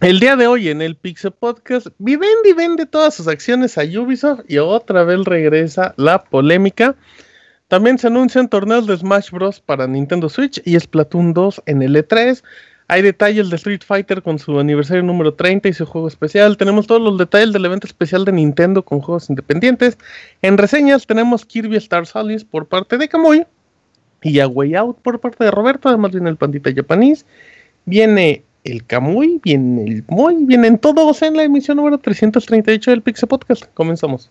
El día de hoy en el Pixel Podcast, Vivendi vende todas sus acciones a Ubisoft y otra vez regresa la polémica. También se anuncian torneos de Smash Bros. para Nintendo Switch y Splatoon 2 en el E3. Hay detalles de Street Fighter con su aniversario número 30 y su juego especial. Tenemos todos los detalles del evento especial de Nintendo con juegos independientes. En reseñas tenemos Kirby Star Solid por parte de Kamui y A Out por parte de Roberto. Además viene el pandita japonés. Viene el Camuy, viene el Moy, vienen todos en la emisión número 338 del Pixel Podcast. Comenzamos.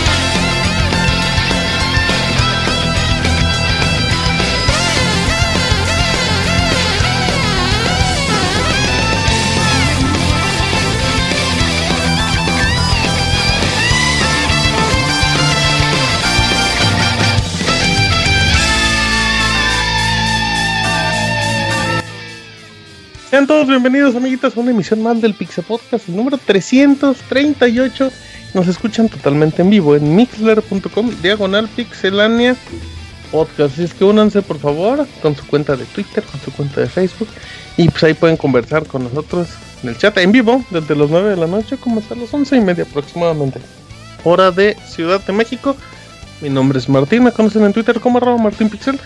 Sean todos bienvenidos, amiguitos, a una emisión más del Pixel Podcast, el número 338. Nos escuchan totalmente en vivo en mixler.com, diagonal pixelania podcast. Así es que únanse, por favor, con su cuenta de Twitter, con su cuenta de Facebook. Y pues ahí pueden conversar con nosotros en el chat en vivo, desde las 9 de la noche, como hasta las 11 y media aproximadamente. Hora de Ciudad de México. Mi nombre es Martín, me conocen en Twitter como arroba martinpixel.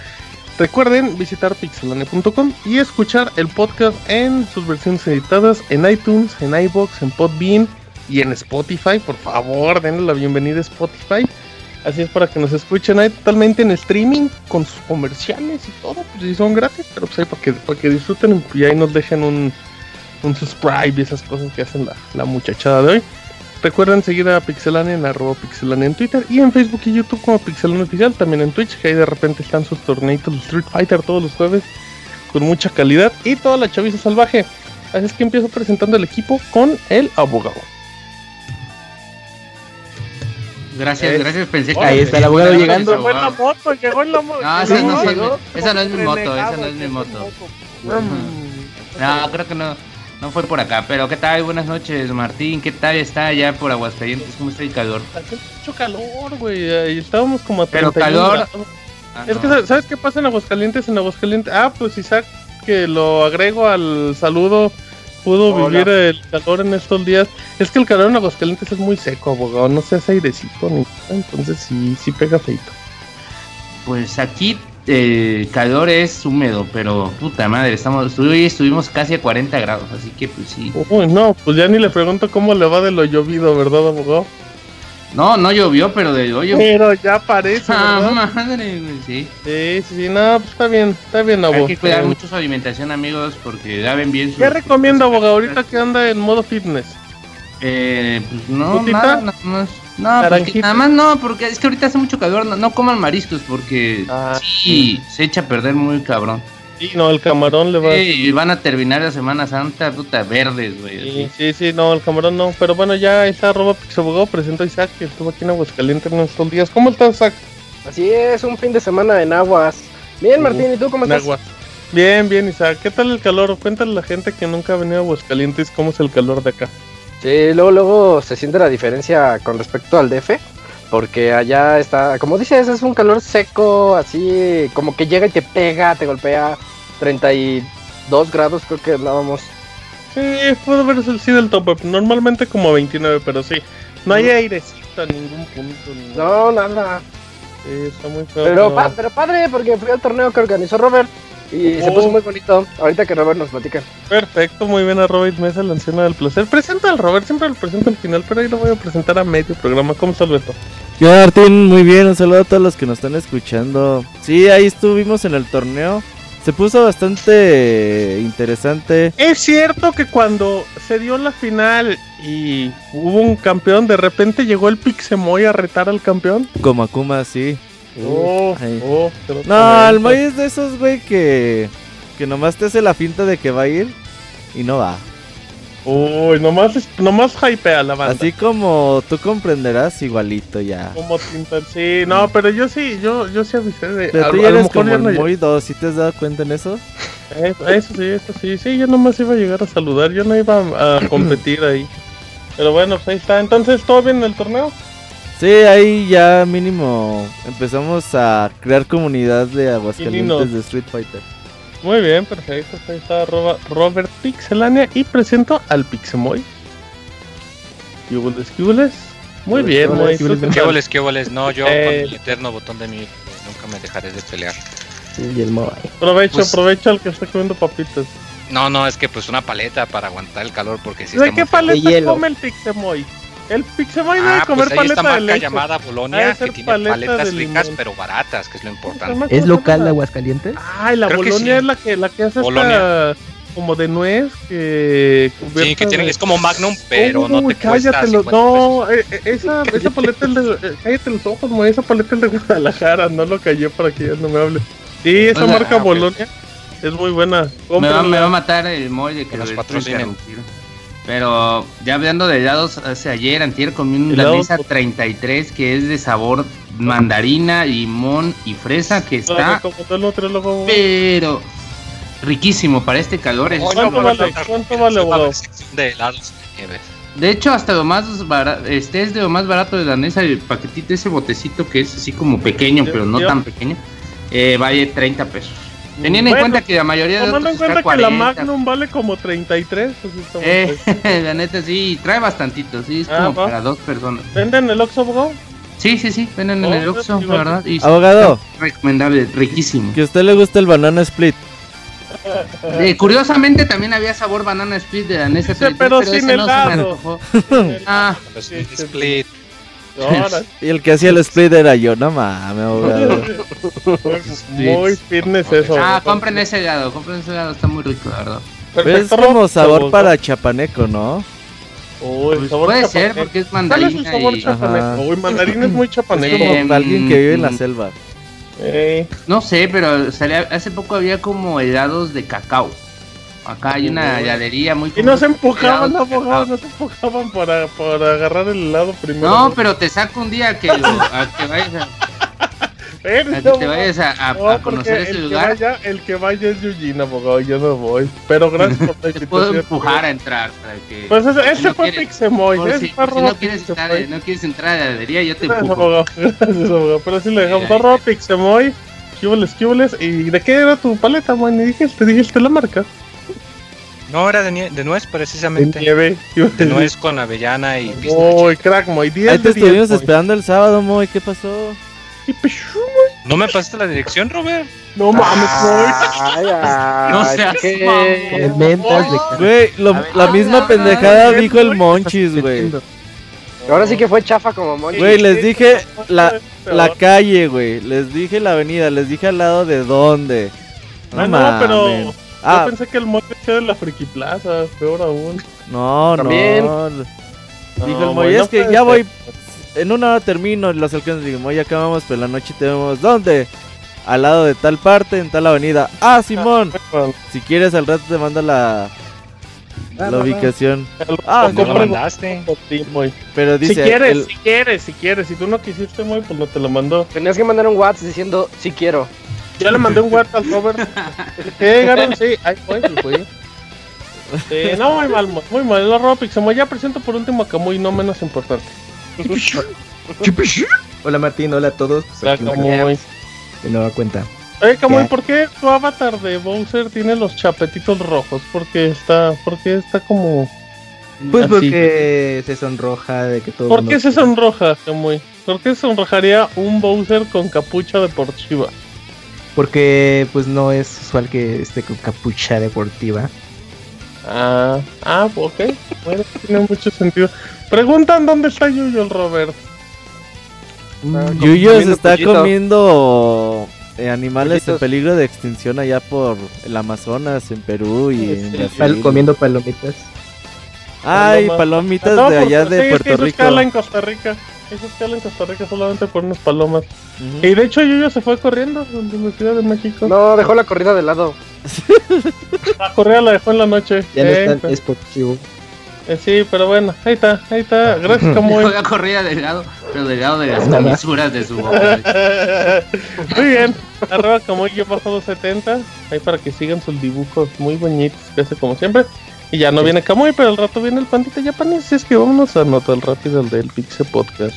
Recuerden visitar pixelane.com y escuchar el podcast en sus versiones editadas en iTunes, en iBox, en Podbean y en Spotify. Por favor, denle la bienvenida a Spotify. Así es para que nos escuchen ahí totalmente en streaming con sus comerciales y todo. Pues si son gratis, pero pues ahí para que, para que disfruten y ahí nos dejen un, un subscribe y esas cosas que hacen la, la muchachada de hoy. Recuerden seguir a Pixelania en arroba Pixelania en Twitter y en Facebook y YouTube como Pixelania Oficial, también en Twitch, que ahí de repente están sus torneitos de Street Fighter todos los jueves con mucha calidad y toda la chaviza salvaje. Así es que empiezo presentando el equipo con el abogado. Gracias, gracias, pensé que ahí está el abogado llegando. Llegó en la moto, llegó en la moto. No, esa no, esa no es mi moto, esa no es mi moto. No, creo que no. No fue por acá, pero ¿qué tal? Buenas noches, Martín. ¿Qué tal está allá por Aguascalientes? ¿Cómo está el calor? Hace mucho calor, güey. Estábamos como a Pero calor. Ah, es que, ¿sabes qué pasa en Aguascalientes? En Aguascalientes. Ah, pues Isaac, que lo agrego al saludo, pudo vivir el calor en estos días. Es que el calor en Aguascalientes es muy seco, abogado. No se hace airecito ni Entonces sí, sí pega feito. Pues aquí el calor es húmedo, pero puta madre, estamos hoy estuvimos casi a 40 grados, así que pues sí. Uy, no, pues ya ni le pregunto cómo le va de lo llovido, ¿verdad, abogado? No, no llovió, pero de hoyo. Pero ya parece, ah, madre, güey, sí. Sí, sí, no, pues está bien, está bien, abogado. Hay que cuidar mucho su alimentación, amigos, porque laven bien su... ¿Qué recomienda, abogado, ahorita que anda en modo fitness? Eh, pues no, nada, nada más. No, porque, nada más no, porque es que ahorita hace mucho calor, no, no coman mariscos porque Ah, sí, se echa a perder muy cabrón. Sí, no, el camarón le va Sí, y van a terminar la Semana Santa, puta, verdes, güey. Sí, sí, sí, no, el camarón no. Pero bueno, ya está arroba Pixabogado, presento a Isaac, que estuvo aquí en Aguascalientes en estos días. ¿Cómo estás, Isaac? Así es, un fin de semana en aguas. Bien, Martín, ¿y tú cómo En estás? Aguas. Bien, bien, Isaac. ¿Qué tal el calor? Cuéntale a la gente que nunca ha venido a Aguascalientes cómo es el calor de acá. Sí, luego, luego se siente la diferencia con respecto al DF. Porque allá está, como dices, es un calor seco, así como que llega y te pega, te golpea. 32 grados creo que andábamos. Sí, puede haber sido el tope. Normalmente como 29, pero sí. No hay airecito a ningún punto. ni- No, nada. Sí, está muy feo. Pero, pa- pero padre, porque fui al torneo que organizó Robert. Y se puso muy bonito. Ahorita que Robert nos platica. Perfecto, muy bien a Robert Mesa, la anciana del placer. Presenta al Robert, siempre lo presento al final, pero ahí lo voy a presentar a medio programa. ¿Cómo está Beto? Yo, Martín, muy bien. Un saludo a todos los que nos están escuchando. Sí, ahí estuvimos en el torneo. Se puso bastante interesante. Es cierto que cuando se dio la final y hubo un campeón, de repente llegó el Pixemoy a retar al campeón. Como Akuma, sí. Oh, oh, No, el Moy es de esos, güey, que, que nomás te hace la finta de que va a ir y no va. Uy, nomás, es- nomás hypea la banda. Así como tú comprenderás, igualito ya. Como Tintan. Sí, no, pero yo sí, yo, yo sí avisé de. Pero a- tú ya eres como el no- Moy 2, ¿sí te has dado cuenta en eso? Eso, eso sí, eso sí, sí, yo nomás iba a llegar a saludar, yo no iba a, a competir ahí. Pero bueno, pues ahí está. Entonces, ¿todo bien en el torneo? Sí, ahí ya mínimo empezamos a crear comunidad de. Aguascalientes de Street Fighter. Muy bien, perfecto. Ahí está Roba- Robert Pixelania y presento al Pixemoy. ¿Qué hubo, Muy bien, ¿Qué muy bien. ¿Qué boles, qué? No, yo Eh. con mi eterno botón de mi nunca me dejaré de pelear. Y el Moy. Aprovecha, Pues- aprovecha al que está comiendo papitas. No, no, es que pues una paleta para aguantar el calor porque si ¿De está qué paleta come el Pixemoy? El Pixemoy debe Ah, comer pues hay paleta esta de marca leche. llamada Bolonia que tiene paleta paletas ricas limón. pero baratas, que es lo importante. ¿Cómo ¿Es se local de? Aguascalientes? Ay, la Creo que Bolonia sí. es la que, la que hace Bolonia. esta como de nuez que Sí, que tiene, de- es como Magnum, pero no Uy, te cuesta cállate los- 50 pesos. No, eh, eh, esa, esa paleta es de, eh, cállate los ojos, mo, esa paleta es de Guadalajara, no lo callé para que ya no me hable. Sí, esa O sea, marca ah. Bolonia es muy buena. Me va, me va a matar el Moy de que Que nos lo patrocinen. interrumpir. Pero ya hablando de helados, hace ayer, antier comí un por- 33 que es de sabor mandarina, limón y fresa que está pero riquísimo para este calor. es- ¿Cuánto vale? ¿Cuánto vale, la de helados de hecho, hasta lo más barato, este es de lo más barato de danesa, el paquetito, ese botecito que es así como pequeño, pero no tan pequeño, eh, vale 30 pesos. Teniendo Bueno, en cuenta que la mayoría de Tomando en cuenta que la 40. Magnum vale como 33, pues sí Eh, la neta sí, trae bastantito, sí, es Ah, como va. para dos personas. ¿Venden el Oxxo, abogado? Sí, sí, sí, venden en Oh, el Oxxo, sí, la verdad. Y Abogado, recomendable, riquísimo. que a usted le gusta el banana split. Eh, curiosamente también había sabor banana split de danesa Sí, 33, pero pero, sin ese no se me helado. antojó. Ah, Los Sí, sí, Y el que hacía el split era yo, no mames, muy fitness eso. ah, compren ese helado, compren ese helado, está muy rico, la verdad. Pero es Perfecto, como sabor para chapaneco, ¿no? Uy, Pues sabor puede chapaneco. ser porque es ¿Cuál es mandarina el sabor y... chapaneco? Uy, mandarín es muy Es chapaneco. como alguien que vive en la selva. No sé, pero salía- hace poco había como helados de cacao. Acá hay una heladería muy Y no se empujaban, abogado, cacao. no se empujaban para, para agarrar el helado primero. No, pero te saco un día que, lo- a que vayas, a, que te vayas a, a- no, a porque conocer ese el lugar. Que vaya, el que vaya es Eugene, abogado, yo no voy. Pero gracias por la Te puedo invitación. empujar a entrar para que... Pues ese, ese si no fue Pixemoy, si, si no quieres estar, no quieres entrar a la heladería, yo te Gracias, empujo. abogado. Gracias, abogado. Pero sí le dejamos arroba Pixemoy. Cubles, cubles. ¿Y de qué era tu paleta, man? Ni dijiste, dijiste la marca. No, era de, nie- de nuez De precisamente. nieve. De nuez con avellana y pistache. Uy, crack, Moy. 10 Ahí te de 10, estuvimos Moy. esperando el sábado, Moy, ¿qué pasó? Pichu, ¿No me pasaste la dirección, Robert? No mames, Moy. Ay, ay, No seas ¿qué? Mentas de Güey, la misma pendejada dijo el Monchis, güey. Ahora sí que fue chafa como Monchi. Güey, les dije la, la calle, güey. Les dije la avenida, les dije al lado de dónde. No, Ah, no, pero mamen. yo Ah, pensé que el Moy decía de la Friki Plaza, peor aún. no, También. no. No, Dijo el Moy, es no que puede ya ser. voy. En una hora termino los alcances. Digo, Moy, acabamos, pero en la noche te vemos. ¿Dónde? Al lado de tal parte, en tal avenida. Ah, Simón. Bueno, Si quieres, al rato te mando la, la ubicación. Ah, ¿No lo mandaste? Pero dice. si quieres, el- si quieres, si quieres. Si tú no quisiste, Moy, pues no te lo mandó. Tenías que mandar un WhatsApp diciendo sí quiero. Ya le mandé un WhatsApp al Robert. ¿Qué llegaron? Sí, ahí fue, fue. Sí, no, muy mal, muy mal. La ropa Pixemoy. Ya presento por último a Camuy, no menos importante. Hola Martín, hola a todos. Pues Camuy. de nueva cuenta. Oye, Camuy, ¿Qué? ¿por qué tu avatar de Bowser tiene los chapetitos rojos? Porque está, porque está como... Pues Así. porque se sonroja de que todo. ¿Por qué se quiere. sonroja, Camuy? ¿Por qué sonrojaría un Bowser con capucha deportiva? Porque pues no es usual que esté con capucha deportiva. Ah, ah, ok. Bueno, tiene mucho sentido. Preguntan dónde está Yuyo el Robert. Yuyo se está pollito. comiendo eh, animales en peligro de extinción allá por el Amazonas, en Perú y en Sí, Brasil. Pal- comiendo palomitas. Ay, Paloma. palomitas No, de allá sí, de que Puerto Rico. en Costa Rica. Hizo escala en Costa Rica solamente por unas palomas. Ujú. Y de hecho Yuyo se fue corriendo donde me Ciudad de México. No, dejó la corrida de lado. La correa la dejó en la noche. Ya no Eh, es esportivo. eh, sí, pero bueno, ahí está, ahí está. Gracias, Camuy. Juega corrida delgado, pero delgado de las comisuras de su boca. muy bien. Arroba Camuy yo bajo 270. Ahí para que sigan sus dibujos muy bonitos que hace como siempre. Y ya no viene Camuy, pero al rato viene el pandita japonés. Es que vámonos a anotar rápido el del Pixel Podcast.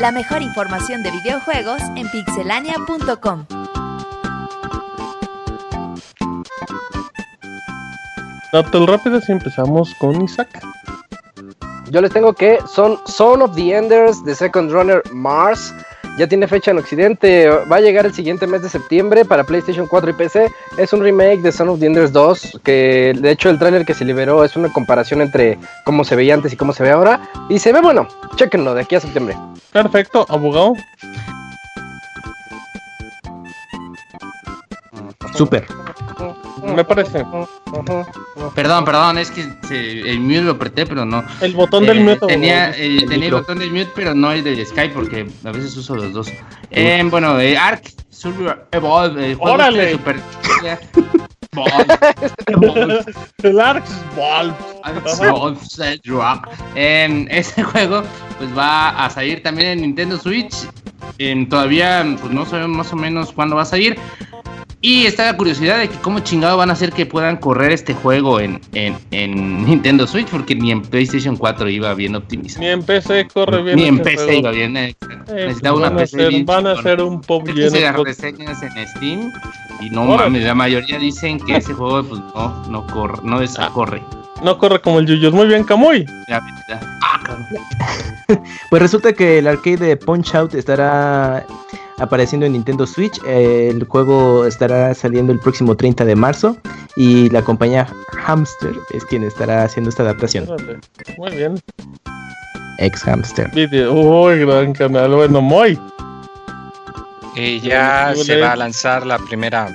La mejor información de videojuegos en pixelania.com. Datos rápidos y empezamos con Isaac. Yo les tengo que son Son of the Enders de Second Runner Mars. Ya tiene fecha en Occidente. Va a llegar el siguiente mes de septiembre para PlayStation 4 y PC. Es un remake de Son of the Enders 2. Que de hecho el tráiler que se liberó es una comparación entre cómo se veía antes y cómo se ve ahora. Y se ve bueno. Chequenlo de aquí a septiembre. Perfecto, abogado. Súper. Me parece. Perdón, perdón, es que se- el mute lo apreté, pero no. El botón del Eh, mute. Tenía, eh, tenía el botón del mute, pero no el del Skype, porque a veces uso los dos. Eh, bueno, eh, Ark Survivor Evolve, el juego ¡Órale! de Super. Evolve. El Arx. Em, este juego pues va a salir también en Nintendo Switch. Em, todavía pues no sabemos más o menos cuándo va a salir. Y está la curiosidad de que cómo chingado van a hacer que puedan correr este juego en, en, en Nintendo Switch, porque ni en PlayStation 4 iba bien optimizado. Ni en PC corre bien. Ni en ese PC juego. iba bien. eh, Eh, Necesitaba una PC hacer- bien Van a hacer un pop lleno. las de- reseñas en Steam y no Órale. mames, la mayoría dicen que ese juego pues no, no corre, no Ah. descorre. No corre como el Yuyos. Muy bien, Camuy. La verdad. Ah. Pues resulta que el arcade de Punch Out estará apareciendo en Nintendo Switch. Eh, el juego estará saliendo el próximo 30 de marzo. Y la compañía Hamster es quien estará haciendo esta adaptación. Muy bien. Ex Hamster. Video. Uy, gran canal. Bueno, muy. Eh, ya se va a lanzar la primera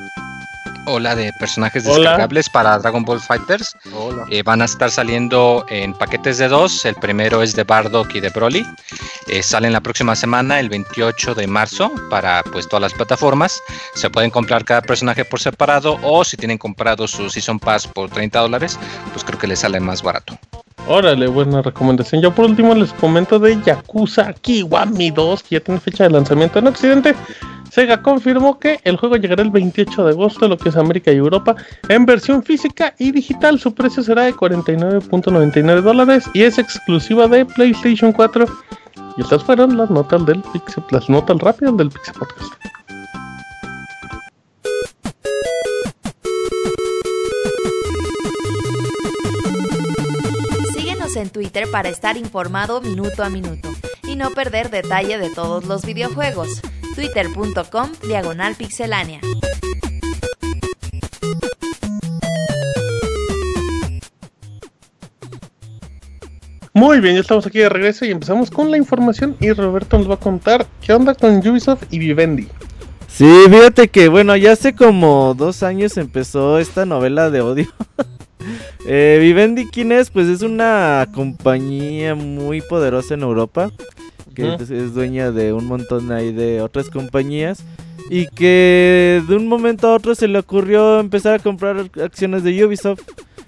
ola de personajes Hola. descargables para Dragon Ball Fighters. Hola. Eh, van a estar saliendo en paquetes de dos. El primero es de Bardock y de Broly. Eh, salen la próxima semana, el 28 de marzo, para pues todas las plataformas. Se pueden comprar cada personaje por separado o si tienen comprado su Season Pass por 30 dólares, pues creo que les sale más barato. Órale, buena recomendación. Yo por último les comento de Yakuza Kiwami 2, que ya tiene fecha de lanzamiento en Occidente. Sega confirmó que el juego llegará el 28 de agosto, lo que es América y Europa, en versión física y digital. Su precio será de 49.99 dólares y es exclusiva de PlayStation 4. Y estas fueron las notas del Pixel, las notas rápidas del Pixel Podcast. Síguenos en Twitter para estar informado minuto a minuto y no perder detalle de todos los videojuegos. Twitter.com Diagonal Pixelánea. Muy bien, ya estamos aquí de regreso y empezamos con la información y Roberto nos va a contar qué onda con Ubisoft y Vivendi. Sí, fíjate que, bueno, ya hace como dos años empezó esta novela de odio. eh, Vivendi, ¿quién es? Pues es una compañía muy poderosa en Europa. Que Ujú. es, es dueña de un montón ahí de otras compañías. Y que de un momento a otro se le ocurrió empezar a comprar acciones de Ubisoft.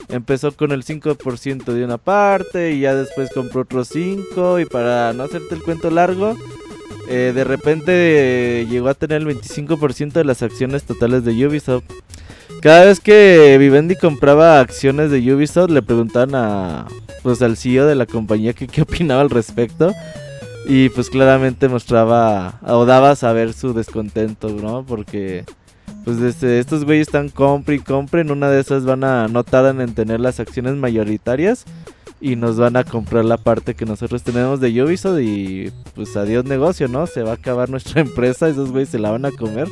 Empezó con el 5% de una parte y ya después compró otros 5 y para no hacerte el cuento largo, eh, de repente eh, llegó a tener el 25% de las acciones totales de Ubisoft. Cada vez que Vivendi compraba acciones de Ubisoft le preguntaban a pues al CEO de la compañía que qué opinaba al respecto y pues claramente mostraba o daba a saber su descontento, ¿no? Porque pues este, estos güeyes están compre y compre. En una de esas van a no tardan en tener las acciones mayoritarias y nos van a comprar la parte que nosotros tenemos de Ubisoft y pues adiós negocio, ¿no? Se va a acabar nuestra empresa, esos güeyes se la van a comer.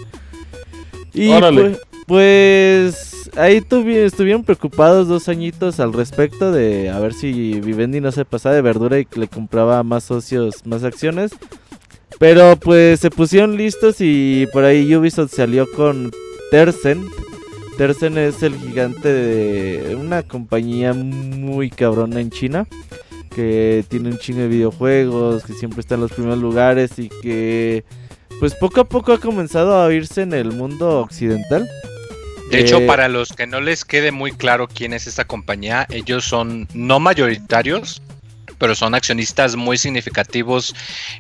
Y Órale. pues, pues ahí tuvi- estuvieron preocupados dos añitos al respecto de a ver si Vivendi no se pasaba de verdura y que le compraba más socios, más acciones. Pero pues se pusieron listos y por ahí Ubisoft salió con Tencent. Tencent es el gigante de una compañía muy cabrona en China. Que tiene un chingo de videojuegos, que siempre está en los primeros lugares y que pues poco a poco ha comenzado a oírse en el mundo occidental. De hecho, Eh, para los que no les quede muy claro quién es esta compañía, ellos son no mayoritarios, pero son accionistas muy significativos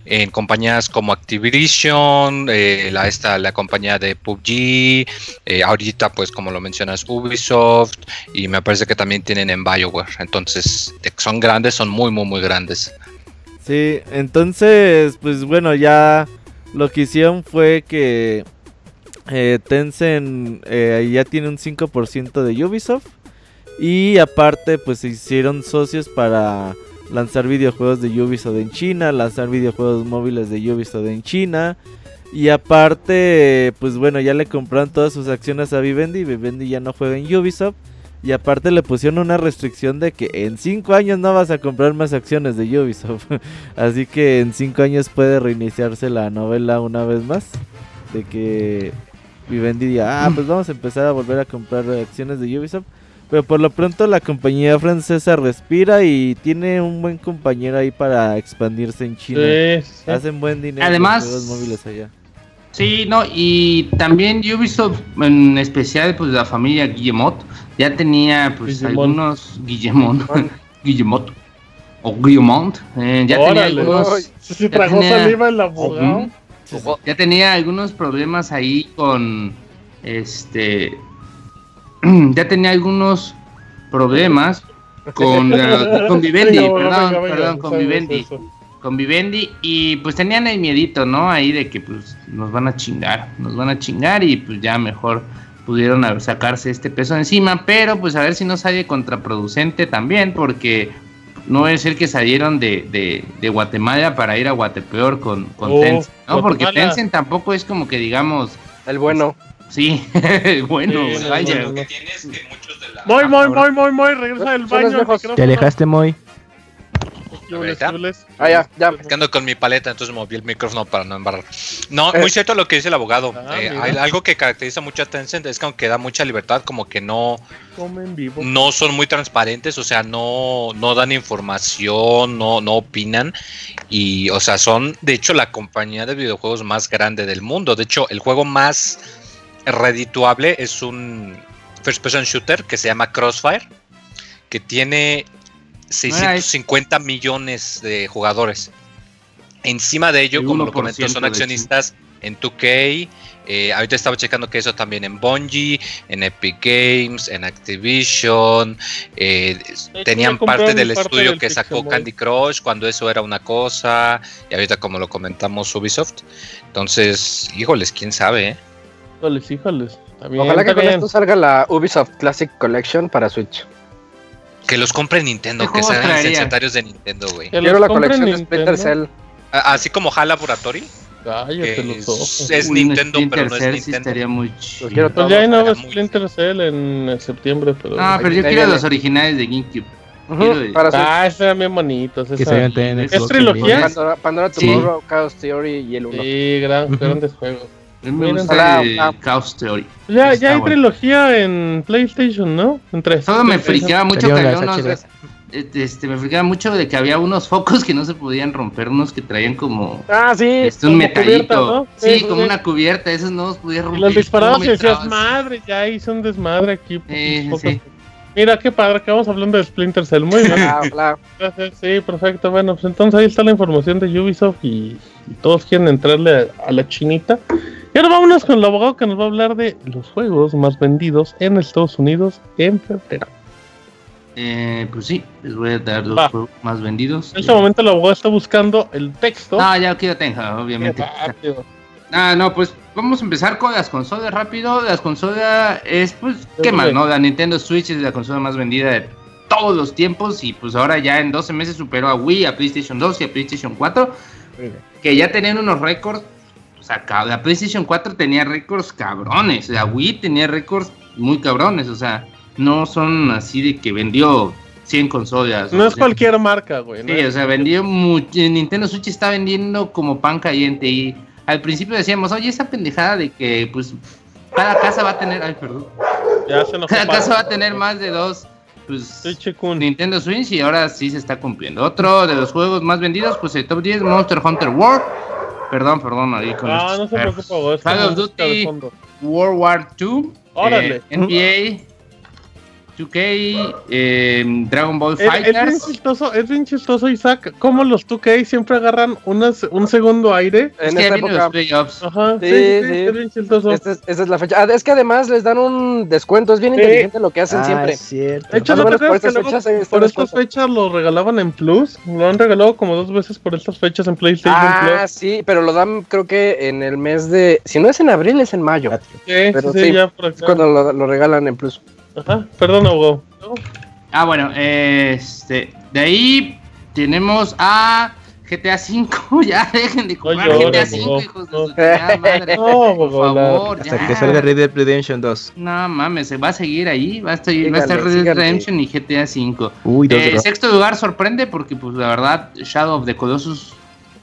en compañías como Activision, eh, la, esta, la compañía de PUBG, eh, ahorita pues como lo mencionas Ubisoft y me parece que también tienen en Bioware. Entonces, son grandes, son muy, muy, muy grandes. Sí, entonces, pues bueno, ya lo que hicieron fue que eh, Tencent eh, ya tiene un 5% de Ubisoft. Y aparte, pues se hicieron socios para lanzar videojuegos de Ubisoft en China, lanzar videojuegos móviles de Ubisoft en China. Y aparte, pues bueno, ya le compraron todas sus acciones a Vivendi. Vivendi ya no juega en Ubisoft. Y aparte le pusieron una restricción de que en 5 años no vas a comprar más acciones de Ubisoft. Así que en 5 años puede reiniciarse la novela una vez más. De que Vivendi diga, ah, pues vamos a empezar a volver a comprar acciones de Ubisoft. Pero por lo pronto la compañía francesa respira y tiene un buen compañero ahí para expandirse en China. Sí, sí. Hacen buen dinero Además- los juegos móviles allá. Sí, no, y también Ubisoft, en especial, pues la familia Guillemot, ya tenía pues Guillemot. algunos Guillemot, Guillemot o Guillemont, eh, ya tenía Órale. algunos, Ay, Se tragó tenía- saliva el abogado. Ya tenía algunos problemas ahí con este, ya tenía algunos problemas con, la- con Vivendi, Venga, perdón, venga, venga, perdón, con Vivendi con Vivendi y pues tenían el miedito, ¿no? Ahí de que pues nos van a chingar, nos van a chingar y pues ya mejor pudieron sacarse este peso encima, pero pues a ver si no sale contraproducente también, porque no es el que salieron de, de, de Guatemala para ir a Guatepeor con, con Oh, Tencent, ¿no? Porque. Tencent tampoco es como que digamos, El bueno. sí, bueno, Sí, vaya. no, no. tienes que muchos de la... Muy, muy, muy, muy, muy. Regresa del baño. Te alejaste muy. Ah, ya, ya. Es que ando con mi paleta, entonces moví el micrófono para no embarrar. No, muy cierto lo que dice el abogado. Ah, Eh, hay algo que caracteriza mucho a Tencent es que aunque da mucha libertad, como que no, Comen vivo. no son muy transparentes, o sea, no, no dan información, no, no opinan. Y, o sea, son de hecho la compañía de videojuegos más grande del mundo. De hecho, el juego más redituable es un first person shooter que se llama Crossfire, que tiene 650 millones de jugadores. Encima de ello, El como lo 1% comentó, son accionistas en 2K. eh, ahorita estaba checando que eso también en Bungie, en Epic Games, en Activision. eh, hecho, tenían parte del parte estudio del que sacó. Candy Crush cuando eso era una cosa. Y ahorita, como lo comentamos, Ubisoft. Entonces, híjoles, quién sabe, ¿eh? Híjoles, híjoles. Ojalá que con esto salga la Ubisoft Classic Collection para Switch. Que los compre Nintendo, ¿Qué que sean traería? licenciatarios de Nintendo, güey. Quiero la colección de Nintendo. Splinter Cell. A- Así como HAL Laboratory, Cállate que los es, ojos. es Nintendo, Splinter pero no es Cell sí Nintendo. estaría muy chido. quiero Pues ya hay Todo nuevo era muy- Splinter Cell en septiembre, pero. Ah, pero yo quiero los originales de GameCube. Para Switch. Ah, esos eran bien bonitos. Que esa- se ¿Es trilogía? Pandora, Pandora Sí. Tomorrow, Chaos Theory y el 1. Sí, gran- grandes juegos. A mí me Miren. gusta hola. Chaos Theory. Ya, Está ya hay bueno. trilogía en PlayStation, ¿no? En tres. Todo me friqueaba mucho que había unos. Este, me friqueaba mucho de que había unos focos que no se podían romper, unos que traían como. Ah, sí. Este, un como metallito. cubierta, ¿no? Sí, como una cubierta, esos no los podía Y romper. los disparabas y ¿Cómo me decías, madre, ya hice un desmadre aquí. por Sí, sí, focos". Mira qué padre, acabamos hablando de Splinter Cell. Muy bien. Ah, hola. Gracias, sí, perfecto. Bueno, pues entonces ahí está la información de Ubisoft y, y todos quieren entrarle a, a la chinita. Y ahora vámonos con el abogado que nos va a hablar de los juegos más vendidos en Estados Unidos en febrero. Eh, pues sí, les voy a dar los Va. juegos más vendidos. En este momento el abogado está buscando el texto. No, ya aquí lo tengo, obviamente. Rápido. Ah, no, pues vamos a empezar con las consolas rápido. Las consolas es, pues, ¿qué sí. no? La Nintendo Switch es la consola más vendida de todos los tiempos y pues ahora ya en 12 meses superó a Wii, a PlayStation 2 y a PlayStation 4, que ya tenían unos récords. O sea, la PlayStation 4 tenía récords cabrones, la Wii tenía récords muy cabrones, o sea, no son así de que vendió 100 consolas. No o es cualquier marca, güey. ¿no? Sí, o sea, vendió mucho. Nintendo Switch está vendiendo como pan caliente. Y al principio decíamos, oye, esa pendejada de que, pues, cada casa va a tener. Ay, perdón. Ya se nos Cada casa va a tener más de dos, pues. Nintendo Switch y ahora sí se está cumpliendo. Otro de los juegos más vendidos, pues el top 10 Monster Hunter World. Perdón, perdón, ahí con Ah, estos no se preocupa, es Call of Duty. World War 2. Órale. NBA. 2K. eh, Dragon Ball Es, es bien Fighters. chistoso, es bien chistoso, Isaac, como los 2K siempre agarran unas, un segundo aire. Es En esta época. los playoffs. Ajá, sí, Sí, sí, sí, es bien chistoso. Esta es, esa es la fecha. Ah, es que además les dan un descuento. Es bien Sí. inteligente lo que hacen Ah, siempre. es cierto. De hecho, o no por que estas luego fechas está por estas fechas lo regalaban en Plus. Lo han regalado como dos veces por estas fechas en PlayStation Ah, Plus. sí, pero lo dan creo que en el mes de... Si no es en abril, es en mayo. Sí, pero sí, ya por Es acá. cuando lo, lo regalan en plus. Ajá, perdón, Hugo. Ah, bueno, este, de ahí tenemos a GTA V. Ya dejen de comprar llores, GTA V, hijos de No. su madre. No, Por favor, Hasta ya. que salga Red Dead Redemption 2. No mames, se va a seguir ahí. Va a estar, va a estar Red Dead. Redemption y GTA V. Uy, dos Eh, sexto lugar sorprende porque, pues, la verdad, Shadow of the Colossus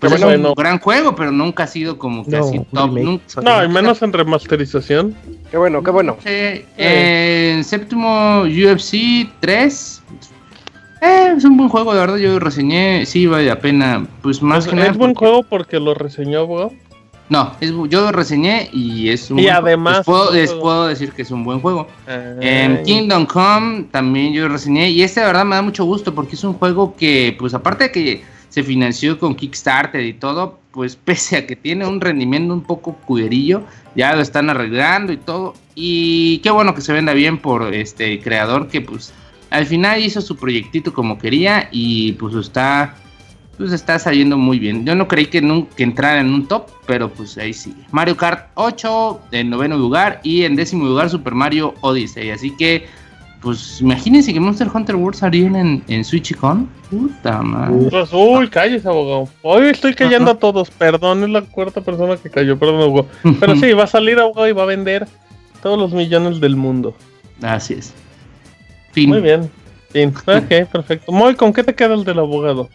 pues, es bueno. un gran juego, pero nunca ha sido como que No, así un top. Nunca, No, y menos en remasterización. Qué bueno, qué bueno. Eh, en séptimo UFC 3. Eh, es un buen juego, de verdad. Yo reseñé. Sí, vale la pena. Pues más Es, que nada. es buen porque- juego porque lo reseñó, Hugo. No, es, yo lo reseñé y es un. Y buen juego. además Les puedo, les decir que es un buen juego. En Kingdom Come también yo lo reseñé. Y este, de verdad, me da mucho gusto porque es un juego que, pues, aparte de que se financió con Kickstarter y todo, pues, pese a que tiene un rendimiento un poco cuderillo, ya lo están arreglando y todo. Y qué bueno que se venda bien por este creador que, pues, al final hizo su proyectito como quería y, pues, está. Pues está saliendo muy bien. Yo no creí que nunca entrara en un top, pero pues ahí sigue. Mario Kart 8 en noveno lugar y en décimo lugar Super Mario Odyssey. Así que, pues imagínense que Monster Hunter World saliera en, en Switch con. Puta madre. Pues, uy, cállese, abogado. Hoy estoy callando a todos. Perdón, es la cuarta persona que cayó. Perdón, Hugo. Pero sí, va a salir abogado y va a vender todos los millones del mundo. Así es. Fin. Muy bien. Bien. Ok, perfecto. Moy, ¿con qué te queda el del abogado?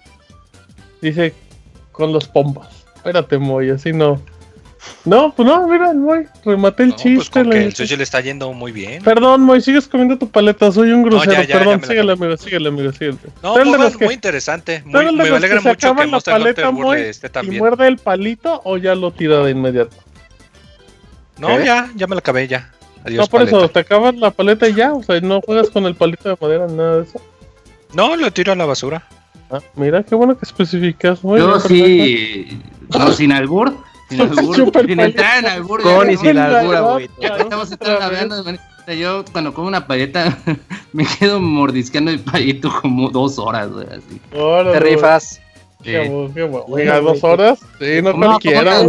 Dice, con los pompas. Espérate, Moy, así no. No, pues no, mira, Moy, rematé el No, pues chiste. que el Switch le está yendo muy bien. Perdón, Moy, sigues comiendo tu paleta, soy un grosero. ya, ya, ya Perdón, la síguele, amigo, síguele, amigo, síguele. No, eres de muy, los que- muy interesante. Muy, me alegra que mucho que la paleta, Moy, esté tan ¿Y muerde el palito o ya lo tira de inmediato? No, ¿Qué? ya, ya me la acabé ya. Adiós, no, por eso, te acabas la paleta y ya, o sea, no juegas con el palito de madera, nada de eso. No, lo tiro a la basura. Ah, mira, qué bueno que especificas. Muy Yo bien, sí. No, sin albur. Sin albur. Sin entrar en albur. Con y sin la albur, güey. Estamos hablando de manera- Yo cuando como una paleta me quedo mordisqueando el palito como dos horas, güey, así. Órale, Te rifas. Sí. Oiga, dos horas. Sí, no cualquiera.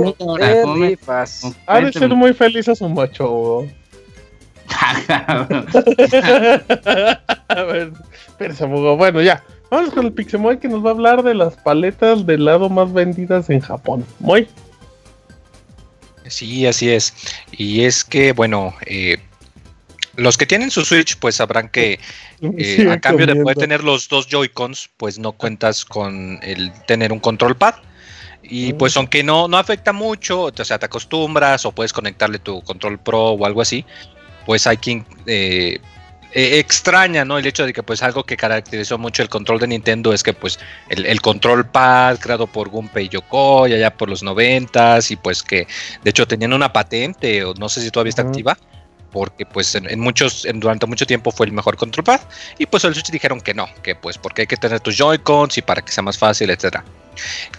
Ha de ser muy feliz a su macho. güey. a ver, espérese. Bueno, ya. Vamos con el Pixemoy que nos va a hablar de las paletas de helado más vendidas en Japón. Muy. Sí, así es. Y es que, bueno, eh, los que tienen su Switch, pues sabrán que eh, a cambio de poder tener los dos Joy-Cons, pues no cuentas con el tener un control pad. Y pues aunque no, no afecta mucho, o sea, te acostumbras o puedes conectarle tu control pro o algo así, pues hay quien eh, eh, extraña, ¿no? El hecho de que pues algo que caracterizó mucho el control de Nintendo es que pues el, el control pad creado por Gunpei Yokoi allá por los noventas y pues que de hecho tenían una patente o no sé si todavía está activa porque pues en, en muchos en- durante mucho tiempo fue el mejor control pad y pues el Switch dijeron que no que pues porque hay que tener tus Joy-Cons y para que sea más fácil etcétera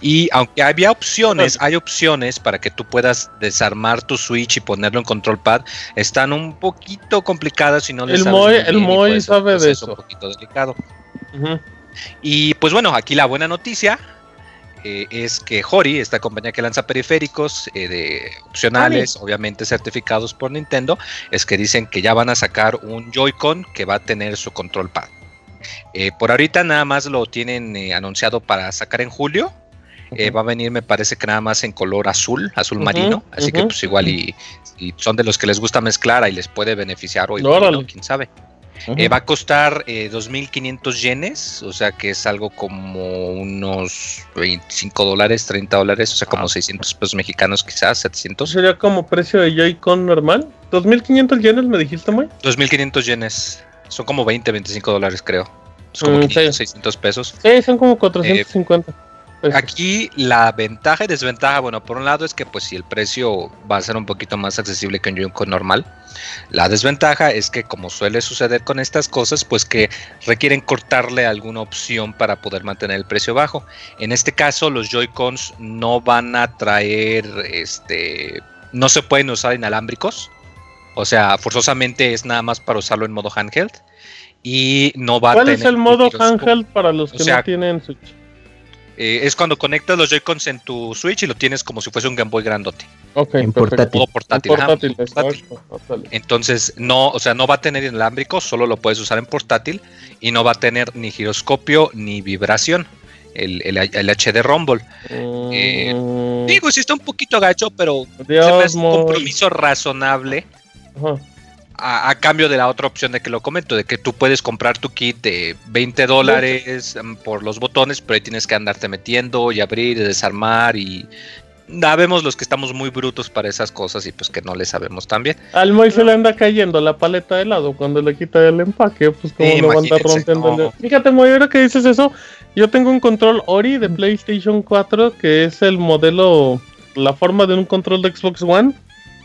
y aunque había opciones hay opciones para que tú puedas desarmar tu Switch y ponerlo en control pad están un poquito complicadas si no le El sabes Moy- el Moy un sabe de eso. un poquito delicado Ujú. y pues bueno, aquí la buena noticia eh, es que Hori, esta compañía que lanza periféricos eh, de opcionales, obviamente certificados por Nintendo, es que dicen que ya van a sacar un Joy-Con que va a tener su control pad. Eh, por ahorita nada más lo tienen eh, anunciado para sacar en julio. Va a venir, me parece que nada más en color azul, azul marino. Así que pues igual y, y son de los que les gusta mezclar y les puede beneficiar hoy. Órale. quién sabe. Eh, va a costar eh, 2.500 yenes, o sea que es algo como unos 25 dólares, 30 dólares, o sea como 600 pesos mexicanos quizás, 700. Sería como precio de Joy-Con normal. 2500 yenes me dijiste, muy. 2.500 yenes, son como 20, 25 dólares creo. Es como Mm, sí. 500, 600 pesos. Sí, son como 450. pesos. Aquí la ventaja y desventaja, bueno, por un lado es que pues si el precio va a ser un poquito más accesible que un Joy-Con normal, la desventaja es que como suele suceder con estas cosas, pues que requieren cortarle alguna opción para poder mantener el precio bajo. En este caso, los Joy-Cons no van a traer, este, no se pueden usar inalámbricos, o sea, forzosamente es nada más para usarlo en modo handheld. Y no va a ¿Cuál tener es el modo handheld para los O que sea, no tienen Switch? Eh, es cuando conectas los Joy-Cons en tu Switch y lo tienes como si fuese un Game Boy grandote. Ok, en portátil. Portátil. En ajá, portátil, modo portátil. Entonces, no, o sea, no va a tener inalámbrico, solo lo puedes usar en portátil y no va a tener ni giroscopio ni vibración. El, el, el HD Rumble. Eh, Mm, Digo, sí está un poquito gacho, pero se me Dios, hace un compromiso razonable Ajá. A, a cambio de la otra opción de que lo comento, de que tú puedes comprar tu kit de 20 dólares por los botones, pero ahí tienes que andarte metiendo y abrir y desarmar y sabemos los que estamos muy brutos para esas cosas y pues que no le sabemos tan bien. Al Moy se le anda cayendo la paleta de helado cuando le quita el empaque, pues como Sí, no va a andar imagínense, rompiendo. no. Fíjate, Moy, ahora que dices eso, yo tengo un control Ori de PlayStation 4 que es el modelo, la forma de un control de Xbox One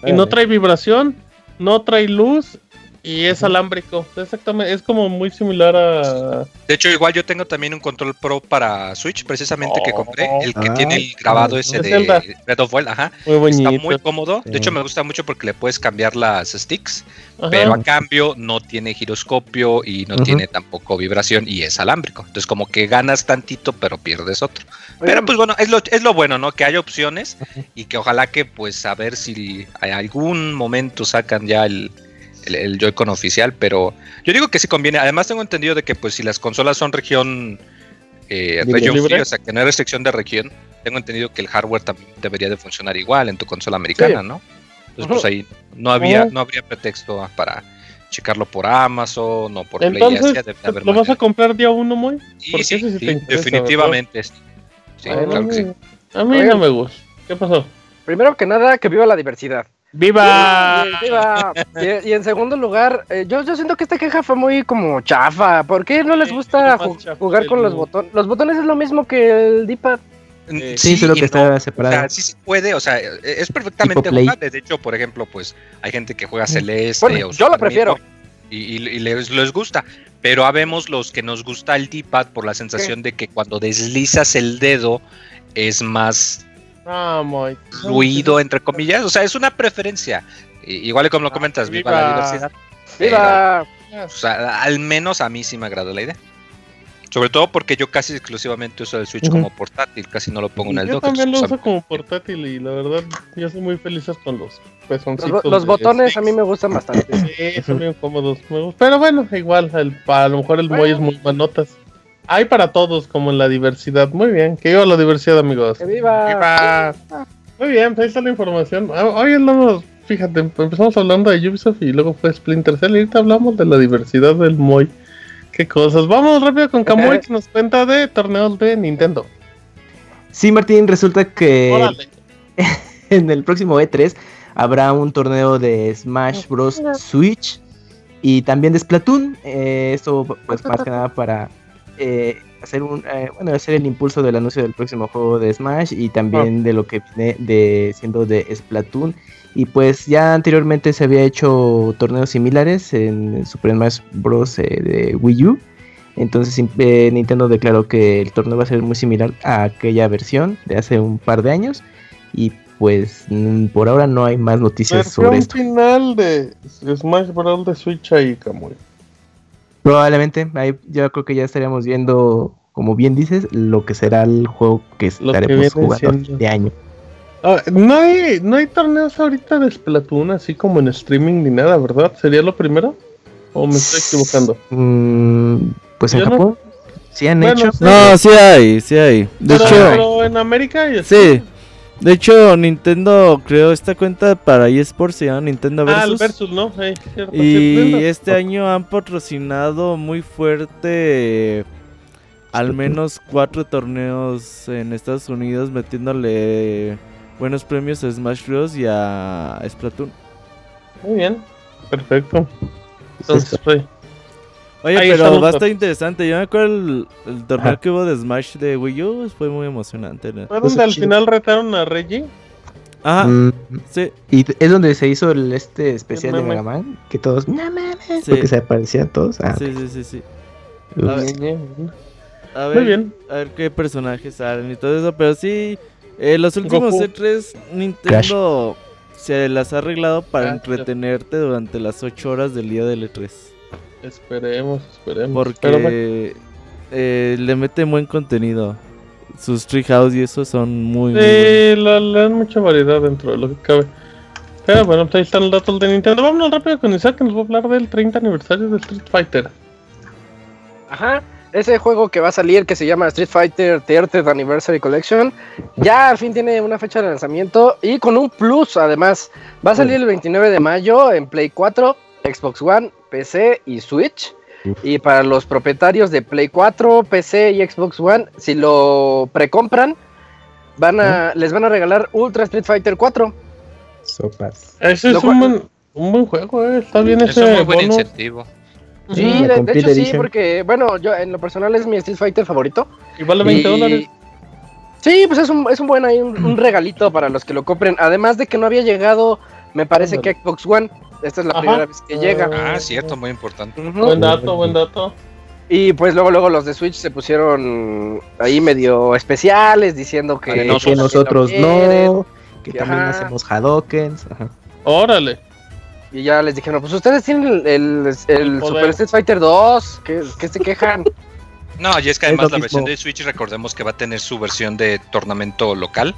y no trae vibración, no trae luz y es alámbrico. Exactamente, es como muy similar a. De hecho, igual yo tengo también un control pro para Switch, precisamente que compré, el que Ah, tiene el grabado ese Es de Zelda. Breath of Wild, ajá. Muy bonito. Está muy cómodo. De hecho, me gusta mucho porque le puedes cambiar las sticks, Ajá. pero a cambio no tiene giroscopio y no tiene tampoco vibración y es alámbrico. Entonces, como que ganas tantito, pero pierdes otro. Oye, Pero pues bueno, es lo, es lo bueno, ¿no? Que haya opciones y que ojalá que pues a ver si en algún momento sacan ya el, el, el Joy-Con oficial, pero yo digo que sí conviene. Además tengo entendido de que pues si las consolas son región eh, región free, o sea que no hay restricción de región, tengo entendido que el hardware también debería de funcionar igual en tu consola americana, ¿no? Entonces pues ahí no había, Ujú. no habría pretexto ah, para checarlo por Amazon o por Play, Entonces, haber ¿lo vas a comprar día uno, Moy? Sí, porque sí, ese sí sí, te interesa, definitivamente. sí. Claro que sí. A mí no me gusta. ¿Qué pasó? Primero que nada, que viva la diversidad. ¡Viva! Viva. Y, y en segundo lugar, eh, yo, yo siento que esta queja fue muy como chafa. ¿Por qué no les Sí, gusta ju- jugar con los botones? Los botones es lo mismo que el D-pad. Eh, Sí, solo y que no. está O separado. sea, sí se puede, o sea, e- es perfectamente jugable. De hecho, por ejemplo, pues hay gente que juega Celeste Bueno, o yo lo prefiero. Y, y- y les, les gusta. Pero habemos los que nos gusta el D-pad por la sensación de que cuando deslizas el dedo es más Ah, Moy. fluido, entre comillas. O sea, es una preferencia. Igual y como lo comentas, viva, la viva. diversidad. Viva. O sea, al menos a mí sí me agrada la idea. Sobre todo porque yo casi exclusivamente uso el Switch Ujú. como portátil, casi no lo pongo en el Yo dock. también lo uso como portátil y la verdad, yo soy muy feliz con los Los, pezoncitos. los de botones a mí sticks. me gustan bastante. Sí, son bien cómodos. Pero bueno, igual, el, a lo mejor el Moy es muy manotas. Hay para todos, como en la diversidad. Muy bien, que viva la diversidad, amigos. ¡Que viva! Viva. Muy bien, pues ahí está la información. Ah, Hoy hablamos, fíjate, empezamos hablando de Ubisoft y luego fue Splinter Cell y ahorita hablamos de la diversidad del Moy. Qué cosas. Vamos rápido con Kamui que nos cuenta de torneos de Nintendo. Sí, Martín, resulta que Órale. en el próximo E3 habrá un torneo de Smash Bros. Switch y también de Splatoon. Eh, esto, pues, más que nada para eh, hacer un, eh, bueno, hacer el impulso del anuncio del próximo juego de Smash y también de lo que viene de siendo de Splatoon. Y pues ya anteriormente se había hecho torneos similares en Super Smash Bros. eh, de Wii U. Entonces eh, Nintendo declaró que el torneo va a ser muy similar a aquella versión de hace un par de años. Y pues mm, por ahora no hay más noticias sobre esto. final de Smash Bros. de Switch ahí, Kamui. Probablemente, ahí yo creo que ya estaríamos viendo como bien dices, lo que será el juego que que estaremos viene jugando este año. Ah, no, hay, no hay torneos ahorita de Splatoon así como en streaming ni nada, ¿verdad? ¿Sería lo primero? ¿O me estoy equivocando? Mm, pues en Yo no- Japón sí han Bueno, hecho. sí. No, sí hay, sí hay. De Pero, hecho, pero en América y sí. De hecho, Nintendo creó esta cuenta para eSports, se llama Nintendo Ah, el Versus. Versus, ¿no? Cierto, Y este año han patrocinado muy fuerte al menos cuatro torneos en Estados Unidos metiéndole buenos premios a Smash Bros. y a Splatoon. Muy bien, perfecto. Entonces, pues, Oye, Ahí pero estar interesante. Yo me acuerdo el, el torneo Ajá. que hubo de Smash de Wii U, fue muy emocionante. ¿no? ¿fue Pues donde al chido. final retaron a Reggie? Ajá, Mm, sí, y es donde se hizo el este especial de. Mega Man, que todos, no mames, Sí. porque se aparecían todos. Ah, sí, sí, sí, sí. A ver. A ver, Muy bien. a ver qué personajes salen y todo eso, pero sí, eh, los últimos Goku. E3 Nintendo se las ha arreglado para Gracias. entretenerte durante las 8 horas del día del E3. Esperemos, esperemos. Porque eh, le mete buen contenido. Sus Treehouse y eso son muy, muy buenos. sí, la- le dan mucha variedad dentro de lo que cabe. Pero bueno, pues ahí están los datos de Nintendo. Vámonos rápido con Isaac, que nos va a hablar del 30 aniversario de Street Fighter. Ajá. Ese juego que va a salir que se llama Street Fighter 30th Anniversary Collection ya al fin tiene una fecha de lanzamiento y con un plus además. Va a salir el 29 de mayo en Play 4, Xbox One, PC y Switch. Uf. Y para los propietarios de Play 4, PC y Xbox One, si lo precompran, van a, les van a regalar Ultra Street Fighter 4. Sopas. Ese es un buen, un buen juego, eh. Está bien Es ese un muy buen incentivo. Sí, de, hecho sí, porque bueno, yo en lo personal es mi Street Fighter favorito. Y vale 20 Y- dólares. Sí, pues es un, es un buen ahí, un, un regalito para los que lo compren. Además de que no había llegado, me parece que Xbox One. Esta es la Ajá. primera vez que llega. Ah, cierto, muy importante. Buen dato, buen dato. Y pues luego, luego los de Switch se pusieron ahí medio especiales diciendo que, Vale, no, que nosotros quieren. no, que que también ajá. hacemos Hadokens. Ajá. Órale. Y ya les dijeron, pues ustedes tienen el, el-. Super Street Fighter 2, que, que se quejan. No, y es que además la versión de Switch recordemos que va a tener su versión de tornamento local.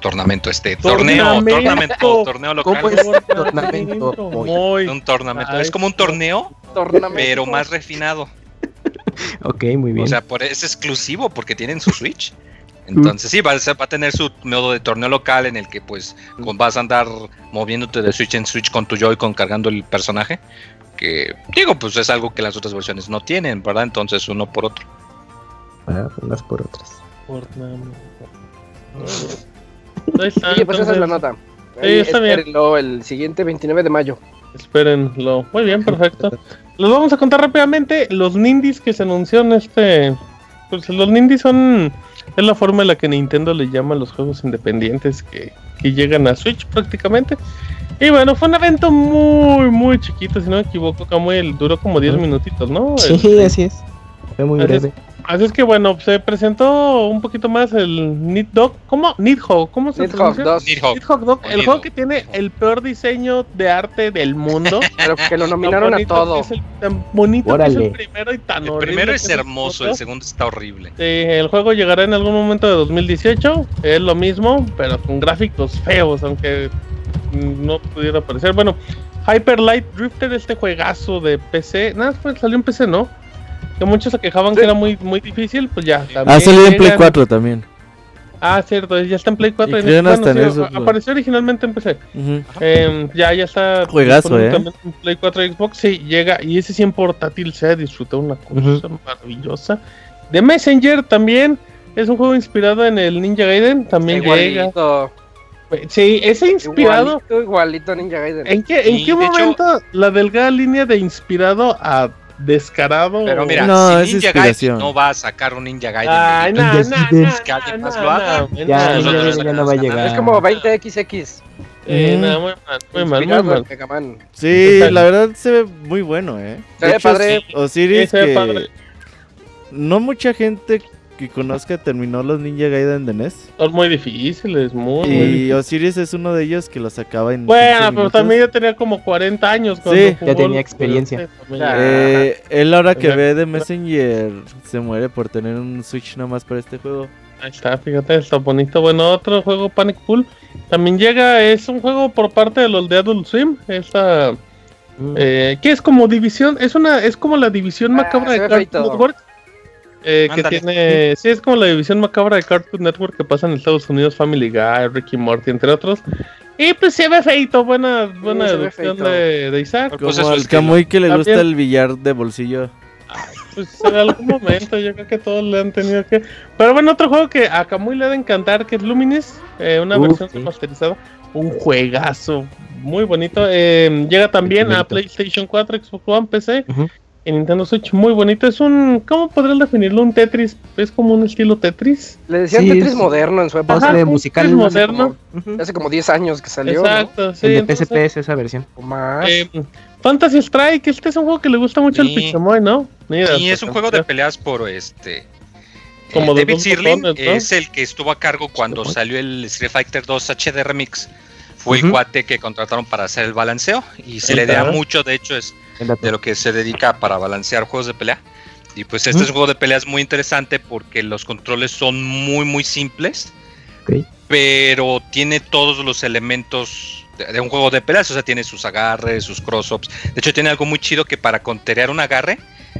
Tornamento este, torneo, Tornamento. torneo local. ¿Cómo es? Tornamento. Muy. Un tornamento. Es como un torneo, Tornamento. pero más refinado. Ok, muy bien. O sea, por, es exclusivo porque tienen su Switch. Entonces sí, va a, ser- va a tener su modo de torneo local en el que pues con- vas a andar moviéndote de Switch en Switch con tu Joy-Con cargando el personaje. Que digo, pues es algo que las otras versiones no tienen, ¿verdad? Entonces uno por otro. Ah, unas por otras. Ahí está, Sí, pues esa es la nota. Ahí está bien. espérenlo el siguiente 29 de mayo. Espérenlo. Muy bien, perfecto. Les vamos a contar rápidamente los Nindies que se anunció en este. Pues los Nindies son. Es la forma en la que Nintendo le llama a los juegos independientes que, que llegan a Switch prácticamente. Y bueno, fue un evento muy, muy chiquito, si no me equivoco, Camuel. Duró como 10 Ujú. minutitos, ¿no? Sí, El- así es. Fue muy es. Así es que bueno, se presentó un poquito más el Nidhogg. ¿Cómo? Nidhogg, ¿cómo se Nidhogg pronuncia? 2, Nidhogg. Nidhogg el Nidhogg. juego que tiene el peor diseño de arte del mundo. pero que lo nominaron a todo. es el- tan bonito que es Órale. el primero y tan El horrible primero que es el hermoso, el segundo está horrible. Sí, el juego llegará en algún momento de 2018. Es lo mismo, pero con gráficos feos, aunque no pudiera parecer. Bueno, Hyper Light Drifter, este juegazo de PC. Nada, pues salió en PC, ¿no? Que muchos se quejaban Sí. que era muy, muy difícil, pues ya. Ha también salido en Play llega 4 también. Ah, cierto, ya está en Play 4. Y en- hasta en sí, eso, pues. apareció originalmente en PC. Ujú. Eh, ya, ya está. Juegazo, ¿eh? también en Play 4 y Xbox. Sí, llega. Y ese sí en portátil se ha disfrutado una cosa maravillosa. The Messenger también. Es un juego inspirado en el Ninja Gaiden. También llega. Igualito, Sí, ese inspirado. igualito, igualito Ninja Gaiden. ¿En qué, en Y, qué de hecho- momento la delgada línea de inspirado a descarado? Pero mira, No, es si Ninja. Gaiden no va a sacar un Ninja Gaiden. Ay, no, Ninja no, Gaiden. no, Que alguien no, más no, lo haga. no, Ya, no, ya, no, nosotros ya, ya no va a llegar. Es como 20XX. Eh, Mm. muy mal, muy mal, muy inspirado mal. en Mega Man. Sí, la verdad se ve muy bueno, ¿eh. Se ve hecho, padre. Osiris Sí, se ve que padre. no mucha gente que conozca terminó los Ninja Gaiden de NES. Son muy difíciles, muy, muy Y difíciles. Osiris es uno de ellos que los acaba en. Bueno, 15 pero también ya tenía como 40 años cuando Sí, jugó ya tenía experiencia. Eh, él ahora que ve de Messenger se muere por tener un Switch nomás para este juego. Ahí está, fíjate, está bonito. Bueno, otro juego Panic Pool también llega, es un juego por parte de los de Adult Swim. Esta, Mm. eh, que es como división, es una, es como la división Ah, macabra de Cartoon. Network. Eh, que tiene, sí, es como la división macabra de Cartoon Network que pasa en Estados Unidos, Family Guy, Ricky Morty, entre otros. Y pues se ve feito, buena, buena ve deducción feito. de, de Isaac. Pues Como al estilo. Kamui que le También. gusta el billar de bolsillo. Pues en algún momento yo creo que todos le han tenido que... Pero bueno, otro juego que a Kamui le ha de encantar, que es Luminis, eh, una Uf, versión sí. remasterizada, un juegazo muy bonito. eh, llega también a. PlayStation 4, Xbox One, PC Ujú. Y Nintendo Switch, muy bonito. Es un... ¿Cómo podrías definirlo? Un Tetris, es como un estilo Tetris. Le decían Sí, Tetris moderno en su época. Ajá, de musical, Tetris no moderno. Hace como 10 años que salió. ¿no? Exacto, sí. el de entonces, PSP es esa versión. O más. eh, Fantasy Strike, este es un juego que le gusta mucho al Sí. ¿no? Mira, Y es un juego de peleas por este. Como eh, David dos Sirlin botones, ¿no? es el que estuvo a cargo cuando salió el Street Fighter 2 HD Remix. Fue el cuate que contrataron para hacer el balanceo y se le da mucho, de hecho es. De lo que se dedica para balancear juegos de pelea. Y pues este es un juego de peleas muy interesante porque los controles son muy muy simples, Ok. pero tiene todos los elementos de, de un juego de peleas, o sea, tiene sus agarres, sus cross-ups. De hecho, tiene algo muy chido que para conterear un agarre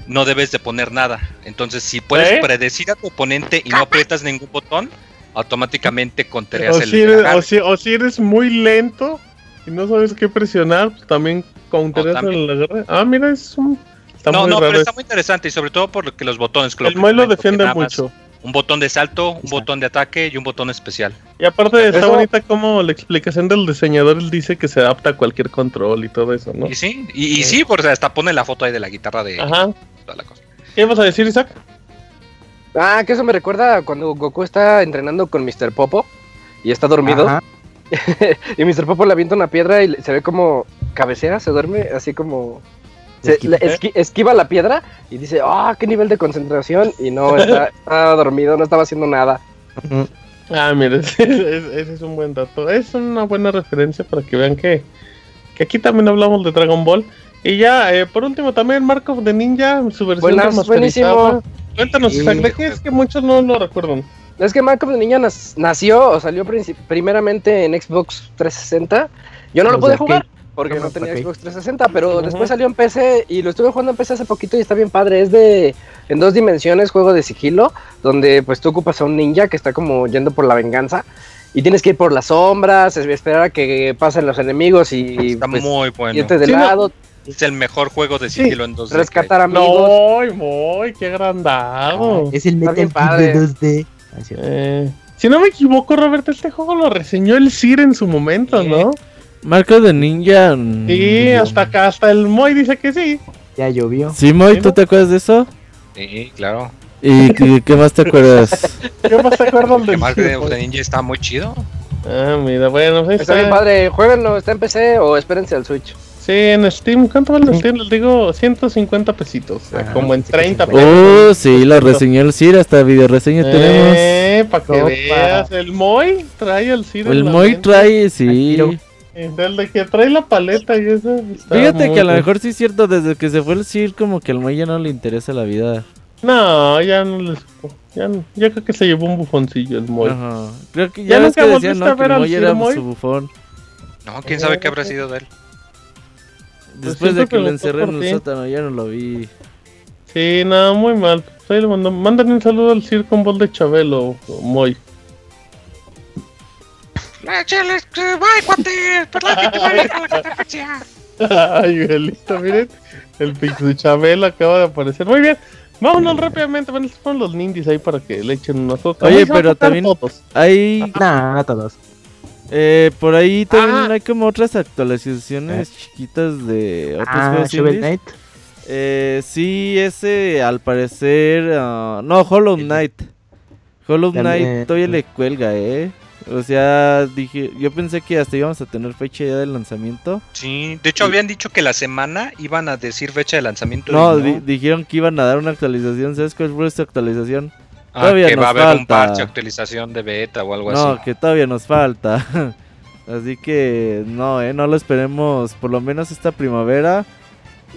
no debes de poner nada. Entonces, si puedes ¿Eh? predecir a tu oponente y no aprietas ningún botón, automáticamente contereas O el, si, eres, agarre. o, si, o si eres muy lento y no sabes qué presionar, pues también Ah, mira, es un. Está no, muy no, raro. pero está muy interesante y sobre todo por lo que los botones. que el Moy lo defiende mucho. Un botón de salto, un Exacto. botón de ataque y un botón especial. Y aparte está Eso- bonita como la explicación del diseñador él dice que se adapta a cualquier control y todo eso, ¿no? Y sí, y, y sí, porque hasta pone la foto ahí de la guitarra de Ajá. toda la cosa. ¿Qué ibas a decir, Isaac? Ah, que eso me recuerda cuando Goku está entrenando con Mr. Popo y está dormido. Ajá. Y Mr. Popo le avienta una piedra y se ve como cabecea, se duerme, así como. Se, Esquiva. le esqui- esquiva la piedra y dice, ah, qué nivel de concentración. Y no, está, está dormido, no estaba haciendo nada. Ah, mira, ese, es un buen dato. Es una buena referencia para que vean que, que aquí también hablamos de Dragon Ball. Y ya, eh, por último, también Mark of the Ninja, su versión Buenas, remasterizada. buenísimo. Cuéntanos, Sí. Isaac, ¿de qué es que muchos no lo recuerdan? Es que Marco de Niña nas- nació o salió primeramente en Xbox 360. Yo no lo pude de jugar. Porque no tenía ok. Xbox 360, pero después salió en PC y lo estuve jugando en PC hace poquito y está bien padre. Es de en dos dimensiones, juego de sigilo, donde pues tú ocupas a un ninja que está como yendo por la venganza y tienes que ir por las sombras, es- esperar a que pasen los enemigos y Está pues, muy bueno. irte de Sí, no. lado, Es el mejor juego de Sí, sigilo en 2D. rescatar amigos. No, muy, qué agrandado. Es el Metal padre. de 2D. Ah, es cierto. Eh, si no me equivoco, Roberto, este juego lo reseñó el Sir en su momento. ¿no? Marco de Ninja. mm, Sí, hasta acá, hasta el Moy dice que sí. Ya llovió. Sí, Moy, ¿tú te acuerdas de eso? Sí, claro. ¿Y qué, qué más te acuerdas? ¿Qué más te acuerdas de Moy? the Ninja está muy chido. Ah, mira, bueno, pues Está bien padre, jueguenlo, está en PC o espérense al Switch. Sí, en Steam, ¿cuánto vale en Steam? Les digo 150 pesitos, o sea, Ah, como en sí que 30 sí. pesos. Oh, sí, lo reseñó el Sir, hasta video reseña tenemos. Eh, para que Opa. veas, el Moy trae el Sir. en El la Moy mente. trae, sí. Tiro. Eh, El de que trae la paleta y eso. Fíjate que a lo mejor sí es cierto, desde que se fue el Sir, como que al Moy ya no le interesa la vida. No, ya no les. Ya, no- ya creo que se llevó un bufoncillo el Moy. Ajá. Creo que ¿Ya ya ves que nunca decían, ¿no? Que ver el al Moy era Moy? su bufón. No, quién sabe qué habrá sido de él. Después siempre de que lo encerré en el ti. sótano, ya no lo vi. Sí, no, muy mal. Pues ahí le mando- Mándale un saludo al Sir con voz de Chabelo, Moy. Ay, Belito, miren. El Pixu Chabelo acaba de aparecer. Muy bien. Vámonos rápidamente. Bueno, estos fueron los nindis ahí para que le echen unos ojos. Oye, pero también- todos. Hay, Nah, no todos. eh, por ahí también Ah. hay como otras actualizaciones chiquitas de otros Ah, juegos Shovel. Knight. Eh, sí, ese al parecer. ah, no, Hollow Knight. Hollow También, Knight todavía le cuelga, eh. O sea, dije, yo pensé que hasta íbamos a tener fecha ya de lanzamiento. Sí, de hecho habían dicho que la semana iban a decir fecha de lanzamiento. No, di- dijeron que iban a dar una actualización. ¿Sabes cuál fue esta actualización? Ah, Todavía que va a haber un parche, actualización de beta o algo No, así. que todavía nos falta. Así que no, eh, no lo esperemos por lo menos esta primavera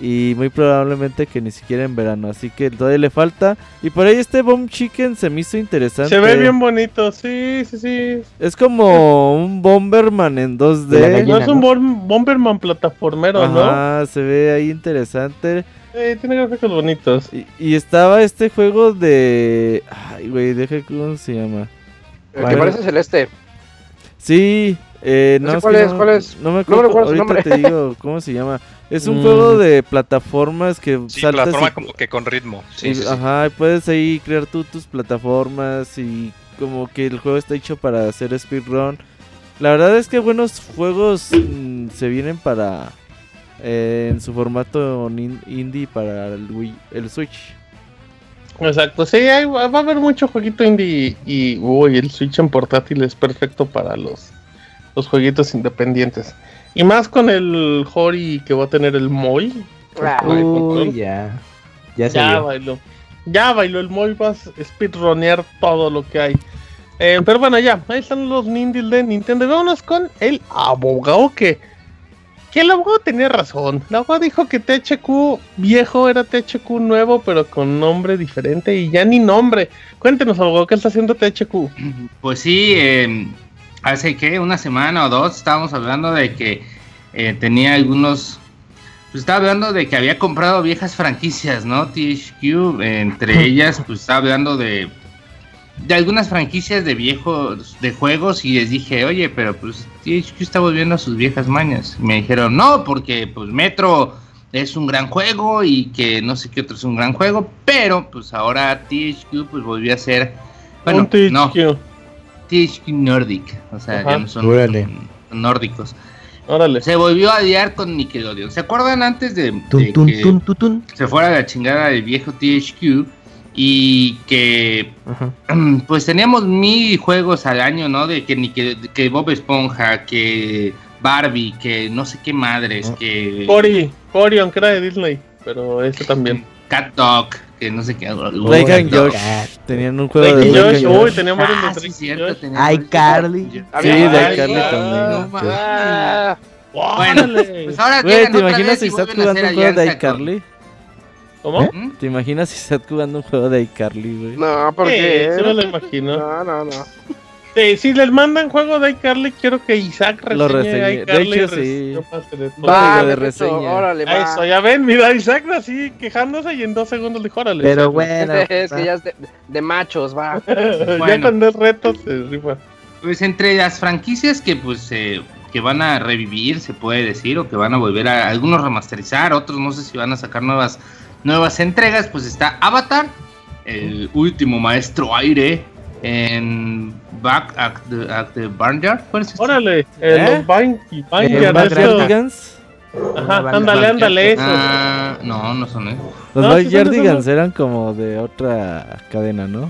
y muy probablemente que ni siquiera en verano. Así que todavía le falta. Y por ahí este Bomb Chicken se me hizo interesante. Se ve bien bonito, sí, sí, sí. Es como un Bomberman en 2D. De la gallina. No es un bom- Bomberman plataformero, ¿no? Ajá, se ve ahí interesante. Sí, tiene gráficos bonitos. Y, y estaba este juego de... Ay, güey, deja cómo se llama. El que parece celeste. Sí, eh, No no, sé es cuál que es, no, cuál es. no me No acuerdo, recuerdo su ahorita nombre. te digo cómo se llama. Es un Mm. juego de plataformas que Sí, saltas plataforma y- como que con ritmo. Sí, y- sí. Ajá, puedes ahí crear tú tus plataformas y como que el juego está hecho para hacer speedrun. La verdad es que buenos juegos mm, se vienen para eh, en su formato indie para el, Wii, el Switch. Exacto, sí, hay- va a haber mucho jueguito indie y, uy, el Switch en portátil es perfecto para los, los jueguitos independientes. Y más con el Hori que va a tener el Moy. Ah, control. ya. Ya Ya bailó. Ya bailó el Moy, vas a speedronear todo lo que hay. Eh, pero bueno, ya, ahí están los nindies de Nintendo. Vámonos con el abogado que. Que el abogado tenía razón. El abogado dijo que THQ viejo era THQ nuevo, pero con nombre diferente y ya ni nombre. Cuéntenos, abogado, ¿qué está haciendo THQ? Pues sí, eh, hace que una semana o dos estábamos hablando de que eh, tenía algunos. Pues estaba hablando de que había comprado viejas franquicias, ¿no? THQ, entre ellas, pues estaba hablando de. De algunas franquicias de viejos, de juegos, y les dije, oye, pero pues THQ está volviendo a sus viejas mañas. Y me dijeron, no, porque pues Metro es un gran juego y que no sé qué otro es un gran juego, pero pues ahora THQ pues volvió a ser. Bueno, no, THQ Nordic, o sea, no son, Órale. son nórdicos. Órale. Se volvió a liar con Nickelodeon. ¿Se acuerdan antes de, de Tun, tun, que tun, tun, tun. se fuera la chingada del viejo THQ y que Ajá. pues teníamos mil juegos al año, ¿no? De que, Nickel- que Bob Esponja, que Barbie, que no sé qué madres, Ah. que Cory, Cory, aunque era de Disney, pero ese también. Cat Dog, que no sé qué. Drake and. Josh tenían un juego de Drake Josh, and uy, Josh. teníamos Ah, varios de sí, cierto, Ay. Carly. Sí, de ah, también. no mames. Bueno. Pues ahora Güey, ¿te imaginas si estás jugando un juego de iCarly? ¿Cómo? ¿Mm? ¿Te imaginas si estás jugando un juego de iCarly, güey? no, porque. sí me lo imagino. No, no, no. Sí, si les mandan juego de iCarly, quiero que Isaac reseñe Lo reseñe. De hecho, sí. Va. De reseña. Órale, va. Eso, ya ven, mira, Isaac así quejándose y en dos segundos dijo, órale. Pero Isaac". bueno. es que ya es de, de machos, va. ya cuando es reto se rifa. Pues entre las franquicias que pues eh, que van a revivir, se puede decir, o que van a volver a algunos remasterizar, otros no sé si van a sacar nuevas nuevas entregas, pues está Avatar, el último maestro aire en Back at the, at the Barnyard. ¿Cuál es? Órale, eh, ¿Eh? los Eh. Ajá, ándale, ándale, eso. Ah, no, no son esos. Los No, sí eran como de otra cadena, ¿no?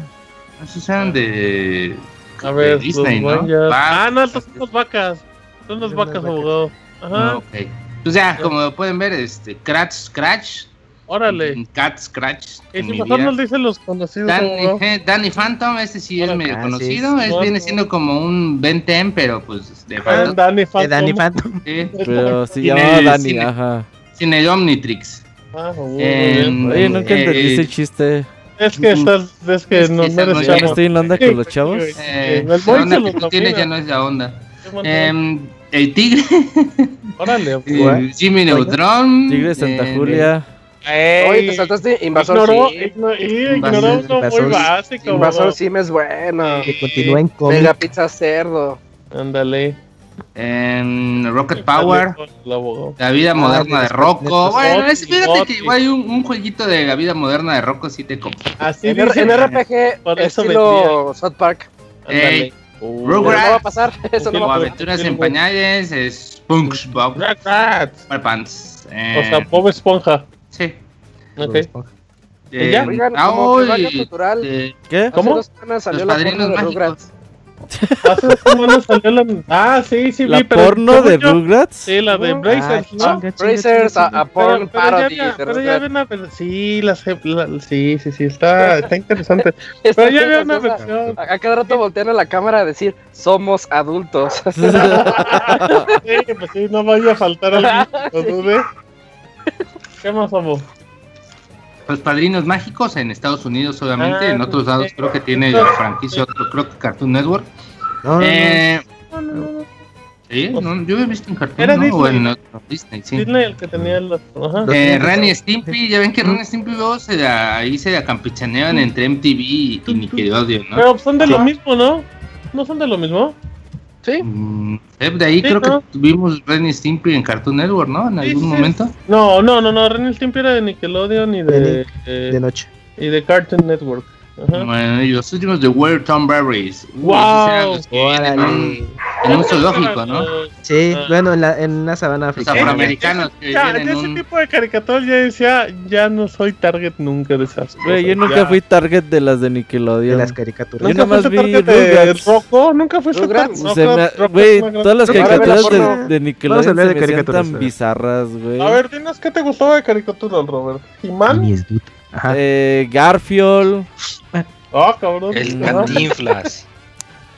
Esos eran de, A ver, de Disney, ¿no? Ah, no, estos son las vacas. Son las vacas, abogado. Ajá, Ah, ok. Pues ya, como pueden ver, este, Crash Scratch, órale. Cat Scratch. Y en si mi mejor nos dicen los conocidos, Danny, eh, Danny Phantom, este sí es medio Ah, conocido, sí. es, viene siendo como un Ben 10, pero pues de Ah, Phantom. Danny Phantom. Danny Phantom. sí, Pero se llamaba el Dani, cine. ajá. sin el Omnitrix. Ah. Oye, nunca Eh, entendí ese chiste. Es que estás, es que Es que no, esa no no eres ya ¿Ya no chavo. estoy en onda con los chavos? Eh, el la onda que tú tienes ya no es la onda. Em, el Tigre, Órale? Jimmy Neutron. Tigre de Santa eh, Julia. Oye, Ey, te saltaste Invasor ignoró, Sim. igno- y Invasor- ignoró uno muy Invasor- básico. Invasor. Sim es bueno. Que continúa en Mega cómic. Pizza Cerdo. Ándale. em, Rocket Power. La vida Ah, moderna de Rocco. Bueno, es, fíjate que igual hay un, un jueguito de la vida moderna de Rocco sí te compro. Así En, en RPG, Por eso estilo South Park. Ey, Uh, no va a pasar. Eso no O va a pasar. Aventuras en Pañales, es SpongeBob Rugrats. SquarePants. O sea, Eh, Bob Esponja. Sí. Ok. Eh, ya? Oigan, ah, como hoy, primaria cultural. eh, ¿Qué? ¿Cómo? Hace dos semanas salió Los la porno de Mágicos. Rugrats. Hace dos semanas salió la. Ah, sí, sí, ¿La vi, pero. porno de yo- Rugrats? Sí, la de Ah, Brazers, ¿no? Brazers, a, porn Pero, pero ya parody. había- de pero ya Rugrats. había una versión. Sí, la, sé- la- sí, sí, sí, está, está interesante. Pero ya había una versión. A, a cada rato voltean a la cámara a decir, somos adultos. Sí, pues sí, no vaya a faltar lo dude. ¿Qué más, amo? Los padrinos mágicos en Estados Unidos, obviamente. Ah, en otros lados creo que tiene la franquicia, otro, creo que Cartoon Network. No, no, no. Eh, No, no, sí, no, yo he visto en Cartoon, Era ¿no? O Disney. en otro, Disney, sí. Disney el que tenía los. Ajá. Eh, Ren y Stimpy, ya ven que Ren y Stimpy luego se, ahí se acampichanean entre MTV y, y Nickelodeon, ¿no? Pero son de lo mismo, ¿no? ¿No son de lo mismo? ¿Sí? Mm, de ahí Sí, creo ¿no? que tuvimos Ren y Stimpy en Cartoon Network, ¿no? En Sí, algún sí. momento. No, no, no, no. Ren y Stimpy era de Nickelodeon y de, De eh, de noche. y de Cartoon Network. Ajá. Bueno, y los últimos de Where Tom Berries. Wow. los en en un zoológico, ¿no? Sí, Ah. bueno, en, la, en una sabana Los africana. afroamericanos que Ya, de en ese un... tipo de caricaturas ya decía, ya no soy target nunca de esas cosas. Güey, yo nunca ya. fui target de las de de Nickelodeon. las caricaturas. Yo ¿Nunca nomás fuiste vi target de Rugrats. Rocco? ¿Nunca fuiste Rugrats. Güey, todas las caricaturas de, de Nickelodeon se de me hacían caricaturas, tan bizarras, güey. A ver, dinos qué te gustaba de caricaturas, Robert. ¿He-Man? Ajá. Eh, Garfield. Ah, cabrón. El. Cantinflas.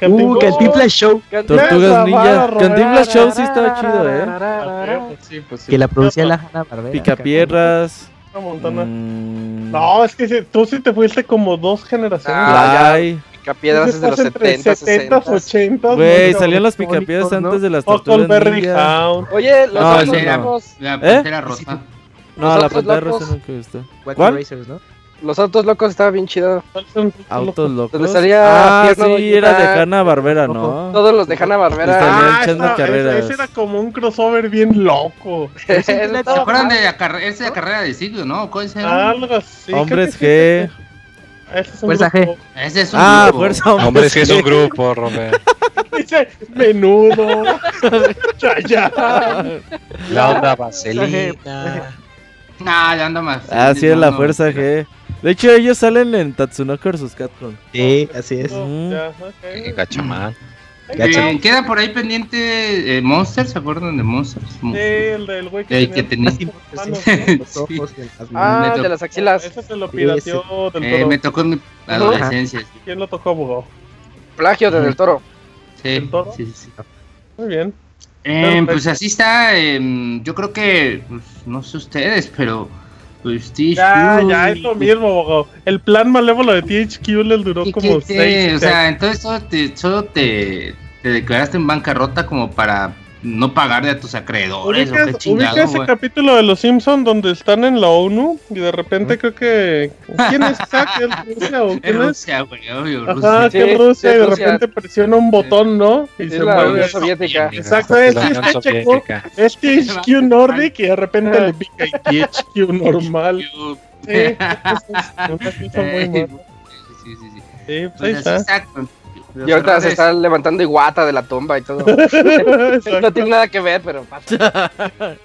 Uh, Cantinflas. Cantinflas Show. Tortugas Ninja. Cantinflas Show sí estaba chido, eh. Ah, pues sí, pues sí. Que la producía la Hanna Barbera. Picapiedras. Montana. mm, No, es que sí, tú sí te fuiste como dos generaciones. Ah. Picapiedras es de los Estás entre 70, 70, 60. 80. Güey, salían las picapiedras antes de las tortugas ninja. Hound. Oye, los No, locos, La ¿Eh? pantera rosa. No, Los la autos pantalla locos. rosa nunca gustó. Wacky ¿Cuál? Racers, ¿no? los autos locos estaba bien chido. Autos locos. Donde salía Ah, sí, era de. Hanna Barbera, ¿no? Todos los de Hanna Barbera. Estaban Ah, echando esa- carreras. ese era como un crossover bien loco. ¿Se acuerdan de la carrera, esa es la carrera de siglo, no? ¿Cuál es esa? Algo así. Hombres que G. Ese es un Fuerza grupo. Ese es un Ah, grupo. Fuerza Hombres Hombre, es que es un G. grupo, Robert. Dice menudo. Chayanne. La onda vaselina. Ah, ya anda más. Ah, sí, es la no, Fuerza no. G. De hecho, ellos salen en Tatsunoko vs Capcom. Sí, así es. Mm. Ya, Qué ok. gachamán. Gacha. Eh, queda por ahí pendiente eh, Monsters, ¿se acuerdan de Monsters? Sí, el del güey que El que tenía manos, Los Sí. ojos y las Ah, de las axilas. Ese se lo pirateó del Eh, toro. me tocó en mi adolescencia. ¿Quién lo tocó, abogado? Plagio de Del Toro. Sí, ¿El toro? sí, sí. Muy bien. Eh, pues así está. eh, yo creo que, pues, no sé ustedes, pero pues THQ. Ya, ya, es lo mismo. El plan malévolo de THQ les duró ¿Y como qué te- seis. o sea, entonces solo te, solo te, te declaraste en bancarrota como para no pagarle a tus acreedores. o qué ¿Ubicas, chingado, ubicas ese capítulo de Los Simpsons donde están en la ONU y de repente creo que... ¿Quién es Zack? ¿Es Rusia o Es quién es? Rusia, güey, obvio, Ajá, Rusia. que es Sí, Rusia sí, y de Rusia. repente presiona un botón, ¿no? Y Es se la mueve. Unión Soviética. Exacto, es, La es, Unión THQ, Soviética. es THQ Nordic y de repente le pica y THQ normal. Sí, es una cosa muy mala. Sí, sí, sí. Sí, pues ahí Pues así está. los Y ahorita se está levantando Iguata de la tumba y todo. No tiene nada que ver, pero pasa.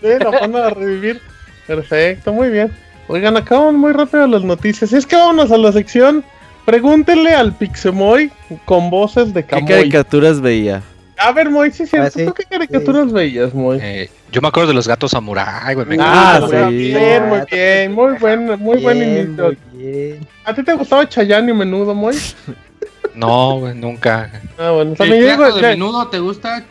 Sí, la van a revivir. Perfecto, muy bien. Oigan, acaban muy rápido las noticias. Es que vámonos a la sección. Pregúntenle al Pixemoy con voces de ¿Qué Camoy. caricaturas veía? A ver, Moy, sí, sí. Ah, ¿Tú sí. qué caricaturas veías, Moy? Eh, yo me acuerdo de los gatos samurai, güey. Ah, encanta. sí. Bien, muy bien. Muy buen, muy buen Bien, inicio. muy bien. ¿A ti te gustaba Chayanne y Menudo, Moy? No, güey, nunca. Ah, bueno. ¿El También plato digo, de ya- menudo te gusta?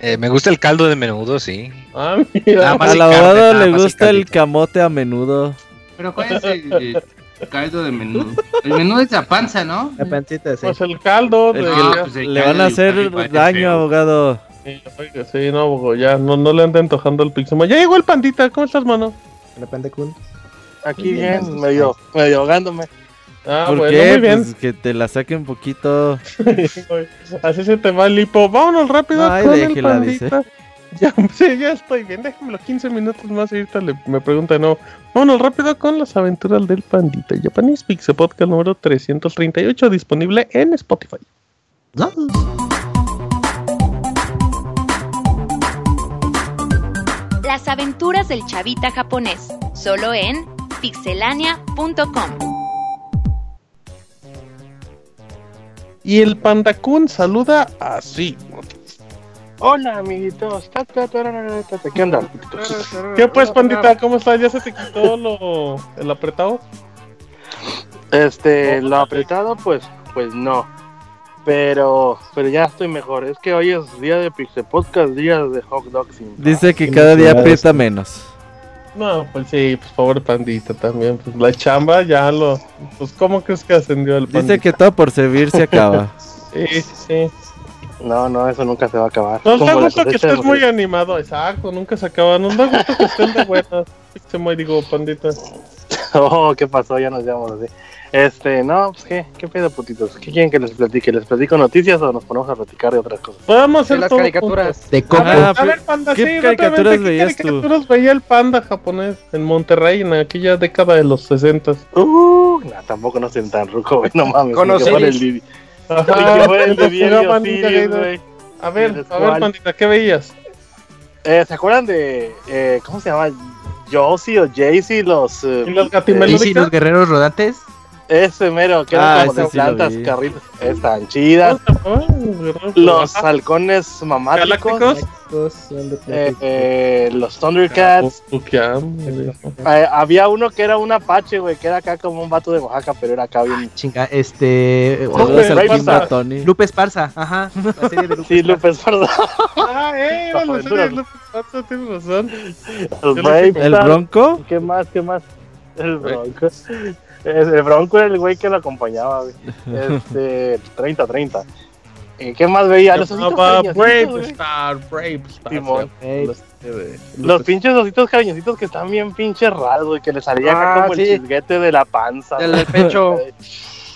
Eh, me gusta el caldo de menudo, sí. Ah, mira. Abogado nada le gusta el camote a menudo. Pero ¿cuál es el, el caldo de menudo? El menudo es la panza, ¿no? La pancita, sí. Pues el caldo. El de- No, pues el le caldo van a de hacer daño, feo. abogado. Sí, oiga, sí, no, ya, no, no le anda antojando el Pixemoy. Ya llegó el pandita, ¿cómo estás, mano? La Panda Kun. Aquí bien, medio, medio ahogándome. Ah, ¿Por bueno, qué? muy bien. Pues que te la saque un poquito. Así se te va el hipo. Vámonos rápido Ay, con el déjela, pandita. Ya, sí, ya estoy bien. Déjamelo 15 minutos más y ahorita le, me pregunta nuevo. Vámonos rápido con las aventuras del pandita. Japanese Pixel Podcast número 338 disponible en Spotify. Las aventuras del chavita japonés, solo en pixelania.com. Y el Panda Kun saluda así. Hola, amiguitos. ¿Qué onda? ¿Qué pues, pandita? ¿Cómo estás? ¿Ya se te quitó lo, el apretado? Este, lo apretado, pues, pues no. Pero, pero ya estoy mejor. Es que hoy es día de Pixel Podcast, día de hot dogs. Dice que cada día aprieta menos. No, pues sí, pues pobre pandita también. Pues la chamba ya lo. Pues, ¿cómo crees que ascendió el pandita? Dice que todo por servir se acaba. Sí, sí, sí. No, no, eso nunca se va a acabar. Nos da gusto que estés muy animado, exacto, nunca se acaba. Nos da gusto que estén de buenas. Se muy digo, pandita. Oh, ¿qué pasó? Ya nos llamamos así. Este, no, pues qué, qué pedo, putitos. ¿Qué quieren que les platique? ¿Les platico noticias o nos ponemos a platicar de otras cosas? Podemos hacer De las todo caricaturas. De Coco. Ah, A ver, panda, ¿qué sí, caricaturas ¿qué veías tú? caricaturas veía el panda japonés en Monterrey en aquella década de los 60? Uh, nah, tampoco no estoy tan ruco, güey, no mames. Con el Ajá, el de Gaiden. güey. A ver, ¿Tienes a ver, pandita, ¿qué veías? Eh, ¿Se acuerdan de, eh, cómo se llama? Josie o Jaycee, los... eh, ¿Y los guerreros rodantes? Ese mero, que eran Ah, como de sí plantas, carritos. Están chidas. Los Los halcones mamáticos. eh, eh, los Thundercats. Eh, había uno que era un apache, güey, que era acá como un vato de Oaxaca, pero era acá bien... Chinga, este. Al Lupe Esparza. Tony. Lupe Esparza, ajá. La serie de Lupe Sí, Esparza. Lupe Esparza. Ah, eh, era la serie de Lupe Esparza, tienes razón. ¿El Stars. Bronco? ¿Qué más? ¿Qué más? El Bronco. El Bronco era el güey que lo acompañaba, güey. Este, 30-30. ¿Y qué más veía? Los ositos cariñositos, Brave. Star, Star. Simón. Los pinches ositos cariñositos que están bien pinches raros, güey, que le salía acá Ah, como sí. el chisguete de la panza. Del del pecho.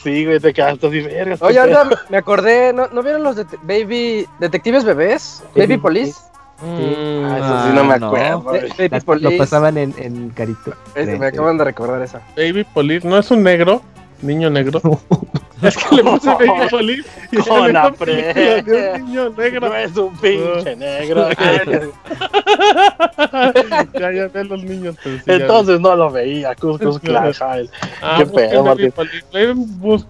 Sí, güey, te quedaste así, vergas. Oye, anda, me acordé, ¿no, ¿no vieron los de Baby Detectives Bebés? Baby Police. Mm, Ah, eso sí no me Ah, no. acuerdo, güey. Baby Police. Lo pasaban en, en Carito. Ese, me acaban de recordar esa. Baby Police, ¿no es un negro? Niño negro. es que le puse Baby Police y Con la de un niño negro. No es un pinche negro. ya, ya ve los niños. sí, Entonces no lo veía, Cuscus Child. Ah, qué pedo, Baby. Police.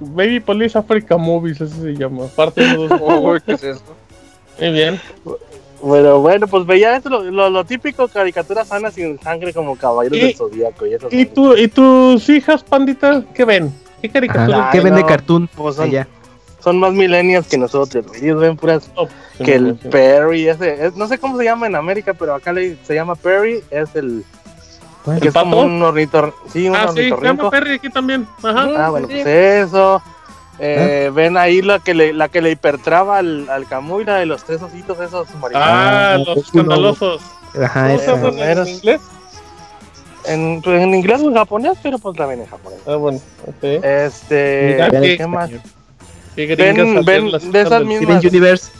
Baby, Police Africa Movies, ese se llama. Parte de. Uy, ¿qué es eso? Muy bien. Bueno, bueno, pues veía esto, lo, lo, lo típico, caricaturas sanas sin sangre como caballeros del zodíaco y eso. ¿Y, tú, ¿Y tus hijas, pandita, qué ven? ¿Qué caricaturas? Ay, ¿Qué vende no, Cartoon? pues son- allá? Son más millennials que nosotros, ellos ven puras Oh, sí, que el sí. Perry, ese, es- no sé cómo se llama en América, pero acá le, se llama Perry, es el que es como un ornitor, sí, un Ah, sí, se llama. Perry aquí también. Ajá. Ah, bueno, Sí. pues eso. Eh, Ven ahí la que le, la que le hipertraba al, al Camuy, la de los tres ositos esos maricones. Ah, Ah, los escandalosos. Ajá, ¿Cómo se esa. llaman en Eres- inglés? En, pues, en inglés o en japonés, pero pues también en japonés. Ah, bueno, ok. Este, Mira, ¿qué, qué- más? ¿Qué gringas Ven, ven, de esas del- mismas- Steven Universe.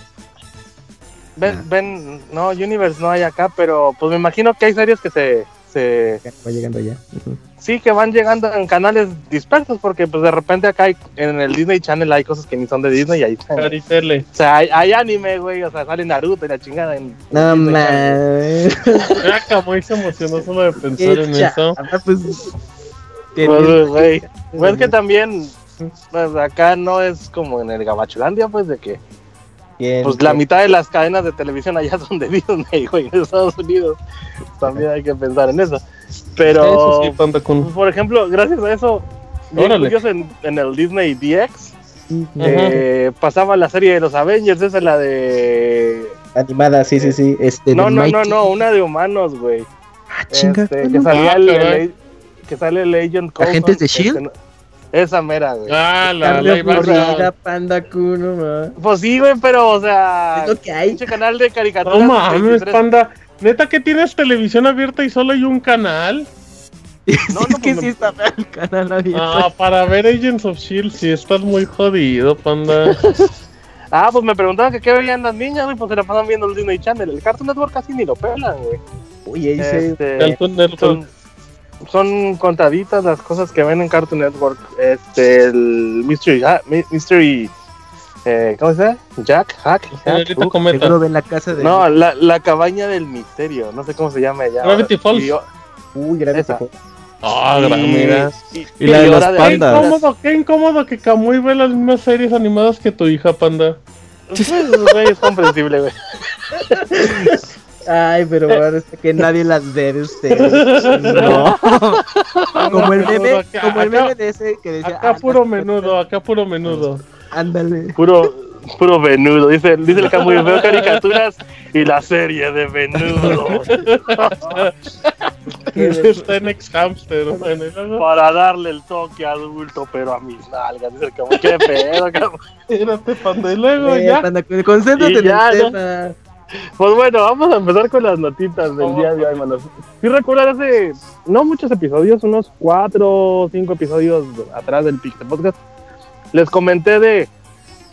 Ven, ven, no, Universe no hay acá, pero pues me imagino que hay series que se, se Ya, Va llegando ya. Ujú. sí que van llegando en canales dispersos, porque pues de repente acá hay, en el Disney Channel hay cosas que ni son de Disney y ahí están. O sea, hay, hay anime, güey, o sea, sale Naruto y la chingada en No mames. Mira, Camuy se emocionó solo de pensar en eso. chava, pues, Pues, güey, pues que también, pues acá no es como en el Gabachulandia, pues de que Bien, pues la mitad de las cadenas de televisión allá son de Disney, güey, en Estados Unidos. También hay que pensar en eso. Pero, Eso sí, Panda Kun. por ejemplo, gracias a eso, curioso, en, en el Disney DX eh, pasaba la serie de los Avengers, esa es la de... Animada, sí, sí, sí. Este, No, no, no, Mighty- no, una de humanos, güey. Ah, chinga. Este, ¿cuál que salía Ah, el, el- caray. que sale el Agent Coulson. ¿Agentes de este, S.H.I.E.L.D.? no- esa mera, güey. Ah, la aburrida, action. Panda Kuno, ma. Pues sí, güey, pero, o sea, Es lo que hay. pinche canal de caricaturas. No mames, 23. Panda. Neta que tienes televisión abierta y solo hay un canal. Sí, No, es no, que pues, sí está mal el canal abierto. Ah, para ver Agents of Shield, sí estás muy jodido, Panda. Ah, pues me preguntaban que qué veían las niñas, güey, pues se la pasan viendo el Disney Channel. El Cartoon Network casi ni lo pelan, güey. Uy, ahí se... Este, Cartoon Network. son, son contaditas las cosas que ven en Cartoon Network. Este, el Mystery, ah, Mystery, eh, ¿cómo se llama? Jack, Hack, Señorita uh. Seguro ven la casa de... No, la, la cabaña del misterio, no sé cómo se llama allá. Gravity Falls. Y yo- Uy, Gravity. Falls. Ah, gran, mira. Y la de los hora Qué pandas. incómodo, qué incómodo que Kamui ve las mismas series animadas que tu hija, panda. Pues, güey, es comprensible, güey. Ay, pero parece que nadie las ve de ustedes. No. Como el meme, Acá- como el meme de ese que decía. Acá "Ah, puro menudo, acá puro menudo. Ándale. Puro, puro venudo. Dice, dice el Camuy, veo caricaturas y la serie de venudo. Está en ex hamster. Bueno, Para darle el toque adulto, pero a mis nalgas. Dice el Camuy, qué pedo, Camuy. espérate, panda. Y luego Eh, ya. panda, concéntrate Y en ya, el tema. Pues bueno, vamos a empezar con las notitas del día de hoy, manos. Si recuerdan hace no muchos episodios, unos cuatro o cinco episodios atrás del Pixel Podcast, les comenté de,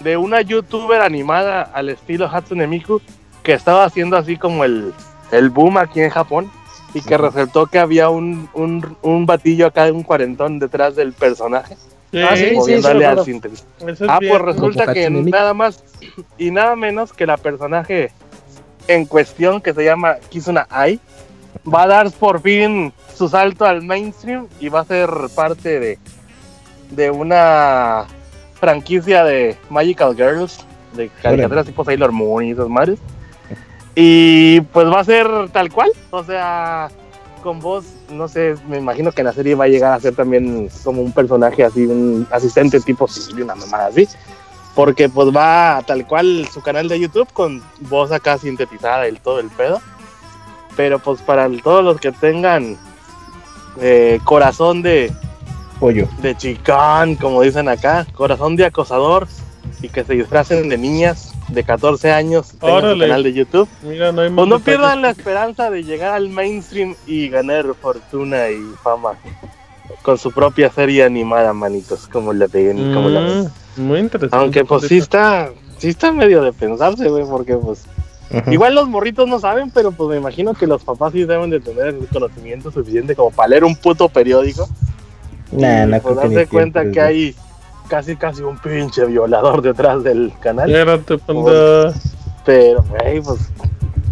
de una youtuber animada al estilo Hatsune Miku que estaba haciendo así como el, el boom aquí en Japón y que resultó que había un, un, un batillo acá, un cuarentón detrás del personaje, Ah, sí, sí, al es Ah, bien. pues resulta que nada más y nada menos que la personaje en cuestión que se llama Kizuna Ai va a dar por fin su salto al mainstream y va a ser parte de, de una franquicia de Magical Girls, de caricaturas tipo Sailor Moon y esas madres. Y pues va a ser tal cual, o sea, con voz, no sé, me imagino que en la serie va a llegar a ser también como un personaje así, un asistente tipo Silvio, una mamada así. Porque pues va tal cual su canal de YouTube con voz acá sintetizada y todo el pedo. Pero pues para todos los que tengan eh, corazón de, Pollo. de chicán, como dicen acá, corazón de acosador y que se disfracen de niñas de 14 años en su canal de YouTube. Mira, no hay Pues más no pierdan la esperanza de llegar al mainstream y ganar fortuna y fama con su propia serie animada, manitos, como la ven, como la ven. Muy interesante. Aunque pues sí está, sí está medio de pensarse, güey, porque pues igual los morritos no saben, pero pues me imagino que los papás sí deben de tener el conocimiento suficiente como para leer un puto periódico Nah, y no pues darse cuenta tiempo, que hay casi casi un pinche violador detrás del canal. Espérate, panda. Pero, güey, pues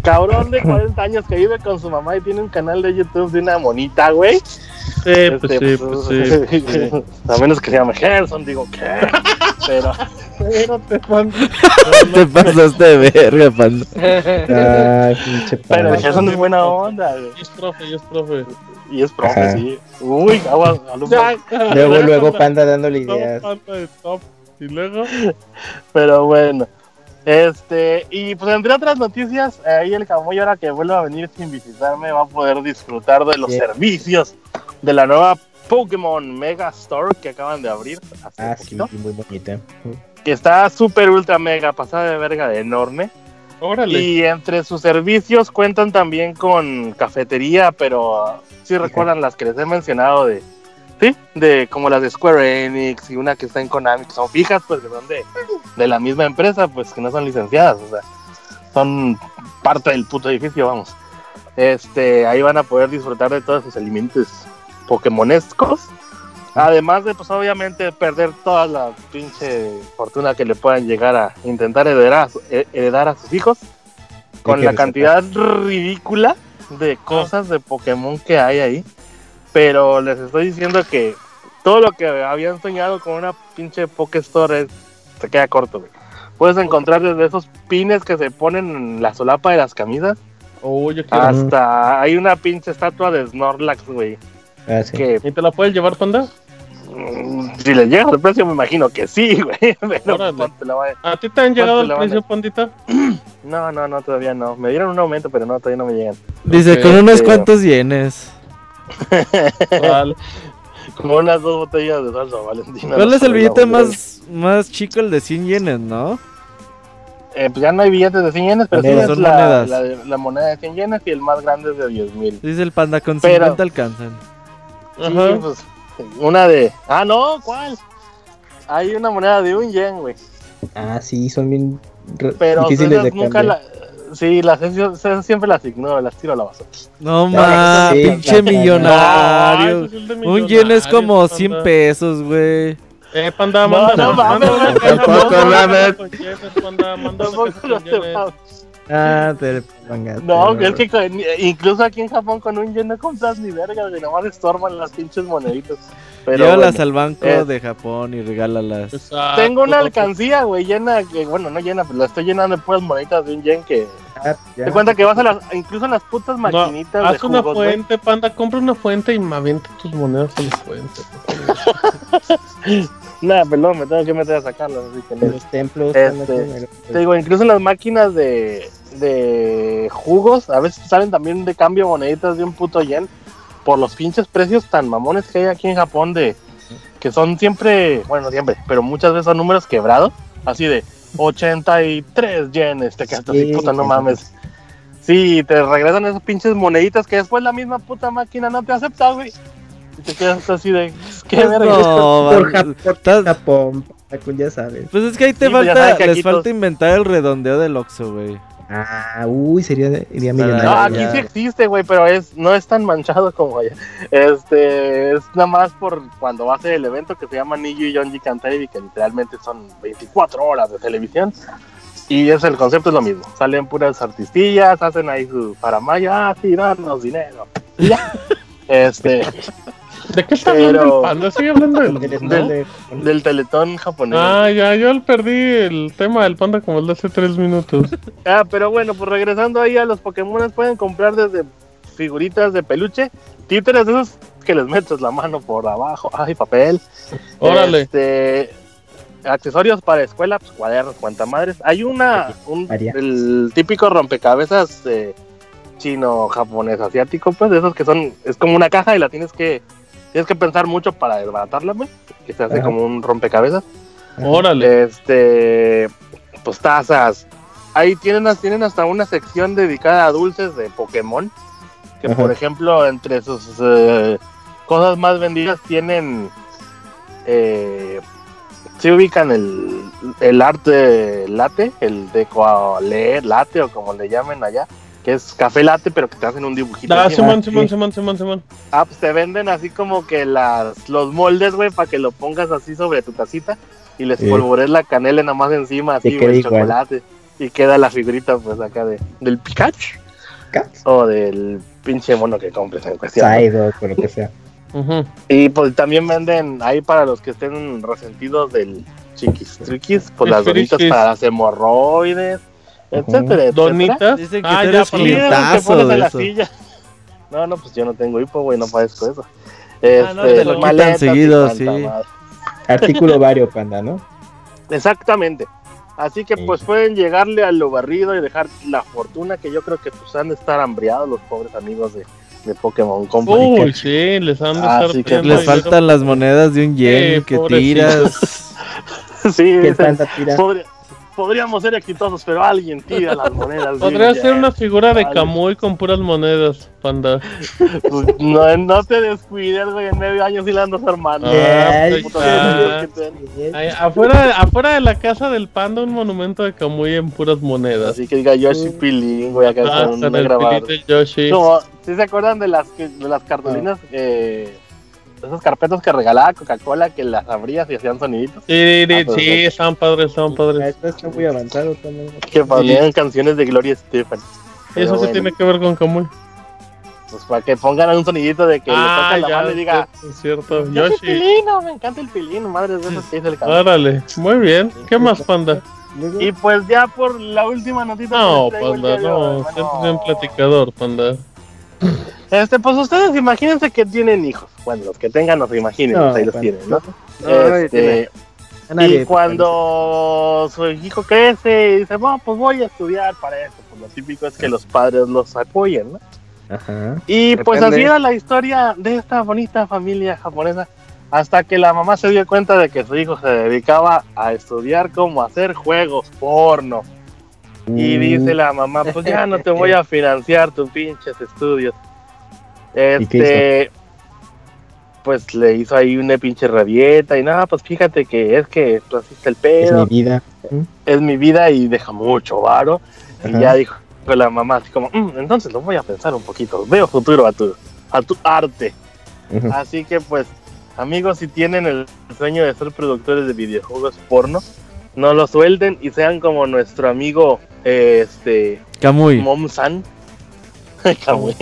cabrón de 40 años que vive con su mamá y tiene un canal de YouTube de una monita, güey. Sí, pues Este, sí, pues sí. pues sí. A menos que se llame Gerson, digo, ¿qué? Pero, Espérate, panda. Te pasaste de verga, panda. Ay, pinche pero pana. el Gerson es buena onda, güey. Y es profe, y es profe. Y es profe, Ajá. sí. Uy, agua, alumno. Luego, luego, panda dándole Top, ideas. panda de top. Y luego. Pero bueno. Este, y pues entre otras noticias, ahí el Camuy ahora que vuelva a venir sin visitarme va a poder disfrutar de los servicios de la nueva Pokémon Mega Store que acaban de abrir hace Ah, sí, muy bonita. que está súper ultra mega pasada de verga de enorme. Órale. Y entre sus servicios cuentan también con cafetería, pero si recuerdan las que les he mencionado de, sí, de como las de Square Enix y una que está en Konami, que son fijas, pues que son de, de la misma empresa, pues que no son licenciadas, o sea, son parte del puto edificio, vamos. Este, ahí van a poder disfrutar de todos sus alimentos pokemonescos. Además de, pues obviamente, perder toda la pinche fortuna que le puedan llegar a intentar heredar a, he- heredar a sus hijos. Con la cantidad ridícula de cosas de Pokémon que hay ahí. Pero les estoy diciendo que todo lo que habían soñado con una pinche Pokestore es- se queda corto, güey. Puedes encontrar desde esos pines que se ponen en la solapa de las camisas Oh, yo quiero. hasta hay una pinche estatua de Snorlax, güey. Ah, sí. Que ¿Y te la puedes llevar, panda? mm, si le llega el precio, me imagino que sí, güey. Pero Órale. ¿cuánto la va a- ¿A ti te han llegado el precio, pandita? No, no, no, todavía no. Me dieron un aumento, pero no, todavía no me llegan. Dice, Ok, con unos este- cuantos yenes. ¿Cuál? Como unas dos botellas de salsa valentina. ¿Cuál es el billete más, más chico? El de 100 yenes, ¿no? Eh, pues ya no hay billetes de 100 yenes, pero sí Monedas. es Son la, monedas. la, la moneda de 100 yenes y el más grande es de 10 mil. Dice el panda, con Pero- 50 alcanzan. Ajá. pues, una de... Ah, no, ¿cuál? Hay una moneda de un yen, güey. Ah, sí, son bien Pero difíciles de nunca cambiar. la... Sí, las esas siempre las ignoro, las tiro a la basura. No más, sí, pinche sí. millonario. Un yen es como millonarios, 100 panda. pesos, güey. Eh, panda, No, manda, no manda. Ah, te mangas. No, es que con- incluso aquí en Japón con un yen no compras ni verga, güey, nomás estorban las pinches moneditas. Pero Llévalas bueno, al banco eh, de Japón y regálalas. Exacto, tengo una alcancía, güey, llena, que bueno, no llena, pero la estoy llenando de puras moneditas de un yen que... Ah, ya. Te cuenta que vas a las, incluso en las putas No, maquinitas de haz una jugos, güey. fuente, panda. Compra una fuente y me avienta tus monedas a la fuente. Nah, perdón, me tengo que meter a sacarlas, así que no. Los templos. Este, están aquí, Te digo, incluso en las máquinas de, de jugos, a veces salen también de cambio moneditas de un puto yen por los pinches precios tan mamones que hay aquí en Japón de que son siempre, bueno, no siempre, pero muchas veces son números quebrados, así de 83 yenes, te quedas así, Sí, puta, no mames. Sí, te regresan esas pinches moneditas que después la misma puta máquina no te acepta, güey. Y te quedas así de, qué Pues verga. no, Por Japón, ya sabes. Pues es que ahí te Sí, pues falta, les falta todos- inventar el redondeo del Oxxo, güey. Ah, uy, sería Para- millonario. No, Ah, aquí ya. sí existe, güey, pero es no es tan manchado como allá. Este, es nada más por cuando va a ser el evento que se llama Niyu y Yonji Kanterebi, que literalmente son 24 horas de televisión. Y es el concepto es lo mismo. Salen puras artistillas, hacen ahí su paramaya, ah, sí, danos dinero. Y ya. este, ¿De qué está Pero- hablando el panda? Estoy hablando del, Del- ¿no? del- del teletón japonés. Ah, ya, yo perdí el tema del panda como el de hace tres minutos. Ah, pero bueno, pues regresando ahí a los Pokémon, pueden comprar desde figuritas de peluche, títeres de esos que les metes la mano por abajo, ay, papel. Órale. Este, accesorios para escuela, pues cuadernos, cuantamadres. Hay una, un, el típico rompecabezas eh, chino, japonés, asiático, pues de esos que son, es como una caja y la tienes que, tienes que pensar mucho para desbaratarla, pues, que se hace Ajá. como un rompecabezas. Órale. Este, pues tazas. Ahí tienen, tienen hasta una sección dedicada a dulces de Pokémon. Que Ajá. por ejemplo, entre sus eh, cosas más vendidas tienen. Eh, se ubican el, el arte latte, el de leer latte o como le llamen allá, que es café latte, pero que te hacen un dibujito. Ah. Simón, sí. Simón, Simón, Simón, Simón. Ah, pues te venden así como que las, los moldes, güey, para que lo pongas así sobre tu tacita y les Sí. polvorees la canela nada más encima, así, güey, igual. chocolate. Y queda la figurita, pues, acá de, del Pikachu Cats. o del pinche mono que compres en cuestión. ¿no? Psyduck, o lo que sea. Y pues también venden ahí para los que estén resentidos del chiquis triquis, pues las Friquis. para las hemorroides, etcétera, etcétera. Donitas. Dicen que Ah, ya, clientazo en la silla. No, no, pues yo no tengo hipo, güey, no padezco eso. Ah, no, te lo quitan maletas y seguido, cuanta sí. madre. Artículo vario, panda, ¿no? Exactamente. Así que Sí. pues pueden llegarle a lo barrido y dejar la fortuna que yo creo que pues han de estar hambriados los pobres amigos de, de Pokémon Company. Uy, sí, les han de Ah, estar que Les faltan las monedas de un yen que tiras. sí, Que el dicen, panda tira. Podríamos ser exitosos, pero alguien tira las monedas. Podría ser una figura de. Kamui con puras monedas, panda. Pues, no, no te descuides, güey, en medio año sí la andas armando. Ah, pues, ah. afuera, afuera de la casa del panda, un monumento de Kamui en puras monedas. Así que diga Yoshi Pilín, güey, acá Ah, con una grabada. Yoshi. Como, ¿sí se acuerdan de las que- de las cartulinas? eh, de esas carpetas que regalaba Coca-Cola que las abrías y hacían soniditos? Sí, sí, Ah, pues, sí, estaban padres, estaban padres. Esto está muy avanzado también. Que ponían canciones de Gloria Estefan. Eso bueno, tiene que ver con Kamui. Pues para que pongan un sonidito de que Ah, le tocan la mano y diga. es cierto. Yoshi Yoshi. Pilino, me encanta el pilino, madre de esas que dice el cabrón. Órale, muy bien. ¿Qué más, panda? Y pues ya por la última notita. No, el panda, no. bueno, Siempre bien platicador, panda. Este, pues ustedes imagínense que tienen hijos. Bueno, los que tengan, los imaginen, No, ahí los tienen, ¿no? Este, y cuando su hijo crece y dice, bueno, pues voy a estudiar para eso, pues lo típico es que los padres los apoyen, ¿no? Ajá. Y pues Depende. así era la historia de esta bonita familia japonesa, hasta que la mamá se dio cuenta de que su hijo se dedicaba a estudiar cómo hacer juegos porno. Y Mm, dice la mamá, pues ya no te voy a financiar tus pinches estudios. ¿Y Este, pues le hizo ahí una pinche rabieta y nada, pues fíjate que es que tú así está el Es pedo, mi vida. es mi vida y deja mucho varo. Y Ajá. ya dijo la mamá así como, "Mm, entonces lo voy a pensar un poquito, veo futuro a tu, a tu arte. Así que pues, amigos, si tienen el sueño de ser productores de videojuegos porno, no lo suelten y sean como nuestro amigo eh, este Kamui. Mom-san. Kamui.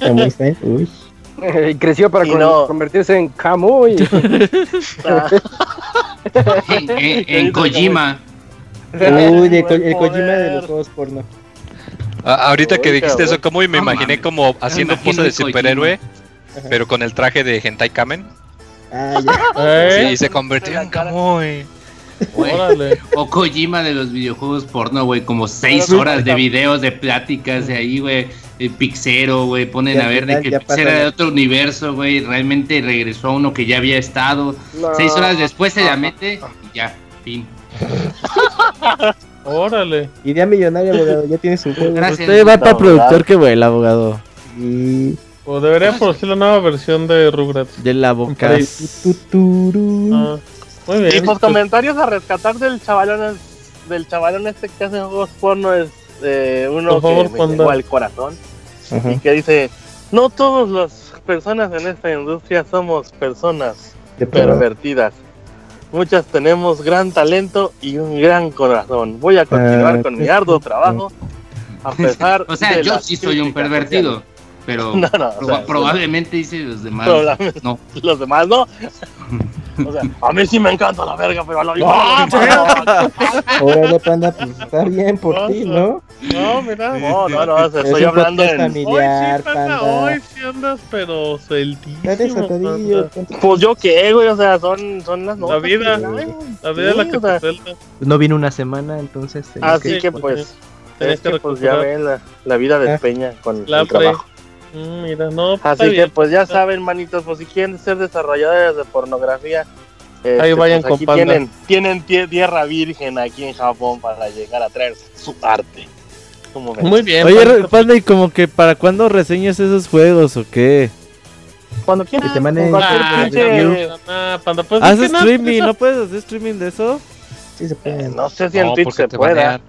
Como está, uy. Y creció para Y con- no. convertirse en Kamui. Ah, En, en- en Kojima. Uy, Ko- el Kojima de los juegos porno. A- ahorita que dijiste eso, cabrón. como y me imaginé como haciendo pose de el superhéroe, Ajá. pero con el traje de Hentai Kamen. Ah, ya. ¿Eh? Sí, y se convirtió en Kamui. Güey. Órale. O Kojima de los videojuegos porno, güey, como seis Pero, horas de videos, de pláticas de ahí, güey. El Pixero, güey, ponen Ya a ver de que Pixero era de otro universo, güey. Realmente regresó a uno que ya había estado. no. Seis horas después se la mete y ya, fin. Órale. Idea millonaria, abogado, ya tiene su juego. Gracias. Usted va para abogado. productor que vuela, abogado. Y... O debería producir la nueva versión de Rugrats. De la boca. Tu, turú. Ah, muy Y pues comentarios a rescatar del chavalón del chavalón este que hace juegos porno es eh, uno que me llegó al corazón y que dice no todas las personas en esta industria somos personas pervertidas. Muchas tenemos gran talento y un gran corazón. Voy a continuar con mi arduo trabajo a pesar O sea, de yo sí soy un pervertido, pero sociales. No, no, o proba- sea, probablemente dice los demás. Probablemente. No. los demás no. O sea, a mí sí me encanta la verga, pero a lo ¡Ah, Órale, panda, pues está bien por ti, ¿no? No, mira. No, no, no, estoy hablando en... Hoy familiar, sí, panda, panda. hoy sí andas, pero sueltísimo. Pues yo qué, güey, o sea, son, son las notas. vida. que hay. La vida es la Sí, que te suelta. No vino una semana, entonces. Así Sí, que pues, Tienes es que que pues ya ven la, la vida de Ah. Peña con La el trabajo. Mm, mira, no, pues, Así que bien. pues ya saben, manitos, pues si quieren ser desarrolladores de pornografía, este, Ahí vayan pues, con aquí Panda. tienen, tienen tie- tierra virgen aquí en Japón para llegar a traer su arte. Muy bien. Oye, Panda. ¿y como que para cuándo reseñas esos juegos o qué? Cuando quieran, Que te manden- Ah, ah, Panda, pues, es ¿Haces que no, streaming? ¿No puedes hacer streaming de eso? Sí se puede. no sé si en No, Twitch se pueda.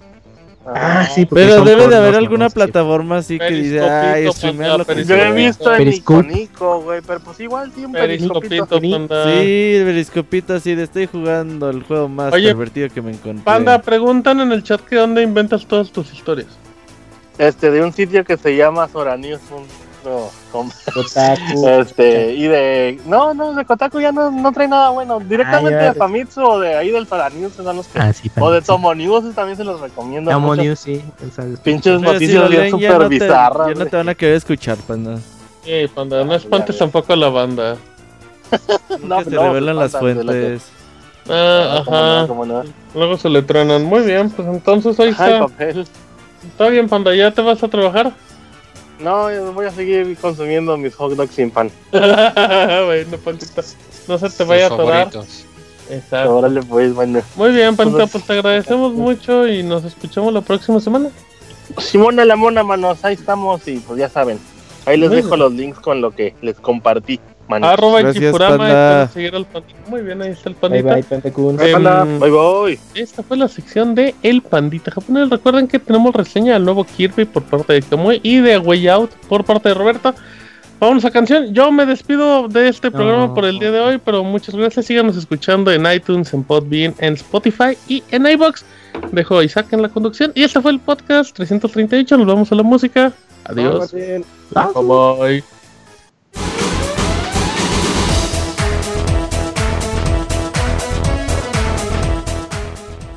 Ah, sí, Pero debe de haber alguna Sí. plataforma así que dice, ay, streamear lo que Yo he visto en. Iconico, güey, pero pues igual sí un periscopito. Periscopito, Panda. Sí, el periscopito así de estoy jugando el juego más Oye, pervertido que me encontré. Panda, preguntan en el chat que dónde inventas todas tus historias. Este, de un sitio que se llama soranews.com. Otaku. Este, y de. No, no, de Kotaku ya no, no trae nada bueno. Directamente Ah, de Famitsu o de ahí del Soranews son los que. Ah, sí, o de. Tomo News también se los recomiendo. Tomo. News, sí. Pinches Pero si noticias bien ya súper no te- bizarras. Ya no te van a querer escuchar, Panda. Sí, Panda, no Ah, espantes tampoco a la banda. No, que se no, revelan las fuentes. Ah, Ah, no, ajá. cómo no. Luego se le truenan. Muy bien, pues entonces ahí Ay, está. papel. Está bien, Panda, ¿ya te vas a trabajar? No, yo voy a seguir consumiendo mis hot dogs sin pan. bueno. No se te vaya a atorar. Exacto. Órale, pues, bueno. Muy bien, Pues- pues te agradecemos mucho y nos escuchamos la próxima semana. Simona la mona, manos, ahí estamos y pues ya saben. Ahí les dejo los links con lo que les compartí, manos. Arroba Gracias, y Panda. pueden seguir al Pandita. Muy bien, ahí está el Pandita. bye. Bye. Em, Bye, bye. Esta fue la sección de El Pandita japonés. Recuerden que tenemos reseña del nuevo Kirby por parte de Kamui y de Way Out por parte de Roberta. Vamos a canción. Yo me despido de este programa No. por el día de hoy, pero muchas gracias. Síganos escuchando en iTunes, en Podbean, en Spotify y en iBox. Dejo a Isaac en la conducción. Y este fue el podcast 338. Nos vamos a la música. Adiós. Bye bye.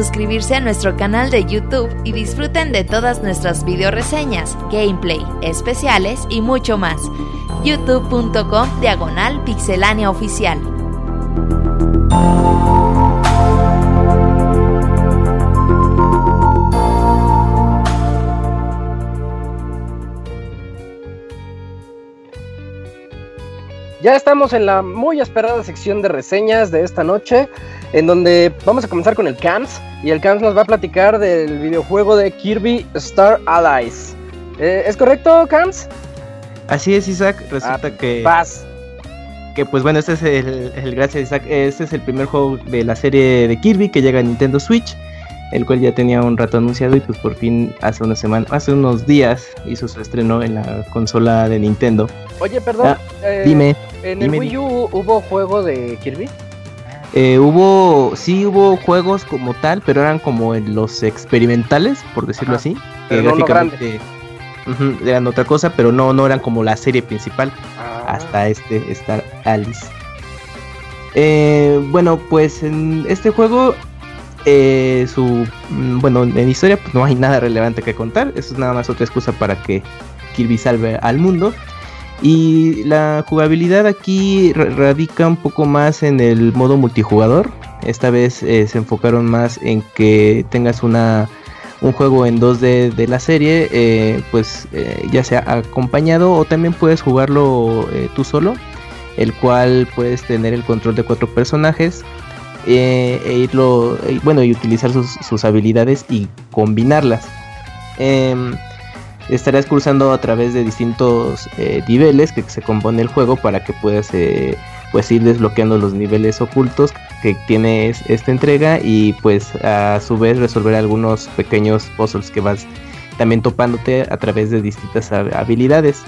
suscribirse a nuestro canal de YouTube y disfruten de todas nuestras video reseñas, gameplay, especiales y mucho más. youtube.com diagonal pixelánea oficial. Ya estamos en la muy esperada sección de reseñas de esta noche, en donde vamos a comenzar con el CAMS. Y el CAMS nos va a platicar del videojuego de Kirby Star Allies. Eh, ¿Es correcto, CAMS? Así es, Isaac. Resulta Ah, que, Vas. que, pues bueno, este es el, el gracias, Isaac. Este es el primer juego de la serie de Kirby que llega a Nintendo Switch, el cual ya tenía un rato anunciado y pues por fin hace una semana, hace unos días hizo su estreno en la consola de Nintendo. Oye, perdón. Ah, eh, Dime. ¿En el Wii U hubo juego de Kirby? Eh, hubo, sí hubo juegos como tal, pero eran como en los experimentales, por decirlo Ajá, así. pero no gráficamente eran otra cosa, pero no, no eran como la serie principal Ah, hasta este Star Alice. Eh, bueno, pues en este juego, eh, su, mm, bueno, en historia pues no hay nada relevante que contar. Eso es nada más otra excusa para que Kirby salve al mundo. Y la jugabilidad aquí ra- radica un poco más en el modo multijugador. Esta vez eh, se enfocaron más en que tengas una un juego en 2D de la serie, eh, pues eh, ya sea acompañado o también puedes jugarlo tú solo, el cual puedes tener el control de cuatro personajes e irlo, bueno, y utilizar sus, sus habilidades y combinarlas. Em, estarás cruzando a través de distintos eh, niveles que se compone el juego para que puedas eh, pues ir desbloqueando los niveles ocultos que tiene es- esta entrega y pues a su vez resolver algunos pequeños puzzles que vas también topándote a través de distintas hab- habilidades.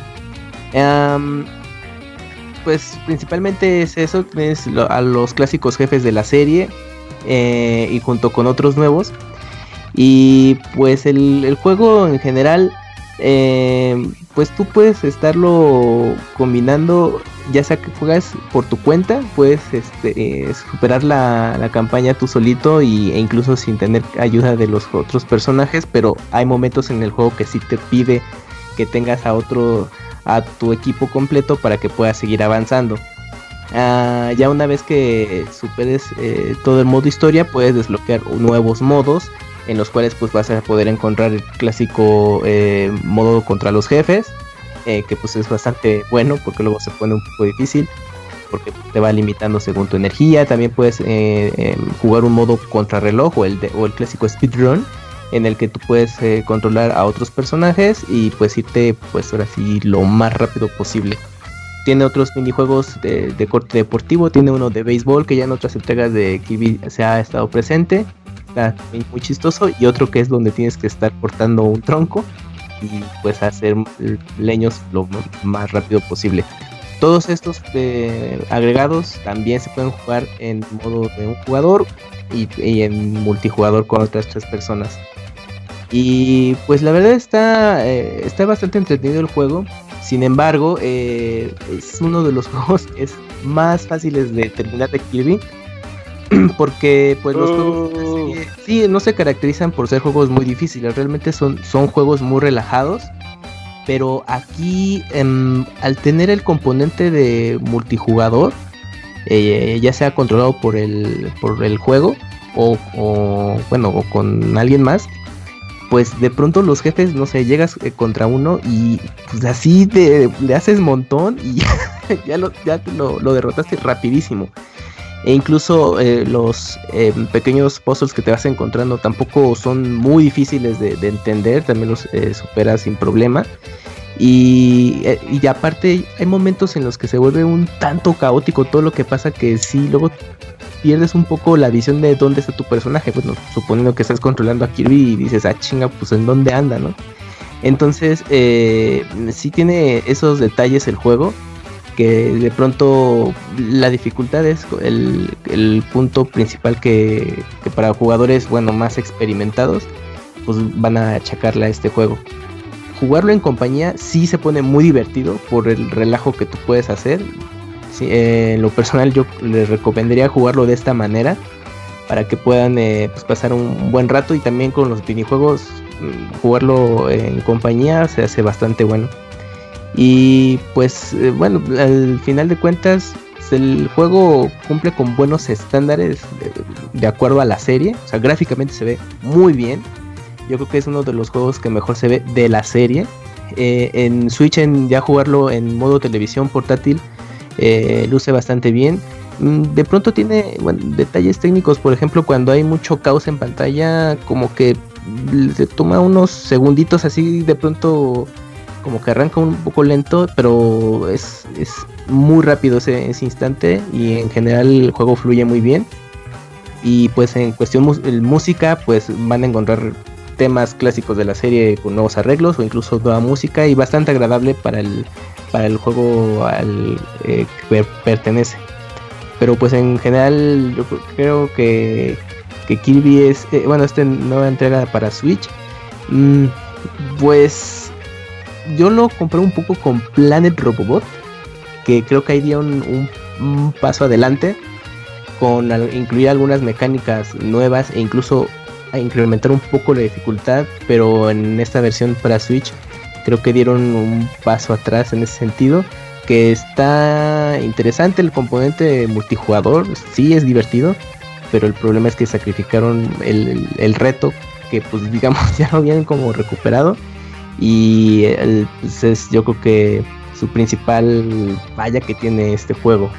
Pues principalmente es eso, es lo- a los clásicos jefes de la serie eh, y junto con otros nuevos. Y pues el juego en general, eh, pues tú puedes estarlo combinando, ya sea que juegas por tu cuenta, puedes este, eh, superar la, la campaña tú solito y, e incluso sin tener ayuda de los otros personajes, pero hay momentos en el juego que sí te pide que tengas a otro, a tu equipo completo para que puedas seguir avanzando. Ah, ya una vez que superes eh, todo el modo historia, puedes desbloquear nuevos modos en los cuales pues vas a poder encontrar el clásico eh, modo contra los jefes, eh, que pues es bastante bueno porque luego se pone un poco difícil porque te va limitando según tu energía. También puedes eh, jugar un modo contrarreloj o el, o el clásico speedrun en el que tú puedes controlar a otros personajes y pues irte pues ahora lo más rápido posible. Tiene otros minijuegos de, de corte deportivo, tiene uno de béisbol que ya en otras entregas de Kirby se ha estado presente, está muy, chistoso, y otro que es donde tienes que estar cortando un tronco y pues hacer leños lo más rápido posible. Todos estos eh, agregados también se pueden jugar en modo de un jugador y, y en multijugador con otras tres personas. Y pues la verdad está, eh, está bastante entretenido el juego. Sin embargo, eh, es uno de los juegos que es más fáciles de terminar de Kirby. Porque pues los juegos de serie, sí, no se caracterizan por ser juegos muy difíciles. Realmente son, son juegos muy relajados. Pero aquí, em, al tener el componente de multijugador, eh, ya sea controlado por el, por el juego o, o, bueno, o con alguien más, pues de pronto los jefes, no sé, llegas eh, contra uno y pues así te, le haces montón y ya, lo, ya lo, lo derrotaste rapidísimo. E incluso eh, los eh, pequeños puzzles que te vas encontrando tampoco son muy difíciles de, de entender, también los eh, superas sin problema. Y, eh, y aparte hay momentos en los que se vuelve un tanto caótico todo lo que pasa que sí, luego pierdes un poco la visión de dónde está tu personaje. Bueno, suponiendo que estás controlando a Kirby y dices, ah, chinga, pues en dónde anda, ¿no? Entonces, sí tiene esos detalles el juego. Que de pronto la dificultad es el, el punto principal que, para jugadores, bueno, más experimentados, pues van a achacarle a este juego. Jugarlo en compañía sí se pone muy divertido por el relajo que tú puedes hacer. Eh, en lo personal yo les recomendaría jugarlo de esta manera para que puedan eh, pues, pasar un buen rato y también con los minijuegos mm, jugarlo en compañía se hace bastante bueno. Y pues eh, bueno, al final de cuentas el juego cumple con buenos estándares de, de acuerdo a la serie, o sea, gráficamente se ve muy bien. Yo creo que es uno de los juegos que mejor se ve de la serie. Eh, en Switch, en ya jugarlo en modo televisión portátil, eh, luce bastante bien. Mm, De pronto tiene detalles técnicos, por ejemplo, cuando hay mucho caos en pantalla, como que se toma unos segunditos así, de pronto como que arranca un poco lento, pero es, es muy rápido ese, ese instante y en general el juego fluye muy bien. Y pues en cuestión música, pues van a encontrar temas clásicos de la serie con nuevos arreglos o incluso nueva música y bastante agradable para el, para el juego al eh, que per- pertenece. Pero pues en general yo creo que, que Kirby es, eh, bueno, esta nueva entrega para Switch, mm, pues yo lo compré un poco con Planet Robobot, que creo que ahí dio un, paso adelante con incluir algunas mecánicas nuevas e incluso incrementar un poco la dificultad, pero en esta versión para Switch creo que dieron un paso atrás en ese sentido, que está interesante el componente multijugador, sí es divertido, pero el problema es que sacrificaron el, el- el reto que pues digamos ya lo habían como recuperado y el- pues, es yo creo que su principal falla que tiene este juego.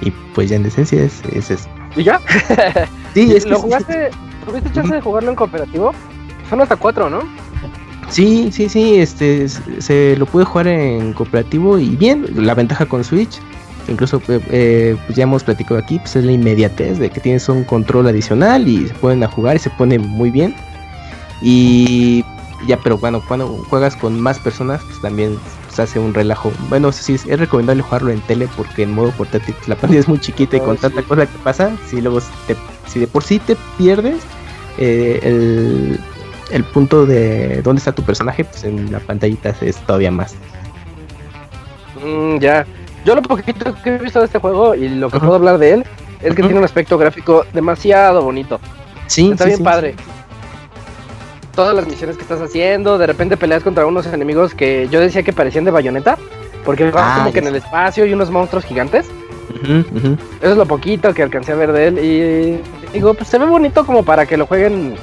Y pues ya en esencia es, es eso. ¿Y ya? Sí, es que ¿Lo sí, jugaste? ¿Tuviste chance de jugarlo en cooperativo? Son hasta cuatro, ¿no? Sí, sí, sí, este se lo pude jugar en cooperativo y bien, la ventaja con Switch, incluso eh, eh, pues ya hemos platicado aquí, pues es la inmediatez de que tienes un control adicional y se pueden a jugar y se pone muy bien. Y ya, pero bueno, cuando juegas con más personas, pues también se hace un relajo. Bueno, sí, es es recomendable jugarlo en tele porque en modo portátil pues, la pantalla es muy chiquita y con Ah, tanta sí. cosa que pasa, si luego te- si de por sí te pierdes, eh, el, el punto de dónde está tu personaje, pues en la pantallita es todavía más. Mm, ya. Yo lo poquito que he visto de este juego y lo que puedo hablar de él es que tiene un aspecto gráfico demasiado bonito. Sí, Está sí, bien sí, padre. Todas las misiones que estás haciendo, de repente peleas contra unos enemigos que yo decía que parecían de bayoneta, porque vas Ah, como ya que en el espacio y unos monstruos gigantes. Eso es lo poquito que alcancé a ver de él y digo, pues se ve bonito como para que lo jueguen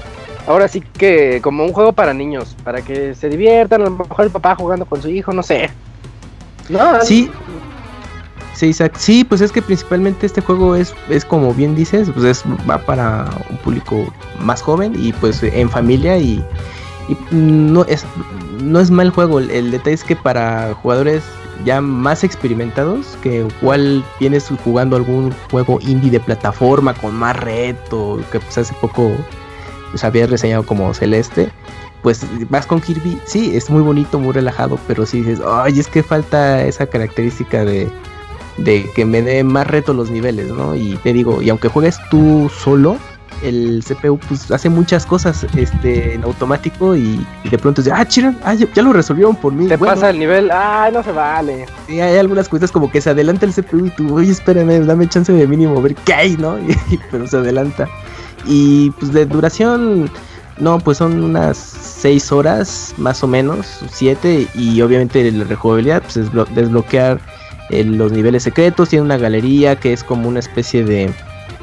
ahora sí que como un juego para niños, para que se diviertan, a lo mejor el papá jugando con su hijo, no sé. No, Sí. Sí. Sí, pues es que principalmente este juego es, es como bien dices, pues es, va para un público más joven y pues en familia y, y no es no es mal juego. El, detalle es que para jugadores ya más experimentados, que igual vienes jugando algún juego indie de plataforma con más reto, que pues hace poco pues, habías reseñado como Celeste, pues vas con Kirby, sí, es muy bonito, muy relajado, pero si dices, ay, es que falta esa característica de, de que me dé más reto los niveles, ¿no? Y te digo, y aunque juegues tú solo, el CPU pues hace muchas cosas este en automático y, y de pronto es de, ah, chira, ah, ya, ya lo resolvieron por mí. te Bueno, pasa el nivel, ay, no se vale. Sí, hay algunas cosas como que se adelanta el CPU y tú, oye, espérame, dame chance de mínimo ver qué hay, ¿no? Y, pero se adelanta. Y pues de duración, no, pues son unas 6 horas, más o menos, 7. Y obviamente la rejugabilidad, pues es blo- desbloquear eh, los niveles secretos. Tiene una galería que es como una especie de,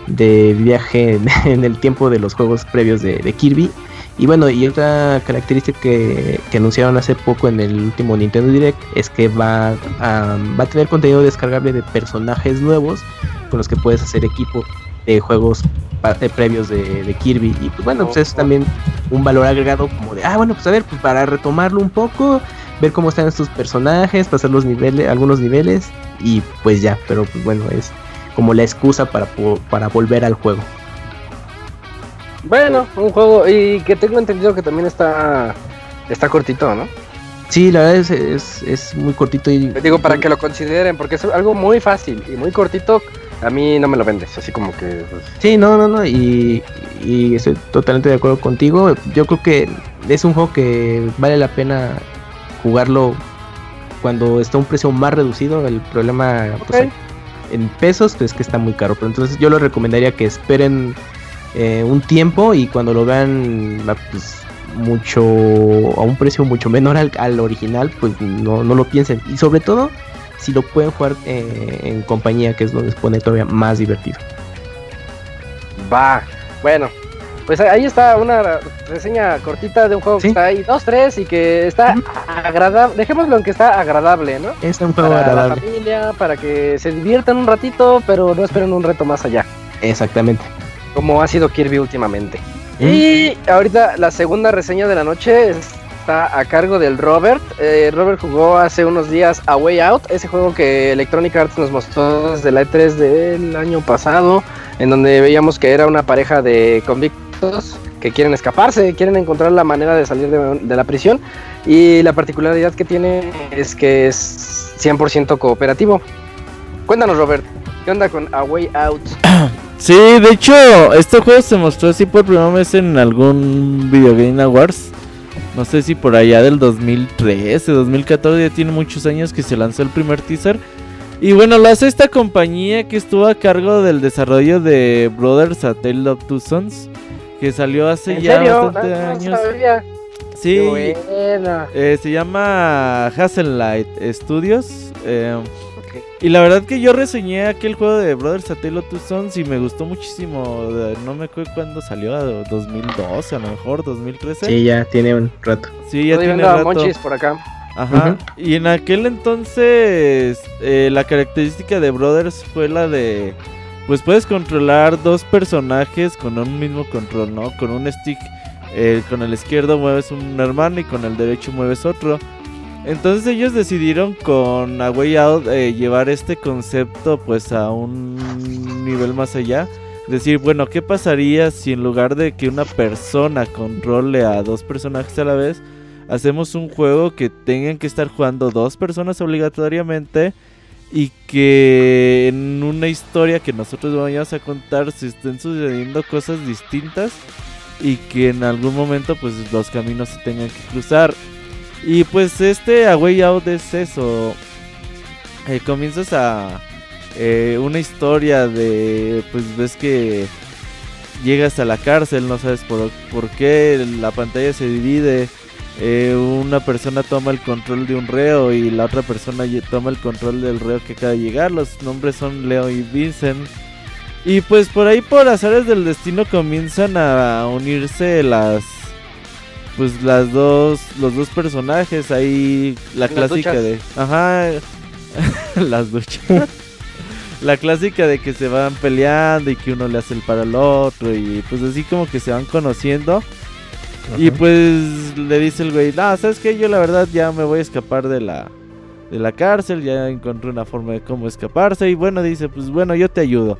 de viaje en, en el tiempo de los juegos previos de, de Kirby. Y bueno, y otra característica que, que anunciaron hace poco en el último Nintendo Direct es que va a, va a tener contenido descargable de personajes nuevos con los que puedes hacer equipo de juegos eh, previos de, de Kirby. Y pues bueno, pues es también un valor agregado como de, ah, bueno, pues a ver, pues para retomarlo un poco, ver cómo están estos personajes, pasar los niveles, algunos niveles y pues ya, pero pues bueno, es como la excusa para, para volver al juego. Bueno, un juego y que tengo entendido que también está está cortito, ¿no? Sí, la verdad es, es, es muy cortito y... Digo, para que lo consideren, porque es algo muy fácil y muy cortito, a mí no me lo vendes, así como que... pues, Sí, no, no, no, y, y estoy totalmente de acuerdo contigo. Yo creo que es un juego que vale la pena jugarlo cuando está a un precio más reducido. El problema pues, en pesos, pues que está muy caro. Pero entonces yo les recomendaría que esperen eh, un tiempo y cuando lo vean pues, mucho a un precio mucho menor al, al original, pues no, no lo piensen. Y sobre todo, si lo pueden jugar eh, en compañía, que es donde se pone todavía más divertido. Va. Bueno, pues ahí está una reseña cortita de un juego Sí. que está ahí 2-3 y que está agradable. Dejémoslo en que está agradable, ¿no? Es un juego Para la familia, para que se diviertan un ratito, pero no esperen un reto más allá. Exactamente. Como ha sido Kirby últimamente. Y ahorita la segunda reseña de la noche está a cargo del Robert. Eh, Robert jugó hace unos días A Way Out, ese juego que Electronic Arts nos mostró desde la E3 del año pasado, en donde veíamos que era una pareja de convictos que quieren escaparse, quieren encontrar la manera de salir de, la prisión. Y la particularidad que tiene es que es 100% cooperativo. Cuéntanos, Robert, ¿qué onda con A Way Out? Sí, de hecho, este juego se mostró así por primera vez en algún Video Game Awards. No sé si por allá del 2013, 2014, ya tiene muchos años que se lanzó el primer teaser. Y bueno, lo hace esta compañía que estuvo a cargo del desarrollo de Brothers A Tale of Two Sons, que salió hace ¿En ya serio? bastante No, no años. sabía. Sí, eh, se llama Hazellight Studios. eh, y la verdad que yo reseñé aquel juego de Brothers A Tale of Two Sons y me gustó muchísimo. No me acuerdo cuándo salió, a 2012 a lo mejor, 2013. Sí, ya tiene un rato. Sí, ya Estoy tiene rato. Monchis por acá. Ajá. Y en aquel entonces eh, la característica de Brothers fue la de pues puedes controlar dos personajes con un mismo control, ¿no? Con un stick eh, con el izquierdo mueves un hermano y con el derecho mueves otro. Entonces ellos decidieron con A Way Out eh, llevar este concepto pues a un nivel más allá. Decir, bueno, ¿qué pasaría si en lugar de que una persona controle a dos personajes a la vez, hacemos un juego que tengan que estar jugando dos personas obligatoriamente y que en una historia que nosotros vayamos a contar se estén sucediendo cosas distintas y que en algún momento pues los caminos se tengan que cruzar. Y pues este A Way Out es eso. Eh, comienzas a eh, una historia de pues ves que llegas a la cárcel, no sabes por, por qué, la pantalla se divide, eh, una persona toma el control de un reo y la otra persona toma el control del reo que acaba de llegar, los nombres son Leo y Vincent. Y pues por ahí por azares del destino comienzan a unirse las pues las dos los dos personajes ahí la Las clásica duchas. de ajá las duchas la clásica de que se van peleando y que uno le hace el para al otro y pues así como que se van conociendo y pues le dice el güey, no, sabes que yo la verdad ya me voy a escapar de la de la cárcel, ya encontré una forma de cómo escaparse y bueno, dice, pues bueno, yo te ayudo.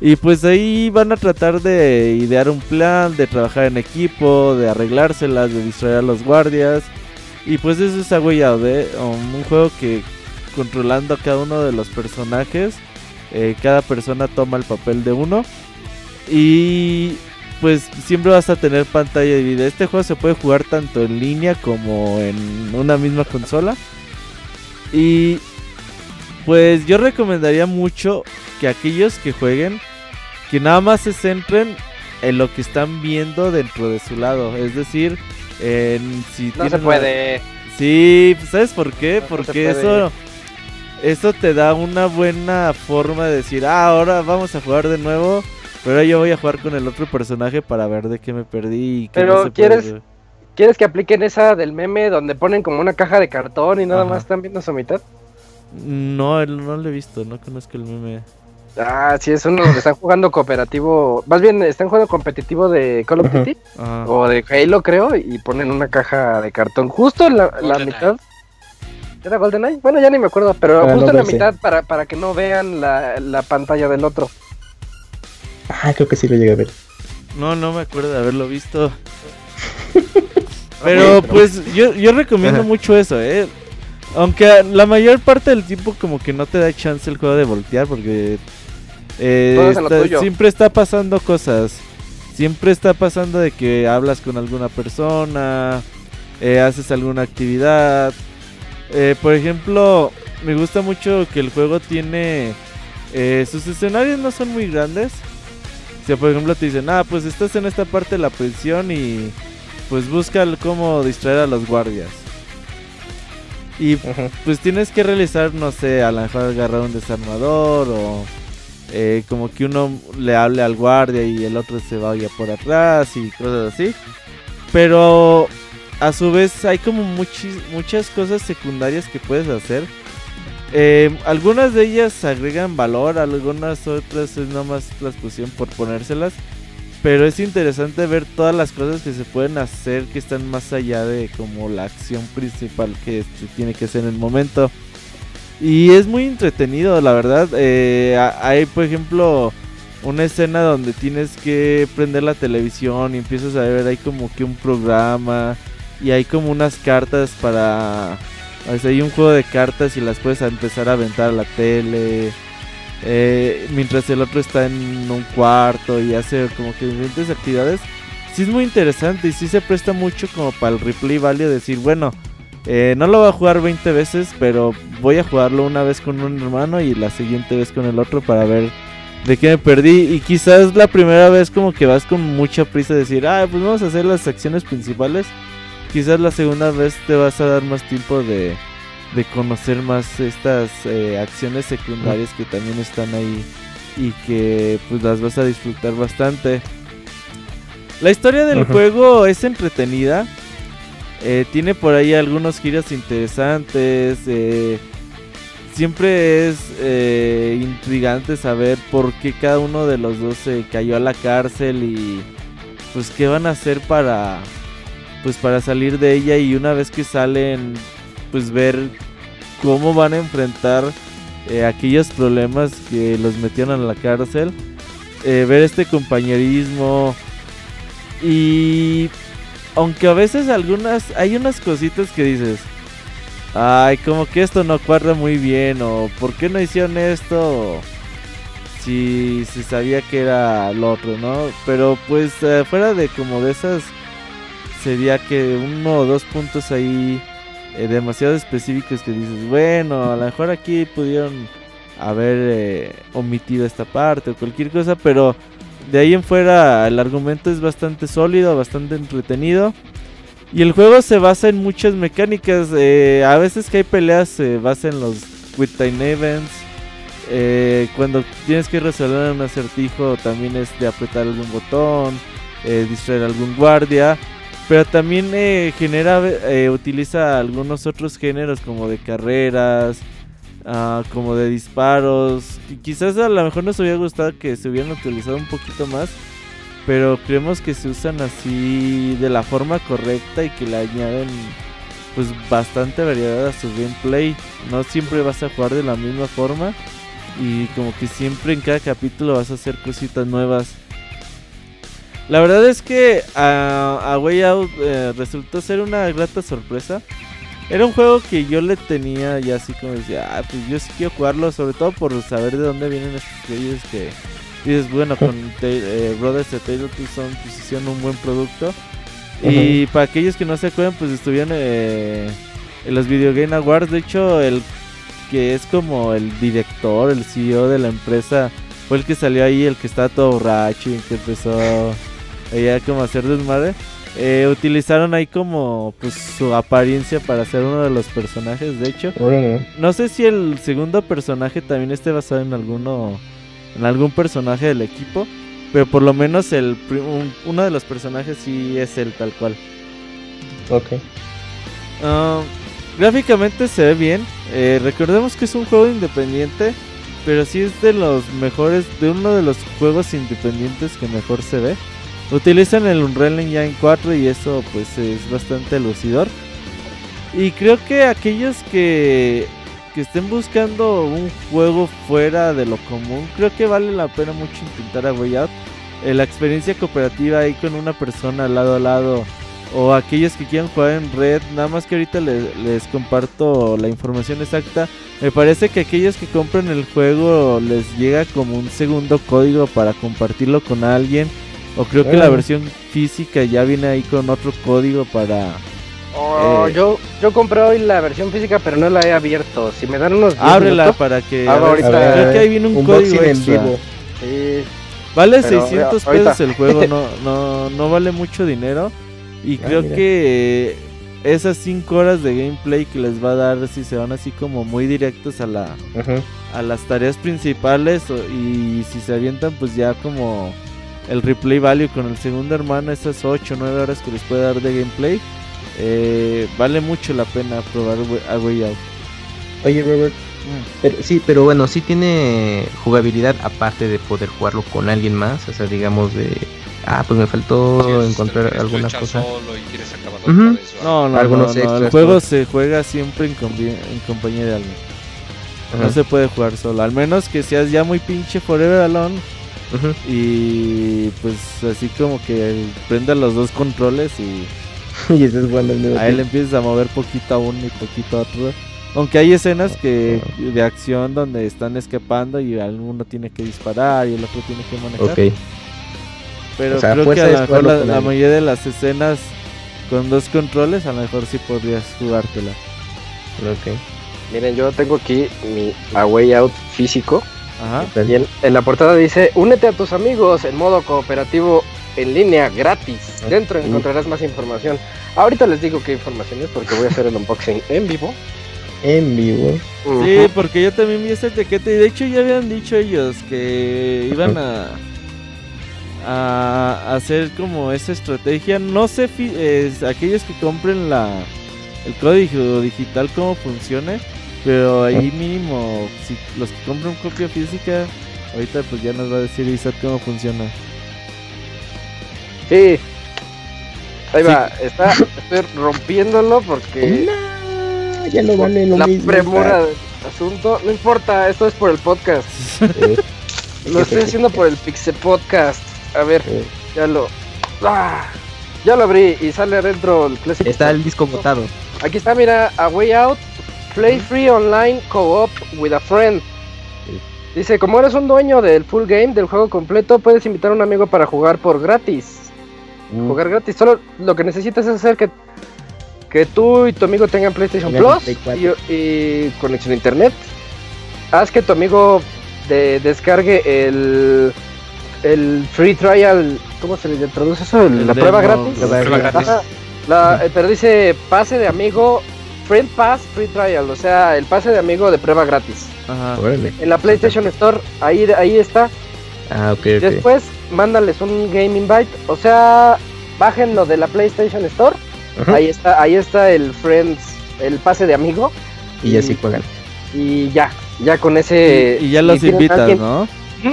Y pues ahí van a tratar de idear un plan, de trabajar en equipo, de arreglárselas, de distraer a los guardias. Y pues eso es agüeyado de un juego que controlando a cada uno de los personajes, eh, cada persona toma el papel de uno. Y pues siempre vas a tener pantalla dividida. Este juego se puede jugar tanto en línea como en una misma consola. Y pues yo recomendaría mucho que aquellos que jueguen, que nada más se centren en lo que están viendo dentro de su lado. Es decir, en si No se puede. Sí, ¿sabes por qué? No, Porque eso eso te da una buena forma de decir, ah, ahora vamos a jugar de nuevo, pero yo voy a jugar con el otro personaje para ver de qué me perdí. Y qué Pero, no se ¿quieres- puede". ¿Quieres que apliquen esa del meme donde ponen como una caja de cartón y nada Ajá. más están viendo su mitad? No, no lo he visto, no conozco el meme. Ah, sí, es uno donde están jugando cooperativo. Más bien, están jugando competitivo de Call of. Duty Ajá. o de Halo, creo, y ponen una caja de cartón justo en la, la mitad. ¿Era GoldenEye? Bueno, ya ni me acuerdo, pero Ah, justo no en la mitad para, para que no vean la, la pantalla del otro. Ah, creo que sí lo llegué a ver. No, no me acuerdo de haberlo visto. Pero pues yo, yo recomiendo Ajá. mucho eso, eh. Aunque la mayor parte del tiempo como que no te da chance el juego de voltear porque eh, está- siempre está pasando cosas. Siempre está pasando de que hablas con alguna persona, eh, haces alguna actividad. Eh, por ejemplo, me gusta mucho que el juego tiene Eh, sus escenarios no son muy grandes. Si por ejemplo te dicen, ah, pues estás en esta parte de la prisión y pues busca cómo distraer a los guardias. Y pues tienes que realizar, no sé, a lo mejor agarrar un desarmador o eh, como que uno le hable al guardia y el otro se vaya por atrás y cosas así. Pero a su vez hay como muchis- muchas cosas secundarias que puedes hacer. Eh, algunas de ellas agregan valor, algunas otras es nada más las pusieron por ponérselas. Pero es interesante ver todas las cosas que se pueden hacer que están más allá de como la acción principal que se tiene que hacer en el momento. Y es muy entretenido, la verdad. Eh, hay, por ejemplo, una escena donde tienes que prender la televisión y empiezas a ver, hay como que un programa y hay como unas cartas para... Hay un juego de cartas y las puedes empezar a aventar a la tele. eh, mientras el otro está en un cuarto y hace como que diferentes actividades. Sí es muy interesante y sí se presta mucho como para el replay value decir, bueno, eh, no lo voy a jugar 20 veces, pero voy a jugarlo una vez con un hermano y la siguiente vez con el otro para ver de qué me perdí. Y quizás la primera vez como que vas con mucha prisa de decir, ah, pues vamos a hacer las acciones principales. Quizás la segunda vez te vas a dar más tiempo de, de conocer más estas eh, acciones secundarias que también están ahí y que pues las vas a disfrutar bastante. La historia del juego es entretenida. Eh, tiene por ahí algunos giros interesantes. eh, siempre es eh, intrigante saber por qué cada uno de los dos se cayó a la cárcel y pues qué van a hacer para pues para salir de ella y una vez que salen pues ver cómo van a enfrentar eh, aquellos problemas que los metieron a la cárcel eh, ver este compañerismo y aunque a veces algunas hay unas cositas que dices ay como que esto no cuadra muy bien o por qué no hicieron esto si se sabía que era lo otro no pero pues eh, fuera de como de esas sería que uno o dos puntos ahí eh, demasiado específicos que dices bueno a lo mejor aquí pudieron haber eh, omitido esta parte o cualquier cosa pero de ahí en fuera el argumento es bastante sólido, bastante entretenido. Y el juego se basa en muchas mecánicas. eh, a veces que hay peleas se basa en los Quick Time Events. cuando tienes que resolver un acertijo también es de apretar algún botón, distraer algún guardia. Pero también eh, genera, eh, utiliza algunos otros géneros como de carreras, ah, como de disparos. Quizás a lo mejor nos hubiera gustado que se hubieran utilizado un poquito más. Pero creemos que se usan así de la forma correcta y que le añaden pues bastante variedad a su gameplay. No siempre vas a jugar de la misma forma. Y como que siempre en cada capítulo vas a hacer cositas nuevas. La verdad es que a, a Way Out eh, resultó ser una grata sorpresa. Era un juego que yo le tenía ya así como decía, ah, pues yo sí quiero jugarlo, sobre todo por saber de dónde vienen estos güeyes que dices, bueno, con eh, Brothers de Taylor Son pues hicieron un buen producto. Y para aquellos que no se acuerdan, pues estuvieron eh, en los Video Game Awards. De hecho, el que es como el director, el CEO de la empresa, fue el que salió ahí, el que estaba todo borracho y que empezó ella como hacer desmadre. Eh, utilizaron ahí como pues su apariencia para ser uno de los personajes, de hecho. No sé si el segundo personaje también esté basado en alguno en algún personaje del equipo, pero por lo menos el un- uno de los personajes sí es él tal cual. Ok. Ah, gráficamente se ve bien. Eh, recordemos que es un juego independiente, pero sí es de los mejores, de uno de los juegos independientes que mejor se ve. Utilizan el Unreal Engine 4 y eso pues es bastante lucidor. Y creo que aquellos que, que estén buscando un juego fuera de lo común, creo que vale la pena mucho intentar a Way Out. Eh, la experiencia cooperativa ahí con una persona lado a lado o aquellos que quieran jugar en red, nada más que ahorita les, les comparto la información exacta. Me parece que aquellos que compran el juego les llega como un segundo código para compartirlo con alguien. O creo que la Ah. versión física ya viene ahí con otro código para, Oh, Eh. yo, yo compré hoy la versión física, pero no la he abierto. Si me dan unos 10 Ábrela minutos, para que. Ah, a ver, ahorita- creo que ahí viene un código en extra. vivo. sí. Vale Pero, 600 ahorita. pesos el juego, no, no, no vale mucho dinero. Y Ah, creo mira. que eh, esas 5 horas de gameplay que les va a dar, si se van así como muy directos a la Ujú. a las tareas principales o- y si se avientan pues ya como el replay value con el segundo hermano, esas 8 o 9 horas que les puede dar de gameplay, eh, vale mucho la pena probar We- a Way Out. Oye, Robert. Pero, sí, pero bueno, sí tiene jugabilidad aparte de poder jugarlo con alguien más. O sea, digamos de. Ah, pues me faltó encontrar alguna cosa. solo y quieres vez, o No, no, Algunos no, no, el juego se juega siempre en, compañía de alguien. No se puede jugar solo, al menos que seas ya muy pinche forever alone Y pues así como que prenda los dos controles y y mismo a él empiezas a mover poquito a uno y poquito a otro. Aunque hay escenas que de acción donde están escapando y uno tiene que disparar y el otro tiene que manejar. Pero O sea, creo que a lo mejor la, mayoría de las escenas con dos controles a lo mejor sí podrías jugártela. Ok. Miren, yo tengo aquí mi A Way Out físico. Ajá. Y en, en la portada dice, únete a tus amigos en modo cooperativo en línea gratis. Dentro encontrarás más información. Ahorita les digo qué información es porque voy a hacer el unboxing en vivo. En vivo. Sí, porque yo también vi esa etiqueta y de hecho ya habían dicho ellos que iban a a hacer como esa estrategia. No sé eh, aquellos que compren la el código digital cómo funcione, pero ahí mínimo si los que compran copia física ahorita pues ya nos va a decir Isaac cómo funciona. Sí. Ahí va, está, estoy rompiéndolo porque No, ya no vale lo la mismo. premura del asunto. No importa, esto es por el podcast. Eh, Lo estoy haciendo por el Pixel Podcast. A ver, eh, ya lo. ¡Ah! Ya lo abrí y sale adentro el clásico. Está el disco botado. Aquí está, mira, A Way Out. Play free online co-op with a friend. Dice, como eres un dueño del full game, del juego completo, puedes invitar a un amigo para jugar por gratis. Mm. Jugar gratis. Solo lo que necesitas es hacer que, que tú y tu amigo tengan PlayStation Plus Play y, y conexión a internet. Haz que tu amigo de- descargue el, el free trial. ¿Cómo se le traduce eso? El- El la prueba gratis. la prueba gratis. La- eh, pero dice pase de amigo, friend pass, free trial. O sea, el pase de amigo de prueba gratis. Ajá. Órale. En la PlayStation Store, ahí, ahí está. Ah, ok, ok. Después, mándales un game invite. O sea, bájenlo de la PlayStation Store. Ajá. Ahí está, ahí está el friends, el pase de amigo. Y así juegan. Y ya, ya con ese. Y, y ya los si invitas, alguien- ¿no?